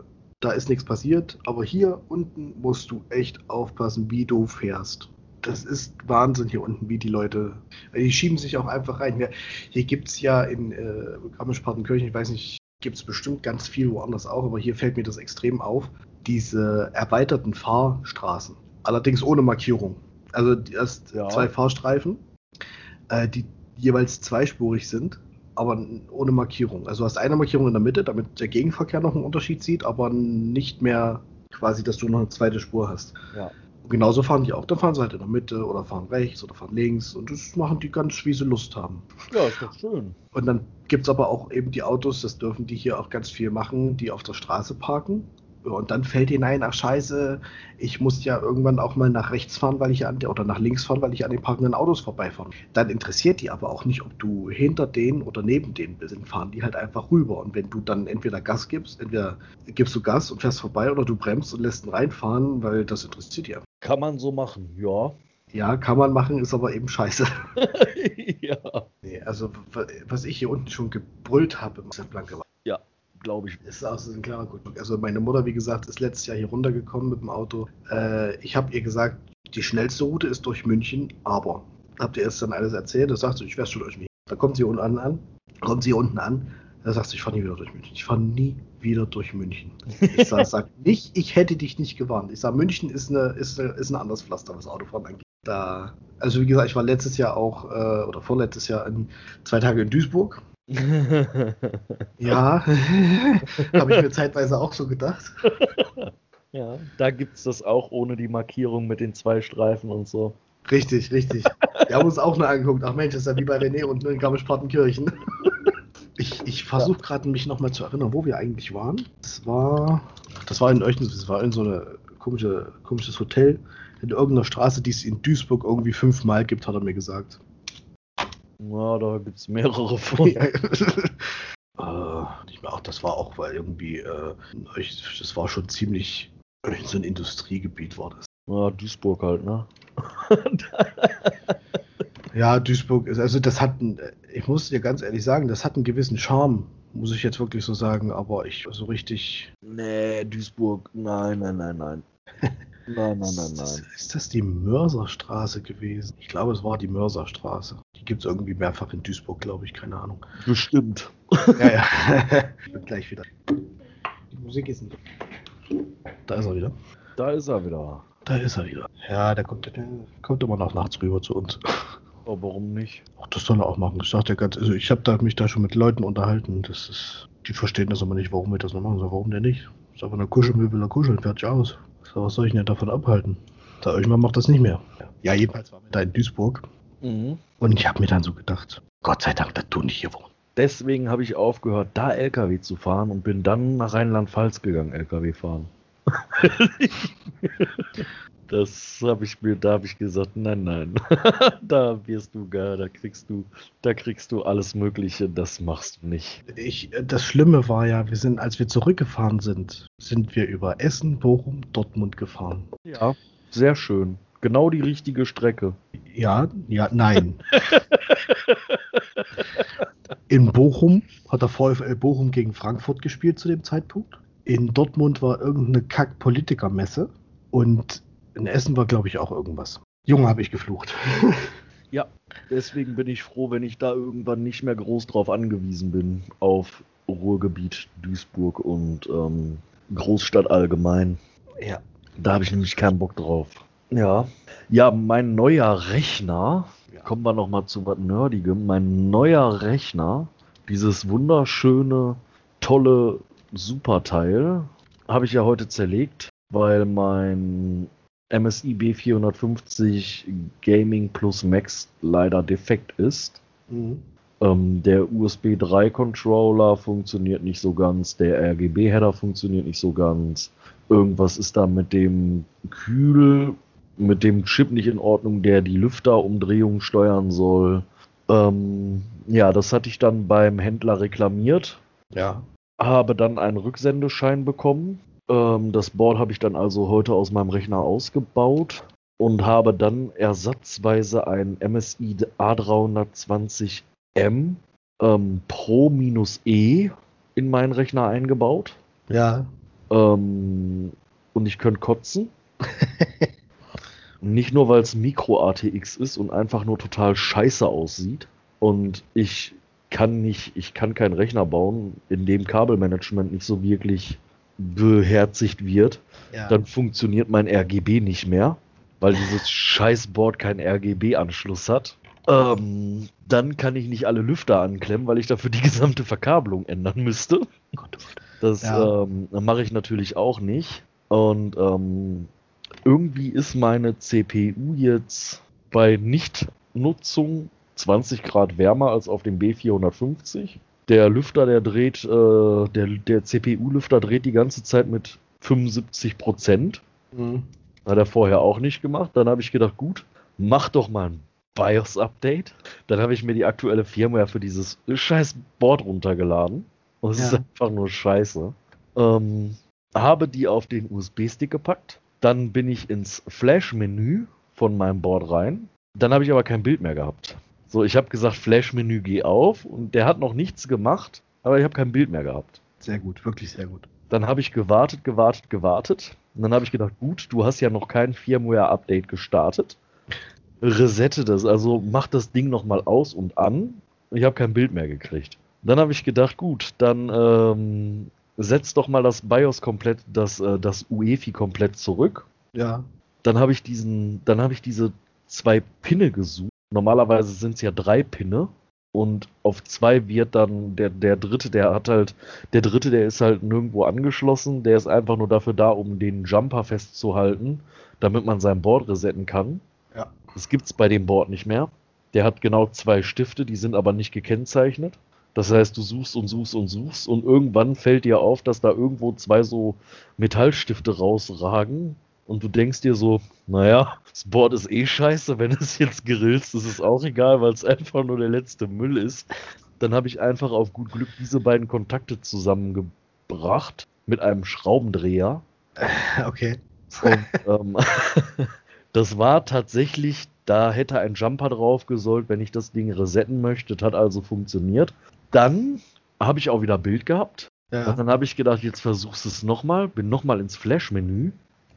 da ist nichts passiert, aber hier unten musst du echt aufpassen, wie du fährst. Das ist Wahnsinn hier unten, wie die Leute, die schieben sich auch einfach rein. Hier gibt es ja in äh, Garmisch-Partenkirchen, ich weiß nicht, gibt es bestimmt ganz viel woanders auch, aber hier fällt mir das extrem auf, diese erweiterten Fahrstraßen. Allerdings ohne Markierung. Also erst ja. zwei Fahrstreifen, äh, die jeweils zweispurig sind, aber ohne Markierung. Also du hast eine Markierung in der Mitte, damit der Gegenverkehr noch einen Unterschied sieht, aber nicht mehr quasi, dass du noch eine zweite Spur hast. Ja. Genauso fahren die auch. Dann fahren sie halt in der Mitte oder fahren rechts oder fahren links und das machen die ganz, wie sie Lust haben. Ja, ist doch schön. Und dann gibt es aber auch eben die Autos, das dürfen die hier auch ganz viel machen, die auf der Straße parken und dann fällt hinein, ach scheiße, ich muss ja irgendwann auch mal nach rechts fahren, weil ich an der, oder nach links fahren, weil ich an den parkenden Autos vorbeifahre. Dann interessiert die aber auch nicht, ob du hinter denen oder neben denen bist. Dann fahren die halt einfach rüber. Und wenn du dann entweder Gas gibst, entweder gibst du Gas und fährst vorbei oder du bremst und lässt ihn reinfahren, weil das interessiert die Kann man so machen, ja. Ja, kann man machen, ist aber eben scheiße. ja. Nee, also was ich hier unten schon gebrüllt habe, ist blanke Ja, glaube ich. Ist auch so ein klarer Gut. Also meine Mutter, wie gesagt, ist letztes Jahr hier runtergekommen mit dem Auto. Äh, ich habe ihr gesagt, die schnellste Route ist durch München, aber habt ihr erst dann alles erzählt? Da sagt sie, ich werde schon durch München. Da kommt sie unten an, kommt sie unten an. Da sagt ich fahre nie wieder durch München. Ich fahre nie wieder durch München. Ich sage sag nicht, ich hätte dich nicht gewarnt. Ich sage, München ist, eine, ist, eine, ist ein anderes Pflaster, was Autofahren angeht. Da, also wie gesagt, ich war letztes Jahr auch, äh, oder vorletztes Jahr in, zwei Tage in Duisburg ja, habe ich mir zeitweise auch so gedacht. Ja, da gibt es das auch ohne die Markierung mit den zwei Streifen und so. Richtig, richtig. Wir haben uns auch nur angeguckt. Ach Mensch, das ist ja wie bei René und in Garmisch-Partenkirchen. Ich, ich versuche ja. gerade mich nochmal zu erinnern, wo wir eigentlich waren. Das war, das war in Öchnis, das war in so ein komische, komisches Hotel in irgendeiner Straße, die es in Duisburg irgendwie fünfmal gibt, hat er mir gesagt. Ja, da gibt es mehrere von. äh, nicht mehr, auch das war auch, weil irgendwie, äh, das war schon ziemlich so ein Industriegebiet war das. Ja, Duisburg halt, ne? ja, Duisburg ist, also das hat, ich muss dir ganz ehrlich sagen, das hat einen gewissen Charme. muss ich jetzt wirklich so sagen, aber ich so richtig. Nee, Duisburg, nein, nein, nein, nein. Nein, nein, nein, Ist das, nein. ist das die Mörserstraße gewesen? Ich glaube, es war die Mörserstraße. Die gibt es irgendwie mehrfach in Duisburg, glaube ich, keine Ahnung. Bestimmt. Ja, ja. ich bin gleich wieder. Die Musik ist nicht. Da ist er wieder. Da ist er wieder. Da ist er wieder. Ja, der kommt, der kommt immer noch nachts rüber zu uns. Aber warum nicht? Ach, das soll er auch machen. Ich sagte ganz, also ich habe da, mich da schon mit Leuten unterhalten. Das ist, die verstehen das aber nicht, warum wir das noch machen. So, warum denn nicht? Ist aber eine Kuschelmöbel, kuscheln, fertig aus. So, was soll ich denn davon abhalten? Da irgendwann macht das nicht mehr. Ja, jedenfalls waren wir da in Duisburg. Mhm. Und ich habe mir dann so gedacht, Gott sei Dank, dass du nicht hier wohnst. Deswegen habe ich aufgehört, da LKW zu fahren und bin dann nach Rheinland-Pfalz gegangen, LKW fahren. das habe ich mir, da habe ich gesagt, nein, nein, da wirst du gar, da kriegst du, da kriegst du alles Mögliche, das machst du nicht. Ich, das Schlimme war ja, wir sind, als wir zurückgefahren sind, sind wir über Essen, Bochum, Dortmund gefahren. Ja, sehr schön. Genau die richtige Strecke. Ja, ja, nein. In Bochum hat der VfL Bochum gegen Frankfurt gespielt zu dem Zeitpunkt. In Dortmund war irgendeine Kack-Politikermesse. Und in Essen war, glaube ich, auch irgendwas. Junge, habe ich geflucht. Ja, deswegen bin ich froh, wenn ich da irgendwann nicht mehr groß drauf angewiesen bin, auf Ruhrgebiet, Duisburg und ähm, Großstadt allgemein. Ja. Da habe ich nämlich keinen Bock drauf. Ja. Ja, mein neuer Rechner, Ja. kommen wir nochmal zu was Nerdigem, mein neuer Rechner, dieses wunderschöne, tolle Superteil, habe ich ja heute zerlegt, weil mein MSI B450 Gaming Plus Max leider defekt ist. Mhm. Ähm, der USB 3 Controller funktioniert nicht so ganz, der RGB Header funktioniert nicht so ganz. Irgendwas ist da mit dem Kühl, mit dem Chip nicht in Ordnung, der die Lüfterumdrehung steuern soll. Ähm, ja, das hatte ich dann beim Händler reklamiert, Ja. habe dann einen Rücksendeschein bekommen. Ähm, das Board habe ich dann also heute aus meinem Rechner ausgebaut und habe dann ersatzweise ein MSI A320M ähm, Pro-E in meinen Rechner eingebaut. Ja. Ähm, und ich könnte kotzen. Nicht nur, weil es Micro-ATX ist und einfach nur total scheiße aussieht. Und ich kann nicht, ich kann keinen Rechner bauen, in dem Kabelmanagement nicht so wirklich beherzigt wird. ja. Dann funktioniert mein RGB nicht mehr, weil dieses Scheißboard keinen RGB-Anschluss hat. Ähm, dann kann ich nicht alle Lüfter anklemmen, weil ich dafür die gesamte Verkabelung ändern müsste. Gott, Das Ja. ähm, mache ich natürlich auch nicht. Und ähm, irgendwie ist meine CPU jetzt bei Nichtnutzung 20 Grad wärmer als auf dem B450. Der Lüfter, der dreht, äh, der, der CPU-Lüfter dreht die ganze Zeit mit 75 Prozent. Mhm. Hat er vorher auch nicht gemacht. Dann habe ich gedacht, gut, mach doch mal ein BIOS-Update. Dann habe ich mir die aktuelle Firmware für dieses scheiß Board runtergeladen. Und es Ja. ist einfach nur scheiße. Ähm, habe die auf den USB-Stick gepackt. Dann bin ich ins Flash-Menü von meinem Board rein. Dann habe ich aber kein Bild mehr gehabt. So, ich habe gesagt, Flash-Menü geh auf und der hat noch nichts gemacht, aber ich habe kein Bild mehr gehabt. Sehr gut, wirklich sehr gut. Dann habe ich gewartet, gewartet, gewartet. Und dann habe ich gedacht, gut, du hast ja noch kein Firmware-Update gestartet. Resette das, also mach das Ding nochmal aus und an. Ich habe kein Bild mehr gekriegt. Dann habe ich gedacht, gut, dann ähm, setz doch mal das BIOS komplett, das, äh, das UEFI komplett zurück. Ja. Dann habe ich diesen, dann habe ich diese zwei Pinne gesucht. Normalerweise sind es ja drei Pinne. Und auf zwei wird dann der, der dritte, der hat halt, der dritte, der ist halt nirgendwo angeschlossen. Der ist einfach nur dafür da, um den Jumper festzuhalten, damit man sein Board resetten kann. Ja. Das gibt's bei dem Board nicht mehr. Der hat genau zwei Stifte, die sind aber nicht gekennzeichnet. Das heißt, du suchst und suchst und suchst und irgendwann fällt dir auf, dass da irgendwo zwei so Metallstifte rausragen und du denkst dir so, naja, das Board ist eh scheiße, wenn es jetzt grillst, ist es auch egal, weil es einfach nur der letzte Müll ist. Dann habe ich einfach auf gut Glück diese beiden Kontakte zusammengebracht mit einem Schraubendreher Okay. und ähm, das war tatsächlich, da hätte ein Jumper drauf gesollt, wenn ich das Ding resetten möchte. Das hat also funktioniert. Dann habe ich auch wieder Bild gehabt. Ja. Und dann habe ich gedacht, jetzt versuchst du es nochmal, bin nochmal ins Flash-Menü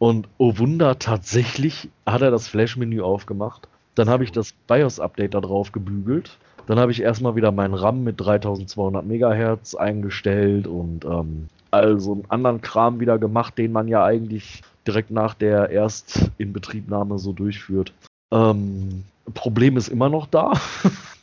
und oh Wunder, tatsächlich hat er das Flash-Menü aufgemacht. Dann habe ich das BIOS-Update da drauf gebügelt. Dann habe ich erstmal wieder meinen RAM mit 3200 Megahertz eingestellt und ähm, also einen anderen Kram wieder gemacht, den man ja eigentlich direkt nach der Erstinbetriebnahme so durchführt. Ähm, Problem ist immer noch da.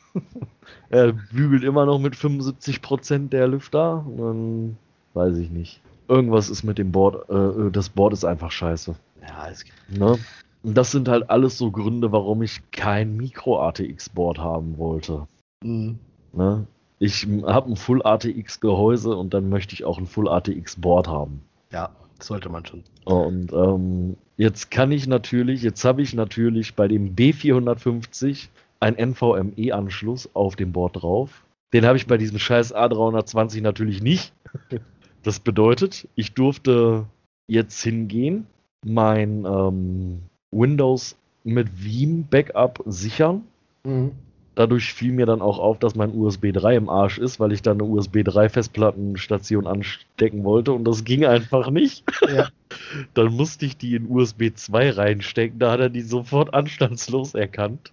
er bügelt immer noch mit 75% der Lüfter. Dann weiß ich nicht. Irgendwas ist mit dem Board. Äh, das Board ist einfach scheiße. Ja, es Ne? Und das sind halt alles so Gründe, warum ich kein Micro-ATX-Board haben wollte. Mhm. Ne? Ich habe ein Full-ATX-Gehäuse und dann möchte ich auch ein Full-ATX-Board haben. Ja, sollte man schon. Und ähm, jetzt kann ich natürlich, jetzt habe ich natürlich bei dem B450 einen NVMe-Anschluss auf dem Board drauf. Den habe ich bei diesem scheiß A320 natürlich nicht. Das bedeutet, ich durfte jetzt hingehen, mein ähm, Windows mit Veeam Backup sichern. Mhm. Dadurch fiel mir dann auch auf, dass mein USB 3 im Arsch ist, weil ich dann eine USB 3 Festplattenstation anstecken wollte und das ging einfach nicht. Ja. Dann musste ich die in USB 2 reinstecken, da hat er die sofort anstandslos erkannt.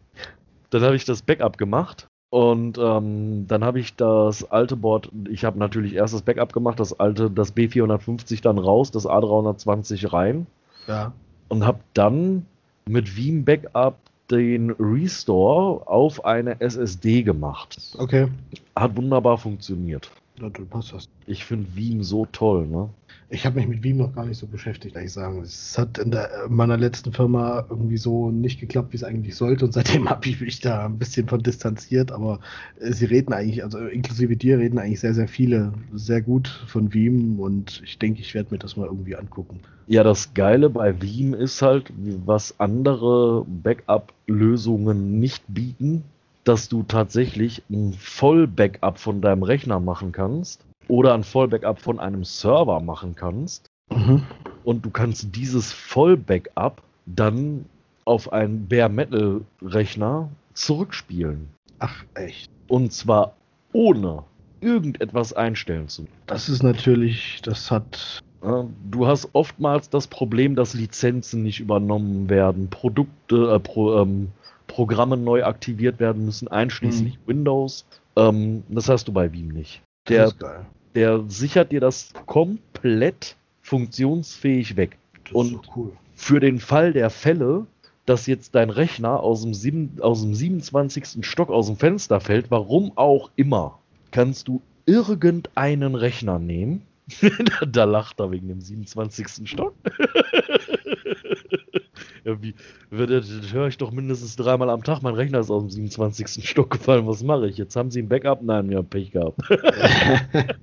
Dann habe ich das Backup gemacht und ähm, dann habe ich das alte Board, ich habe natürlich erst das Backup gemacht, das alte, das B450 dann raus, das A320 rein ja. und habe dann mit Veeam Backup den Restore auf eine SSD gemacht. Okay. Hat wunderbar funktioniert. Ja, dann passt das. Ich finde Veeam so toll, ne? Ich habe mich mit Veeam noch gar nicht so beschäftigt, ehrlich sagen. Es hat in der, in meiner letzten Firma irgendwie so nicht geklappt, wie es eigentlich sollte. Und seitdem habe ich mich da ein bisschen von distanziert. Aber äh, sie reden eigentlich, also inklusive dir, reden eigentlich sehr, sehr viele sehr gut von Veeam. Und ich denke, ich werde mir das mal irgendwie angucken. Ja, das Geile bei Veeam ist halt, was andere Backup-Lösungen nicht bieten, dass du tatsächlich ein Voll-Backup von deinem Rechner machen kannst oder ein Voll-Backup von einem Server machen kannst. Mhm. Und du kannst dieses Voll-Backup dann auf einen Bare-Metal-Rechner zurückspielen. Ach, echt. Und zwar ohne irgendetwas einstellen zu müssen. Das ist natürlich, das hat. Du hast oftmals das Problem, dass Lizenzen nicht übernommen werden, Produkte, äh, Pro, ähm, Programme neu aktiviert werden müssen, einschließlich Windows. Ähm, das hast du bei Veeam nicht. Das Der, ist geil. Der sichert dir das komplett funktionsfähig weg. Und- so cool. Für den Fall der Fälle, dass jetzt dein Rechner aus dem, sieben, aus dem 27. Stock aus dem Fenster fällt, warum auch immer, kannst du irgendeinen Rechner nehmen. da lacht er wegen dem 27. Stock. ja, wie, das, das höre ich doch mindestens dreimal am Tag. Mein Rechner ist aus dem 27. Stock gefallen. Was mache ich? Jetzt haben sie ein Backup? Nein, wir haben Pech gehabt.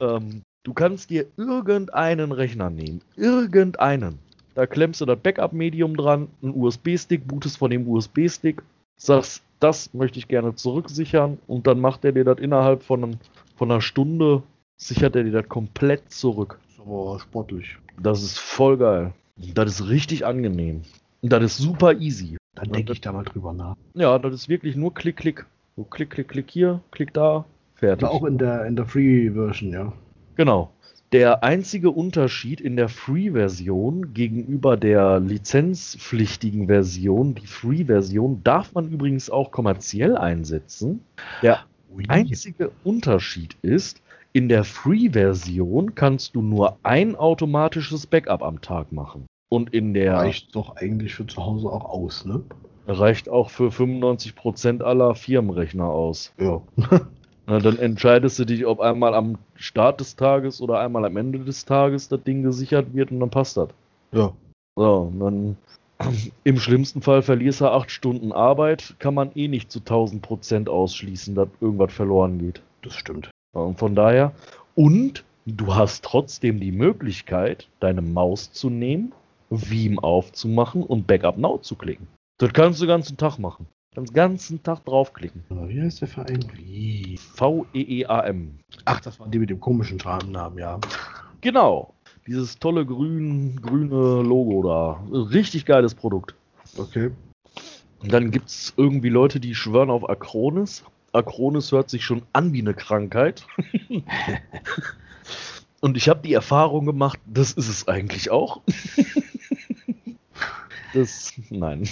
Ähm, du kannst dir irgendeinen Rechner nehmen. Irgendeinen. Da klemmst du das Backup-Medium dran, einen USB-Stick, bootest von dem USB-Stick, sagst, das möchte ich gerne zurücksichern und dann macht er dir das innerhalb von, einem, von einer Stunde, sichert er dir das komplett zurück. ist aber sportlich. Das ist voll geil. Das ist richtig angenehm. Und das ist super easy. Dann denke ich da mal drüber nach. Ja, das ist wirklich nur Klick, Klick. So Klick, Klick, Klick hier, Klick da, fertig. Aber auch in der, in der Free-Version, ja. Genau. Der einzige Unterschied in der Free-Version gegenüber der lizenzpflichtigen Version, die Free-Version darf man übrigens auch kommerziell einsetzen. Der einzige Unterschied ist, in der Free-Version kannst du nur ein automatisches Backup am Tag machen. Und in der reicht doch eigentlich für zu Hause auch aus, ne? reicht auch für 95% aller Firmenrechner aus. Ja. Na, dann entscheidest du dich, ob einmal am Start des Tages oder einmal am Ende des Tages das Ding gesichert wird und dann passt das. ja. So, und dann im schlimmsten Fall verlierst du acht Stunden Arbeit, kann man eh nicht zu 1000 Prozent ausschließen, dass irgendwas verloren geht. Das stimmt. Und von daher, und du hast trotzdem die Möglichkeit, deine Maus zu nehmen, Veeam aufzumachen und Backup Now zu klicken. Das kannst du den ganzen Tag machen. Den ganzen Tag draufklicken. Aber Wie heißt der Verein? Wie? V-E-E-A-M. Ach, das waren die mit dem komischen Namen, ja. Genau. Dieses tolle grün, grüne Logo da. Richtig geiles Produkt. Okay. Und dann gibt es irgendwie Leute, die schwören auf Acronis. Acronis hört sich schon an wie eine Krankheit. Und ich habe die Erfahrung gemacht, das ist es eigentlich auch. das, nein.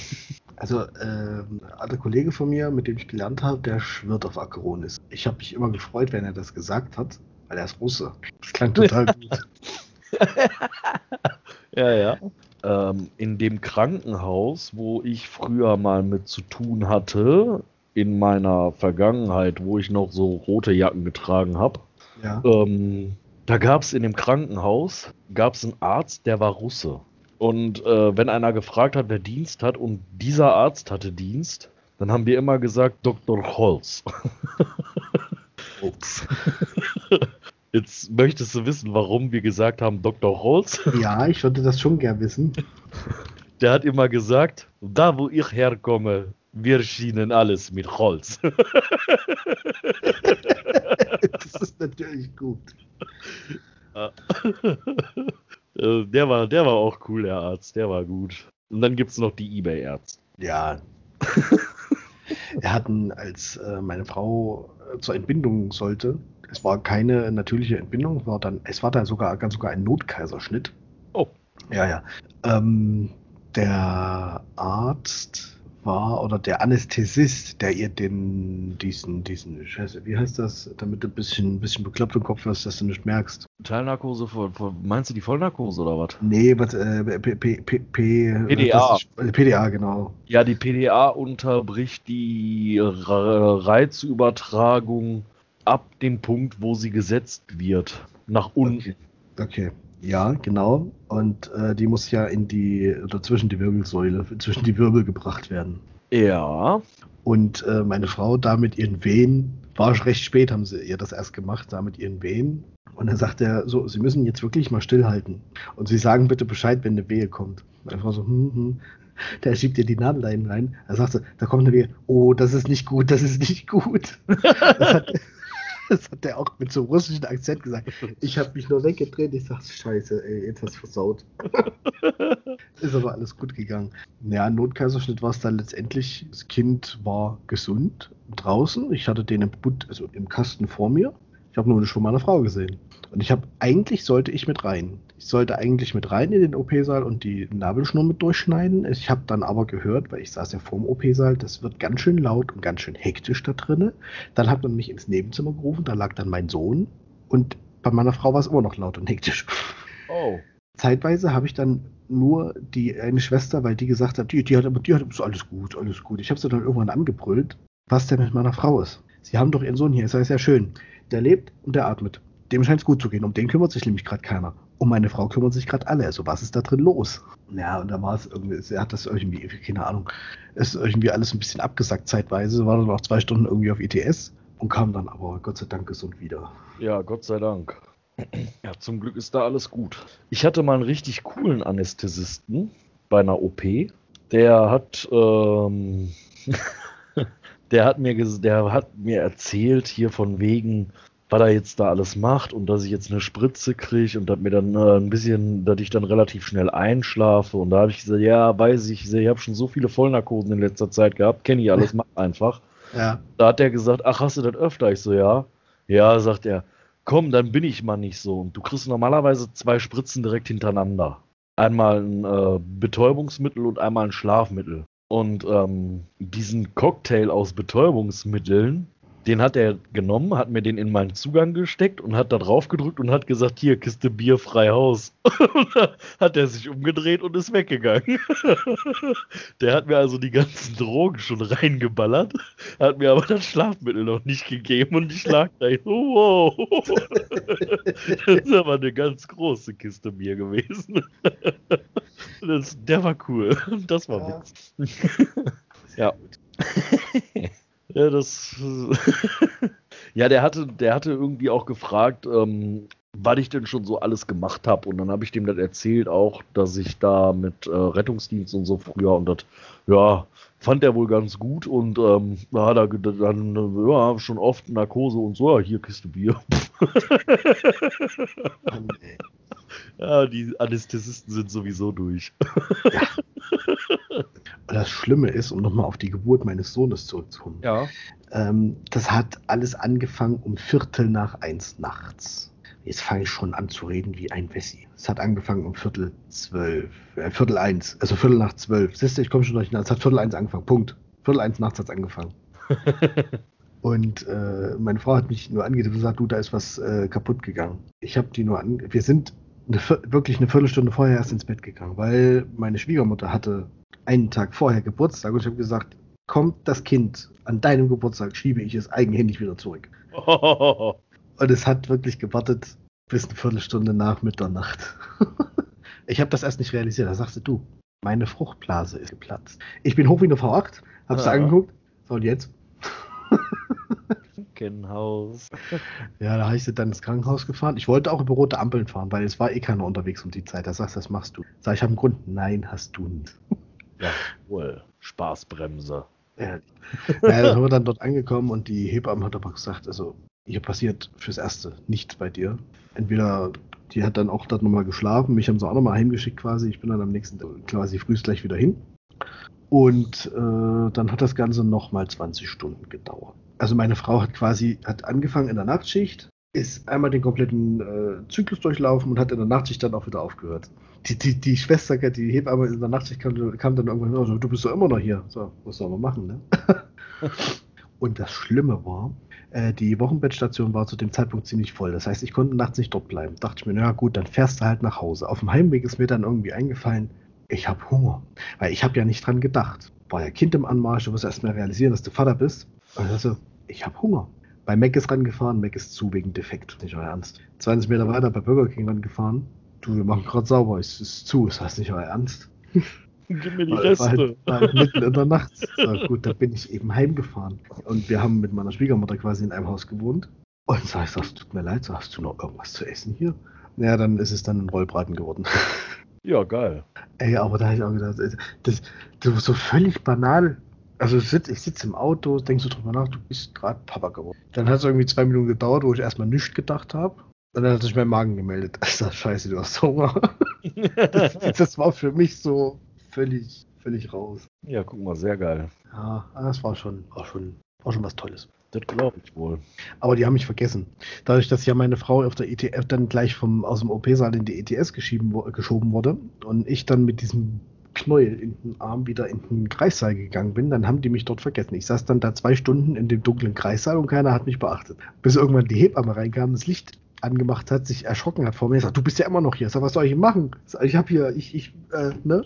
Also, äh, ein alter Kollege von mir, mit dem ich gelernt habe, der schwört auf Acronis. Ich habe mich immer gefreut, wenn er das gesagt hat, weil er ist Russe. Das klang total gut. ja, ja. Ähm, in dem Krankenhaus, wo ich früher mal mit zu tun hatte, in meiner Vergangenheit, wo ich noch so rote Jacken getragen habe, Ja. ähm, da gab es in dem Krankenhaus gab's einen Arzt, der war Russe. Und äh, wenn einer gefragt hat, wer Dienst hat, und dieser Arzt hatte Dienst, dann haben wir immer gesagt Dr. Holz. Ups. Jetzt möchtest du wissen, warum wir gesagt haben Dr. Holz? Ja, ich würde das schon gern wissen. Der hat immer gesagt, da wo ich herkomme, wir schienen alles mit Holz. Das ist natürlich gut. Äh, der, war, der war auch cool, der Arzt, der war gut. Und dann gibt es noch die Ebay-Ärzte. Ja. Wir hatten, als äh, meine Frau äh, zur Entbindung sollte, es war keine natürliche Entbindung, es war dann, es war dann sogar ganz sogar ein Notkaiserschnitt. Oh. Ja, ja. Ähm, der Arzt war oder der Anästhesist, der ihr den diesen diesen Scheiße, wie heißt das, damit du ein bisschen ein bisschen bekloppt im Kopf hast, dass du nicht merkst. Teilnarkose, vor, vor, meinst du die Vollnarkose oder was? Nee, was äh, P, P, P, P, PDA. ist- äh, PDA genau. Ja, die PDA unterbricht die Re- Reizübertragung ab dem Punkt, wo sie gesetzt wird. Nach unten. Okay. okay. Ja, genau. Und äh, die muss ja in die, oder zwischen die Wirbelsäule, zwischen die Wirbel gebracht werden. Ja. Und äh, meine Frau da mit ihren Wehen, war recht spät, haben sie ihr das erst gemacht, da mit ihren Wehen. Und dann sagt er so, Sie müssen jetzt wirklich mal stillhalten. Und Sie sagen bitte Bescheid, wenn eine Wehe kommt. Meine Frau so, hm, hm. Der schiebt ihr die Nadel da hinten rein. Er sagt so, da kommt eine Wehe. Oh, das ist nicht gut, das ist nicht gut. Das hat, das hat er auch mit so einem russischen Akzent gesagt. Ich habe mich nur weggedreht. Ich sag, scheiße, ey, jetzt hast du versaut. ist aber alles gut gegangen. Ja, Notkaiserschnitt war es dann letztendlich. Das Kind war gesund draußen. Ich hatte den im, Bund, also im Kasten vor mir. Ich habe nur nicht von meiner Frau gesehen. Und ich habe, eigentlich sollte ich mit rein. Ich sollte eigentlich mit rein in den OP-Saal und die Nabelschnur mit durchschneiden. Ich habe dann aber gehört, weil ich saß ja vorm OP-Saal, das wird ganz schön laut und ganz schön hektisch da drinne. Dann hat man mich ins Nebenzimmer gerufen, da lag dann mein Sohn. Und bei meiner Frau war es immer noch laut und hektisch. Oh. Zeitweise habe ich dann nur die eine Schwester, weil die gesagt hat, die, die hat aber die hat alles gut, alles gut. Ich habe sie dann irgendwann angebrüllt, was denn mit meiner Frau ist. Sie haben doch ihren Sohn hier, ist ja sehr schön. Der lebt und der atmet. Dem scheint es gut zu gehen. Um den kümmert sich nämlich gerade keiner. Um meine Frau kümmern sich gerade alle. Also was ist da drin los? Ja, und da war es irgendwie, sie hat das irgendwie, keine Ahnung, ist irgendwie alles ein bisschen abgesackt zeitweise. War dann auch zwei Stunden irgendwie auf ITS und kam dann aber Gott sei Dank gesund wieder. Ja, Gott sei Dank. Ja, zum Glück ist da alles gut. Ich hatte mal einen richtig coolen Anästhesisten bei einer OP. Der hat, ähm, der hat mir, der hat mir erzählt hier von wegen, was er jetzt da alles macht und dass ich jetzt eine Spritze kriege und dass mir dann äh, ein bisschen, dass ich dann relativ schnell einschlafe. Und da habe ich gesagt, ja, weiß ich, ich habe schon so viele Vollnarkosen in letzter Zeit gehabt, kenne ich alles, mach einfach. Ja. Da hat er gesagt, ach, hast du das öfter? Ich so, ja. Ja, sagt er, komm, dann bin ich mal nicht so. Und du kriegst normalerweise zwei Spritzen direkt hintereinander. Einmal ein äh, Betäubungsmittel und einmal ein Schlafmittel. Und ähm, diesen Cocktail aus Betäubungsmitteln, den hat er genommen, hat mir den in meinen Zugang gesteckt und hat da drauf gedrückt und hat gesagt, hier, Kiste Bier frei Haus. hat er sich umgedreht und ist weggegangen. Der hat mir also die ganzen Drogen schon reingeballert, hat mir aber das Schlafmittel noch nicht gegeben und ich lag da, wow. Das ist aber eine ganz große Kiste Bier gewesen. Das, der war cool. Das war Ja. witzig. Ja. Ja, das. ja, der hatte, der hatte irgendwie auch gefragt, ähm, was ich denn schon so alles gemacht habe. Und dann habe ich dem das erzählt, auch, dass ich da mit äh, Rettungsdienst und so früher und das, ja, fand er wohl ganz gut. Und ähm, da hat er ge- dann, äh, ja, schon oft Narkose und so, ja, hier Kiste Bier. Ja, die Anästhesisten sind sowieso durch. das Schlimme ist, um nochmal auf die Geburt meines Sohnes zurückzukommen. Ja. Ähm, das hat alles angefangen um Viertel nach eins nachts. Jetzt fange ich schon an zu reden wie ein Wessi. Es hat angefangen um Viertel zwölf, äh, Viertel eins, also Viertel nach zwölf. Siehst du, ich komme schon durcheinander. Es hat Viertel eins angefangen. Punkt. Viertel eins nachts hat es angefangen. Und äh, meine Frau hat mich nur angerufen und gesagt, du, da ist was äh, kaputt gegangen. Ich habe die nur an. Wir sind eine, wirklich eine Viertelstunde vorher erst ins Bett gegangen, weil meine Schwiegermutter hatte einen Tag vorher Geburtstag und ich habe gesagt, kommt das Kind an deinem Geburtstag, schiebe ich es eigenhändig wieder zurück. Und es hat wirklich gewartet bis eine Viertelstunde nach Mitternacht. ich habe das erst nicht realisiert. Da sagst du, meine Fruchtblase ist geplatzt. Ich bin hoch wie eine V8, hab's ja. angeguckt. So, und jetzt? Krankenhaus. Ja, da habe ich sie dann ins Krankenhaus gefahren. Ich wollte auch über rote Ampeln fahren, weil es war eh keiner unterwegs um die Zeit. Da sagst du, das machst du. Sag ich, habe einen Grund. Nein, hast du nicht. Ja, wohl. Spaßbremse. Ja, naja, dann haben wir dann dort angekommen und die Hebamme hat aber gesagt, also hier passiert fürs Erste nichts bei dir. Entweder die hat dann auch dort nochmal geschlafen, mich haben sie auch nochmal heimgeschickt quasi. Ich bin dann am nächsten Tag quasi frühst gleich wieder hin. Und äh, dann hat das Ganze nochmal 20 Stunden gedauert. Also meine Frau hat quasi, hat angefangen in der Nachtschicht, ist einmal den kompletten äh, Zyklus durchlaufen und hat in der Nachtschicht dann auch wieder aufgehört. Die, die, die Schwester, die Hebamme in der Nachtschicht kam, kam dann irgendwann raus, du bist doch immer noch hier. So, was soll man machen, ne? und das Schlimme war, äh, die Wochenbettstation war zu dem Zeitpunkt ziemlich voll. Das heißt, ich konnte nachts nicht dort bleiben. Dachte ich mir, naja gut, dann fährst du halt nach Hause. Auf dem Heimweg ist mir dann irgendwie eingefallen, ich habe Hunger. Weil ich habe ja nicht dran gedacht. War ja Kind im Anmarsch, du musst erst mal realisieren, dass du Vater bist. Also, ich habe Hunger. Bei Mac ist rangefahren, Mac ist zu wegen Defekt. Nicht euer Ernst. 20 Meter weiter bei Burger King rangefahren. Du, wir machen gerade sauber, es ist zu, ist das nicht euer Ernst? Gib mir die Reste. War halt, war halt mitten in der Nacht. So, gut, da bin ich eben heimgefahren. Und wir haben mit meiner Schwiegermutter quasi in einem Haus gewohnt. Und sag ich, sagst, tut mir leid, so, hast du noch irgendwas zu essen hier? Naja, dann ist es dann ein Rollbraten geworden. Ja, geil. Ey, aber da habe ich auch gedacht, das, das ist so völlig banal. Also ich sitze sitz im Auto, denkst du drüber nach, du bist gerade Papa geworden. Dann hat es irgendwie zwei Minuten gedauert, wo ich erstmal nichts gedacht habe. Und dann hat sich mein Magen gemeldet. Alter, scheiße, du hast Hunger. das, das, war für mich so völlig, völlig raus. Ja, guck mal, sehr geil. Ja, das war schon, war schon, war schon was Tolles. Das glaube ich wohl. Aber die haben mich vergessen. Dadurch, dass ja meine Frau auf der ETF dann gleich vom, aus dem OP-Saal in die ETS geschoben wurde und ich dann mit diesem Knäuel in den Arm wieder in den Kreissaal gegangen bin, dann haben die mich dort vergessen. Ich saß dann da zwei Stunden in dem dunklen Kreissaal und keiner hat mich beachtet. Bis irgendwann die Hebamme reinkam, das Licht angemacht hat, sich erschrocken hat vor mir, sagt, du bist ja immer noch hier. Ich sag, was soll ich machen? Ich habe hier, ich, ich, äh, ne?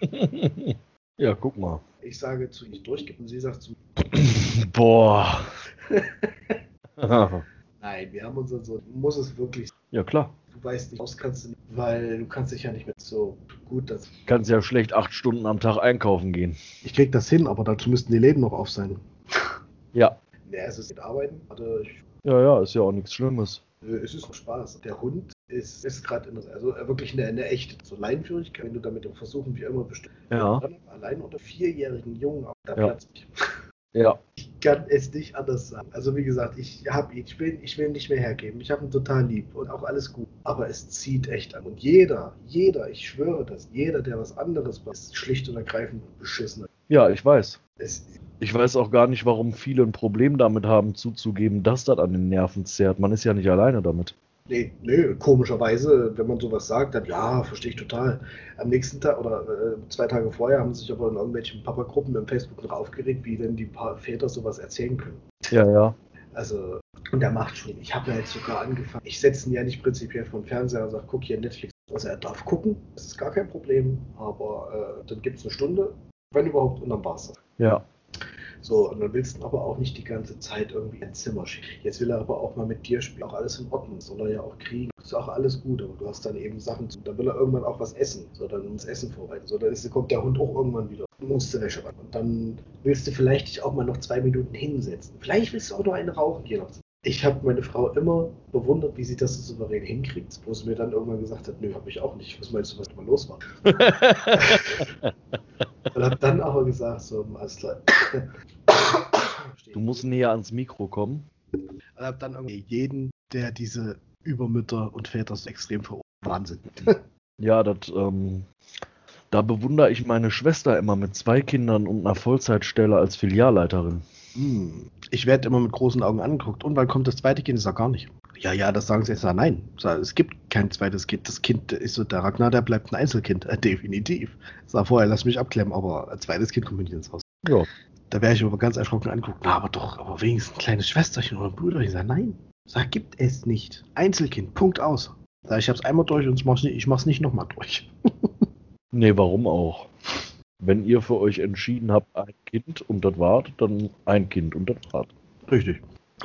ja, guck mal. Ich sage zu ihr, durchgibt und sie sagt zu Boah. Nein, wir haben uns so, muss es wirklich. Ja, klar. Du weißt nicht, aus kannst du nicht, weil du kannst dich ja nicht mehr so gut. Das kannst ja schlecht acht Stunden am Tag einkaufen gehen. Ich krieg das hin, aber dazu müssten die Läden noch auf sein. Ja. Ja, es ist mit Arbeiten. Also ich, ja, ja, ist ja auch nichts Schlimmes. Es ist Spaß. Der Hund ist, ist gerade also wirklich eine, eine echte so Leinführigkeit, wenn du damit versuchen, wie immer bestimmt. Ja. Allein unter vierjährigen Jungen auf der ja. Platz. Ja. Ich kann es nicht anders sagen. Also wie gesagt, ich habe ihn, ich will, ich will ihn nicht mehr hergeben. Ich habe ihn total lieb und auch alles gut. Aber es zieht echt an. Und jeder, jeder, ich schwöre das, jeder, der was anderes macht, ist schlicht und ergreifend beschissen. Ja, ich weiß. Es, ich weiß auch gar nicht, warum viele ein Problem damit haben, zuzugeben, dass das an den Nerven zerrt. Man ist ja nicht alleine damit. Nee, nee, komischerweise, wenn man sowas sagt, dann ja, verstehe ich total. Am nächsten Tag oder äh, zwei Tage vorher haben sich aber in irgendwelchen Papa-Gruppen im Facebook noch aufgeregt, wie denn die pa Väter sowas erzählen können. Ja, ja. Also, und der macht schon. Ich habe ja jetzt sogar angefangen. Ich setze ihn ja nicht prinzipiell vom Fernseher und sage, guck hier Netflix. Also er darf gucken, das ist gar kein Problem, aber äh, dann gibt es eine Stunde, wenn überhaupt, und dann war's. Ja. So, und dann willst du aber auch nicht die ganze Zeit irgendwie ins Zimmer schicken. Jetzt will er aber auch mal mit dir spielen. Auch alles in Ordnung. Soll er ja auch kriegen. Ist auch alles gut, aber du hast dann eben Sachen zu. Dann will er irgendwann auch was essen. So, dann muss Essen vorbereiten. So, dann ist, kommt der Hund auch irgendwann wieder. Du musst du Wäsche rein. Und dann willst du vielleicht dich auch mal noch zwei Minuten hinsetzen. Vielleicht willst du auch noch eine rauchen, nach ich habe meine Frau immer bewundert, wie sie das so souverän hinkriegt, wo sie mir dann irgendwann gesagt hat, nö, habe ich auch nicht. Was meinst du, was mal los war? und habe dann aber gesagt, so, alles klar. Du musst näher ans Mikro kommen. Und habe dann irgendwie jeden, der diese Übermütter und Väter so extrem verurteilt. Wahnsinn. ja, das ähm, Da bewundere ich meine Schwester immer mit zwei Kindern und einer Vollzeitstelle als Filialleiterin. Hm. Ich werde immer mit großen Augen angeguckt. Und wann kommt das zweite Kind? Ich sage gar nicht. Ja, ja, das sagen sie jetzt. Nein, es gibt kein zweites Kind. Das Kind ist so, der Ragnar, der bleibt ein Einzelkind. Äh, definitiv. Sag vorher, lass mich abklemmen, aber ein zweites Kind kommt nicht ins Haus. Ja. Da wäre ich aber ganz erschrocken angucken. Aber doch, aber wenigstens ein kleines Schwesterchen oder ein Bruder. Ich sage, nein, sag, gibt es nicht. Einzelkind, Punkt aus. Sag, ich hab's einmal durch und ich mach's nicht, ich mach's nicht nochmal durch. nee, warum auch? Wenn ihr für euch entschieden habt, ein Kind und das wart, dann ein Kind und das wart. Richtig.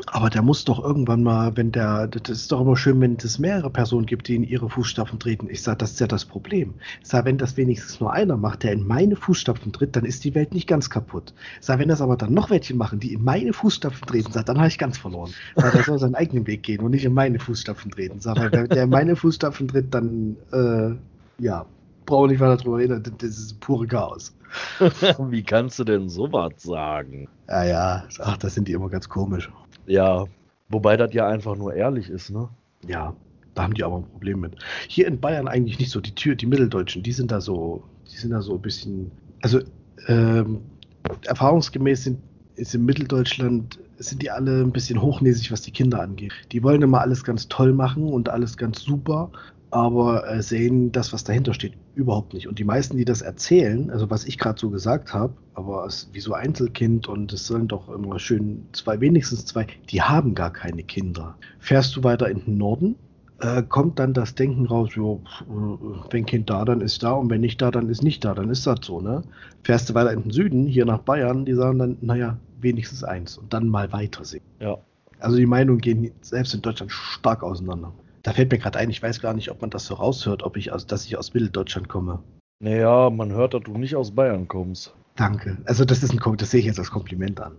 Aber der muss doch irgendwann mal, wenn der, das ist doch immer schön, wenn es mehrere Personen gibt, die in ihre Fußstapfen treten. Ich sage, das ist ja das Problem. Ich sage, wenn das wenigstens nur einer macht, der in meine Fußstapfen tritt, dann ist die Welt nicht ganz kaputt. Ich sage, wenn das aber dann noch welche machen, die in meine Fußstapfen treten, sag, dann habe ich ganz verloren. Sag, der soll seinen eigenen Weg gehen und nicht in meine Fußstapfen treten. Sag, weil der in meine Fußstapfen tritt, dann, äh, ja, brauche nicht weiter drüber reden, das ist pure Chaos. Wie kannst du denn sowas sagen? Ja, ja, ach, das sind die immer ganz komisch. Ja, wobei das ja einfach nur ehrlich ist, ne? Ja, da haben die aber ein Problem mit. Hier in Bayern eigentlich nicht so. Die Tür, die Mitteldeutschen, die sind da so, die sind da so ein bisschen. Also ähm, erfahrungsgemäß sind ist in Mitteldeutschland sind die alle ein bisschen hochnäsig, was die Kinder angeht. Die wollen immer alles ganz toll machen und alles ganz super aber äh, sehen das, was dahinter steht, überhaupt nicht. Und die meisten, die das erzählen, also was ich gerade so gesagt habe, aber es, wie so Einzelkind und es sollen doch immer schön zwei, wenigstens zwei, die haben gar keine Kinder. Fährst du weiter in den Norden, äh, kommt dann das Denken raus, jo, äh, wenn Kind da, dann ist da und wenn nicht da, dann ist nicht da, dann ist das so, ne? Fährst du weiter in den Süden, hier nach Bayern, die sagen dann, naja, wenigstens eins und dann mal weitersehen. Ja. Also die Meinungen gehen selbst in Deutschland stark auseinander. Da fällt mir gerade ein, ich weiß gar nicht, ob man das so raushört, ob ich aus, dass ich aus Mitteldeutschland komme. Naja, man hört, dass du nicht aus Bayern kommst. Danke. Also das ist ein das sehe ich jetzt als Kompliment an.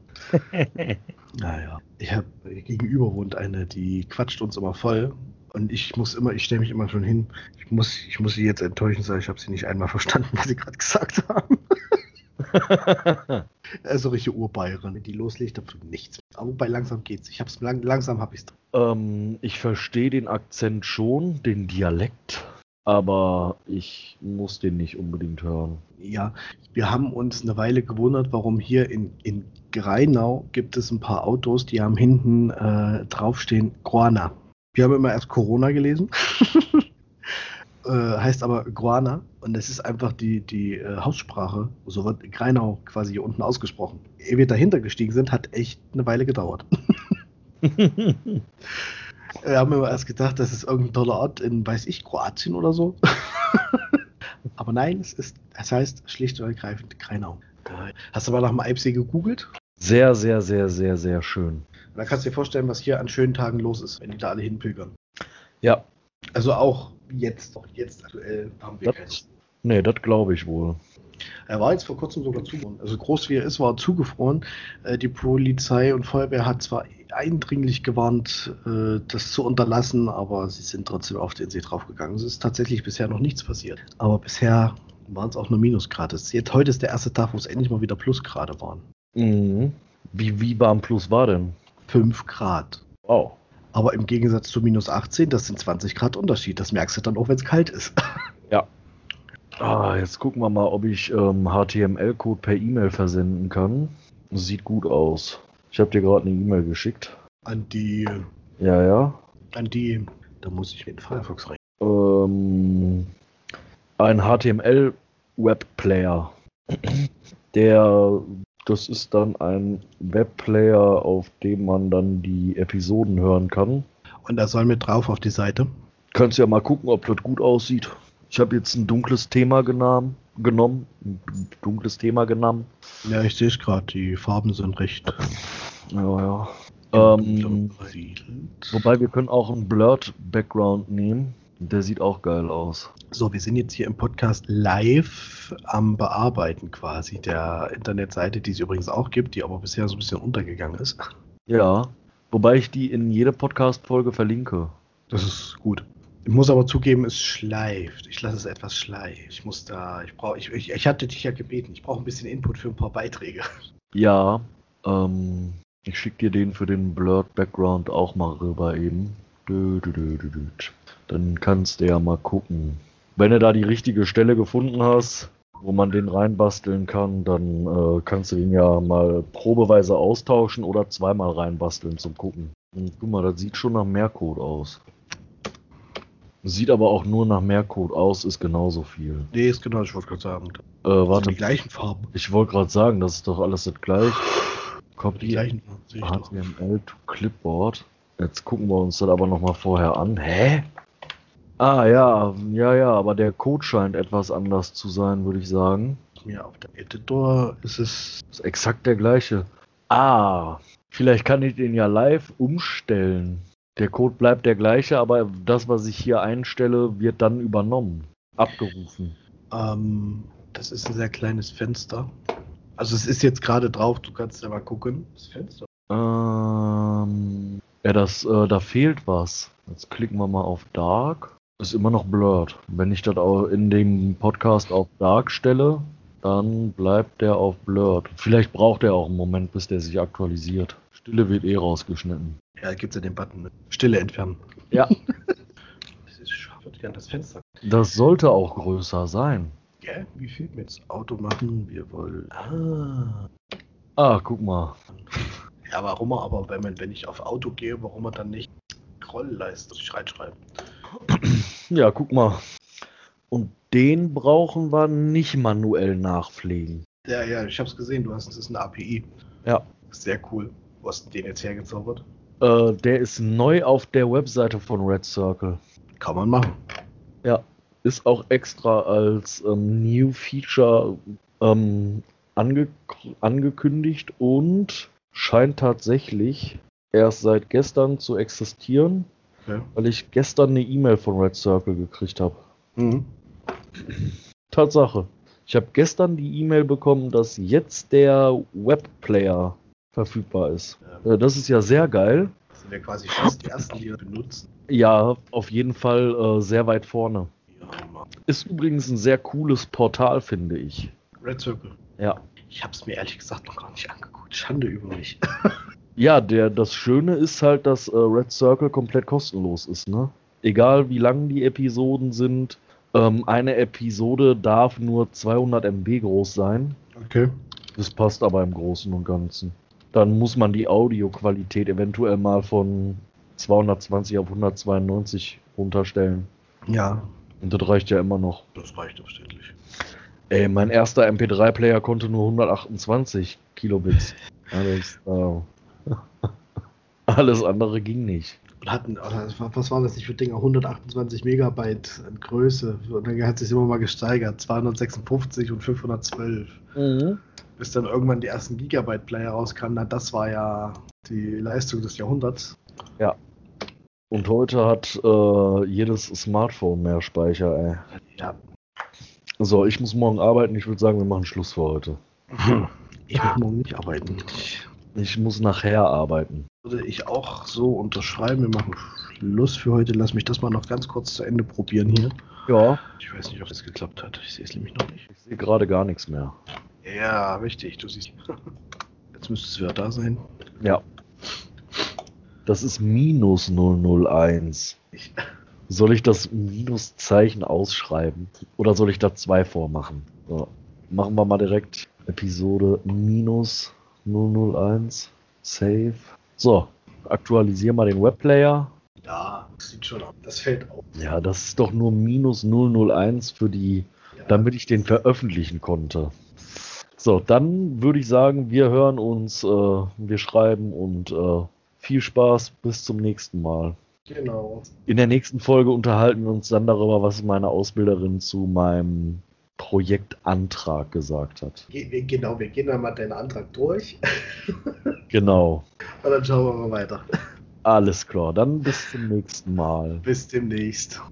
naja. Ich habe gegenüber wohnt eine, die quatscht uns immer voll. Und ich muss immer, ich stelle mich immer schon hin. Ich muss, ich muss sie jetzt enttäuschen, sagen, ich habe sie nicht einmal verstanden, was sie gerade gesagt haben. also richtige Urbayerin, die loslegt, dann tut nichts. Aber wobei langsam geht's. Ich hab's lang, langsam habe ich's. Ähm, ich verstehe den Akzent schon, den Dialekt, aber ich muss den nicht unbedingt hören. Ja, wir haben uns eine Weile gewundert, warum hier in, in Greinau gibt es ein paar Autos, die haben hinten äh, draufstehen Guana. Wir haben immer erst Corona gelesen. äh, heißt aber Guana und das ist einfach die, die äh, Haussprache. So wird Greinau quasi hier unten ausgesprochen. Ehe wir dahinter gestiegen sind, hat echt eine Weile gedauert. wir haben immer erst gedacht, das ist irgendein toller Ort in, weiß ich, Kroatien oder so. aber nein, es ist, es heißt schlicht und ergreifend Greinau. Hast du mal nach dem Eibsee gegoogelt? Sehr, sehr, sehr, sehr, sehr schön. Da kannst du dir vorstellen, was hier an schönen Tagen los ist, wenn die da alle hinpilgern. Ja. Also auch jetzt, auch jetzt aktuell haben wir das, Nee, das glaube ich wohl. Er war jetzt vor kurzem sogar zugefroren. Also groß wie er ist, war er zugefroren. Äh, die Polizei und Feuerwehr hat zwar eindringlich gewarnt, äh, das zu unterlassen, aber sie sind trotzdem auf den See draufgegangen. Es ist tatsächlich bisher noch nichts passiert. Aber bisher waren es auch nur Minusgrade. Jetzt, heute ist der erste Tag, wo es endlich mal wieder Plusgrade waren. Mhm. Wie, wie warm Plus war denn? 5 Grad. Wow. Aber im Gegensatz zu minus 18, das sind 20 Grad Unterschied. Das merkst du dann auch, wenn es kalt ist. Ja. Ah, jetzt gucken wir mal, ob ich ähm, HTML-Code per E-Mail versenden kann. Sieht gut aus. Ich habe dir gerade eine E-Mail geschickt. An die. Ja, ja. An die. Da muss ich in Firefox rein. Ähm, ein HTML-Webplayer. Der das ist dann ein Webplayer, auf dem man dann die Episoden hören kann. Und da soll mit drauf auf die Seite. Könntest ja mal gucken, ob das gut aussieht. Ich habe jetzt ein dunkles Thema genommen, genommen. Ein dunkles Thema genommen. Ja, ich sehe es gerade. Die Farben sind recht. Ja, ja. Ähm, wobei wir können auch einen Blurred Background nehmen. Der sieht auch geil aus. So, wir sind jetzt hier im Podcast live am Bearbeiten quasi der Internetseite, die es übrigens auch gibt, die aber bisher so ein bisschen untergegangen ist. Ja, wobei ich die in jeder Podcast-Folge verlinke. Das ist gut. Ich muss aber zugeben, es schleift. Ich lasse es etwas schleifen. Ich muss da, ich brauche, ich, ich, ich hatte dich ja gebeten, ich brauche ein bisschen Input für ein paar Beiträge. Ja, ähm, ich schicke dir den für den Blurred Background auch mal rüber eben. Dö, dö, dö, dö, dö. Dann kannst du ja mal gucken. Wenn du da die richtige Stelle gefunden hast, wo man den reinbasteln kann. Dann äh, kannst du den ja mal probeweise austauschen oder zweimal reinbasteln zum Gucken. Und guck mal, das sieht schon nach Mehrcode aus. Sieht aber auch nur nach Mehrcode aus, ist genauso viel. Nee, ist genau, ich wollte gerade sagen. Äh, warte, die gleichen Farben. ich wollte gerade sagen, das ist doch alles das gleiche. Die Copy gleichen Farben. HTML to Clipboard. Jetzt gucken wir uns das aber nochmal vorher an. Hä? Ah ja, ja, ja, aber der Code scheint etwas anders zu sein, würde ich sagen. Ja, auf dem Editor ist es. Ist exakt der gleiche. Ah, vielleicht kann ich den ja live umstellen. Der Code bleibt der gleiche, aber das, was ich hier einstelle, wird dann übernommen. Abgerufen. Ähm, das ist ein sehr kleines Fenster. Also es ist jetzt gerade drauf, du kannst ja mal gucken. Das Fenster. Ähm, ja, das, äh, da fehlt was. Jetzt klicken wir mal auf Dark. Ist immer noch blurred. Wenn ich das auch in dem Podcast auf Dark stelle, dann bleibt der auf blurred. Vielleicht braucht er auch einen Moment, bis der sich aktualisiert. Stille wird eh rausgeschnitten. Ja, gibt es ja den Button. ne? Stille entfernen. Ja. Das ist scharf. Ich gerne das Fenster. Das sollte auch größer sein. Gell? Wie viel wir jetzt Auto machen? Wir wollen. Ah. Ah, guck mal. Ja, warum er aber, wenn, man, wenn ich auf Auto gehe, warum er dann nicht Scrollleiste sich reinschreiben? Ja, guck mal. Und den brauchen wir nicht manuell nachpflegen. Ja, ja, ich hab's gesehen, du hast, das ist eine API. Ja. Sehr cool. Wo hast du den jetzt hergezaubert? Äh, der ist neu auf der Webseite von Red Circle. Kann man machen. Ja, ist auch extra als ähm, New Feature ähm, ange angekündigt und scheint tatsächlich erst seit gestern zu existieren, Ja. weil ich gestern eine E-Mail von Red Circle gekriegt habe. Mhm. Tatsache. Ich habe gestern die E-Mail bekommen, dass jetzt der Webplayer verfügbar ist. Ja. Äh, Das ist ja sehr geil. Das sind ja quasi fast die ersten, die das benutzen. Ja, auf jeden Fall äh, sehr weit vorne. Ja. Ist übrigens ein sehr cooles Portal, finde ich. Red Circle. Ja. Ich hab's mir ehrlich gesagt noch gar nicht angeguckt. Schande über mich. Ja, der, das Schöne ist halt, dass äh, Red Circle komplett kostenlos ist, ne? Egal wie lang die Episoden sind, ähm, eine Episode darf nur 200 MB groß sein. Okay. Das passt aber im Großen und Ganzen. Dann muss man die Audioqualität eventuell mal von 220 auf 192 runterstellen. Ja, Und das reicht ja immer noch. das reicht verständlich. Ey, mein erster MP3-Player konnte nur 128 Kilobits. Alles, äh, alles andere ging nicht. Und hatten, was war das nicht für Dinger? 128 Megabyte an Größe. Und dann hat sich immer mal gesteigert. 256 und 512. Bis dann irgendwann die ersten Gigabyte-Player rauskamen. Na, das war ja die Leistung des Jahrhunderts. Und heute hat äh, jedes Smartphone mehr Speicher, ey. Ja. So, ich muss morgen arbeiten. Ich würde sagen, wir machen Schluss für heute. Ich muss morgen nicht arbeiten. Ich Ich muss nachher arbeiten. würde ich auch so unterschreiben. Wir machen Schluss für heute. Lass mich das mal noch ganz kurz zu Ende probieren hier. Ja. Ich weiß nicht, ob das geklappt hat. Ich sehe es nämlich noch nicht. Ich sehe gerade gar nichts mehr. Ja, richtig. Du siehst. Jetzt müsste es wieder da sein. Ja. Das ist minus 001. Ich, Soll ich das Minuszeichen ausschreiben? Oder soll ich da zwei vormachen? So. Machen wir mal direkt Episode minus 001. Save. So. Aktualisieren mal den Webplayer. ja, das sieht schon aus. Das fällt auf. Ja, das ist doch nur minus 001 für die, Ja. damit ich den veröffentlichen konnte. So, dann würde ich sagen, wir hören uns, äh, wir schreiben und äh, viel Spaß bis zum nächsten Mal. Genau. In der nächsten Folge unterhalten wir uns dann darüber, was meine Ausbilderin zu meinem Projektantrag gesagt hat. Genau, wir gehen dann mal deinen Antrag durch Genau. und dann schauen wir mal weiter. Alles klar. Dann bis zum nächsten Mal. Bis demnächst.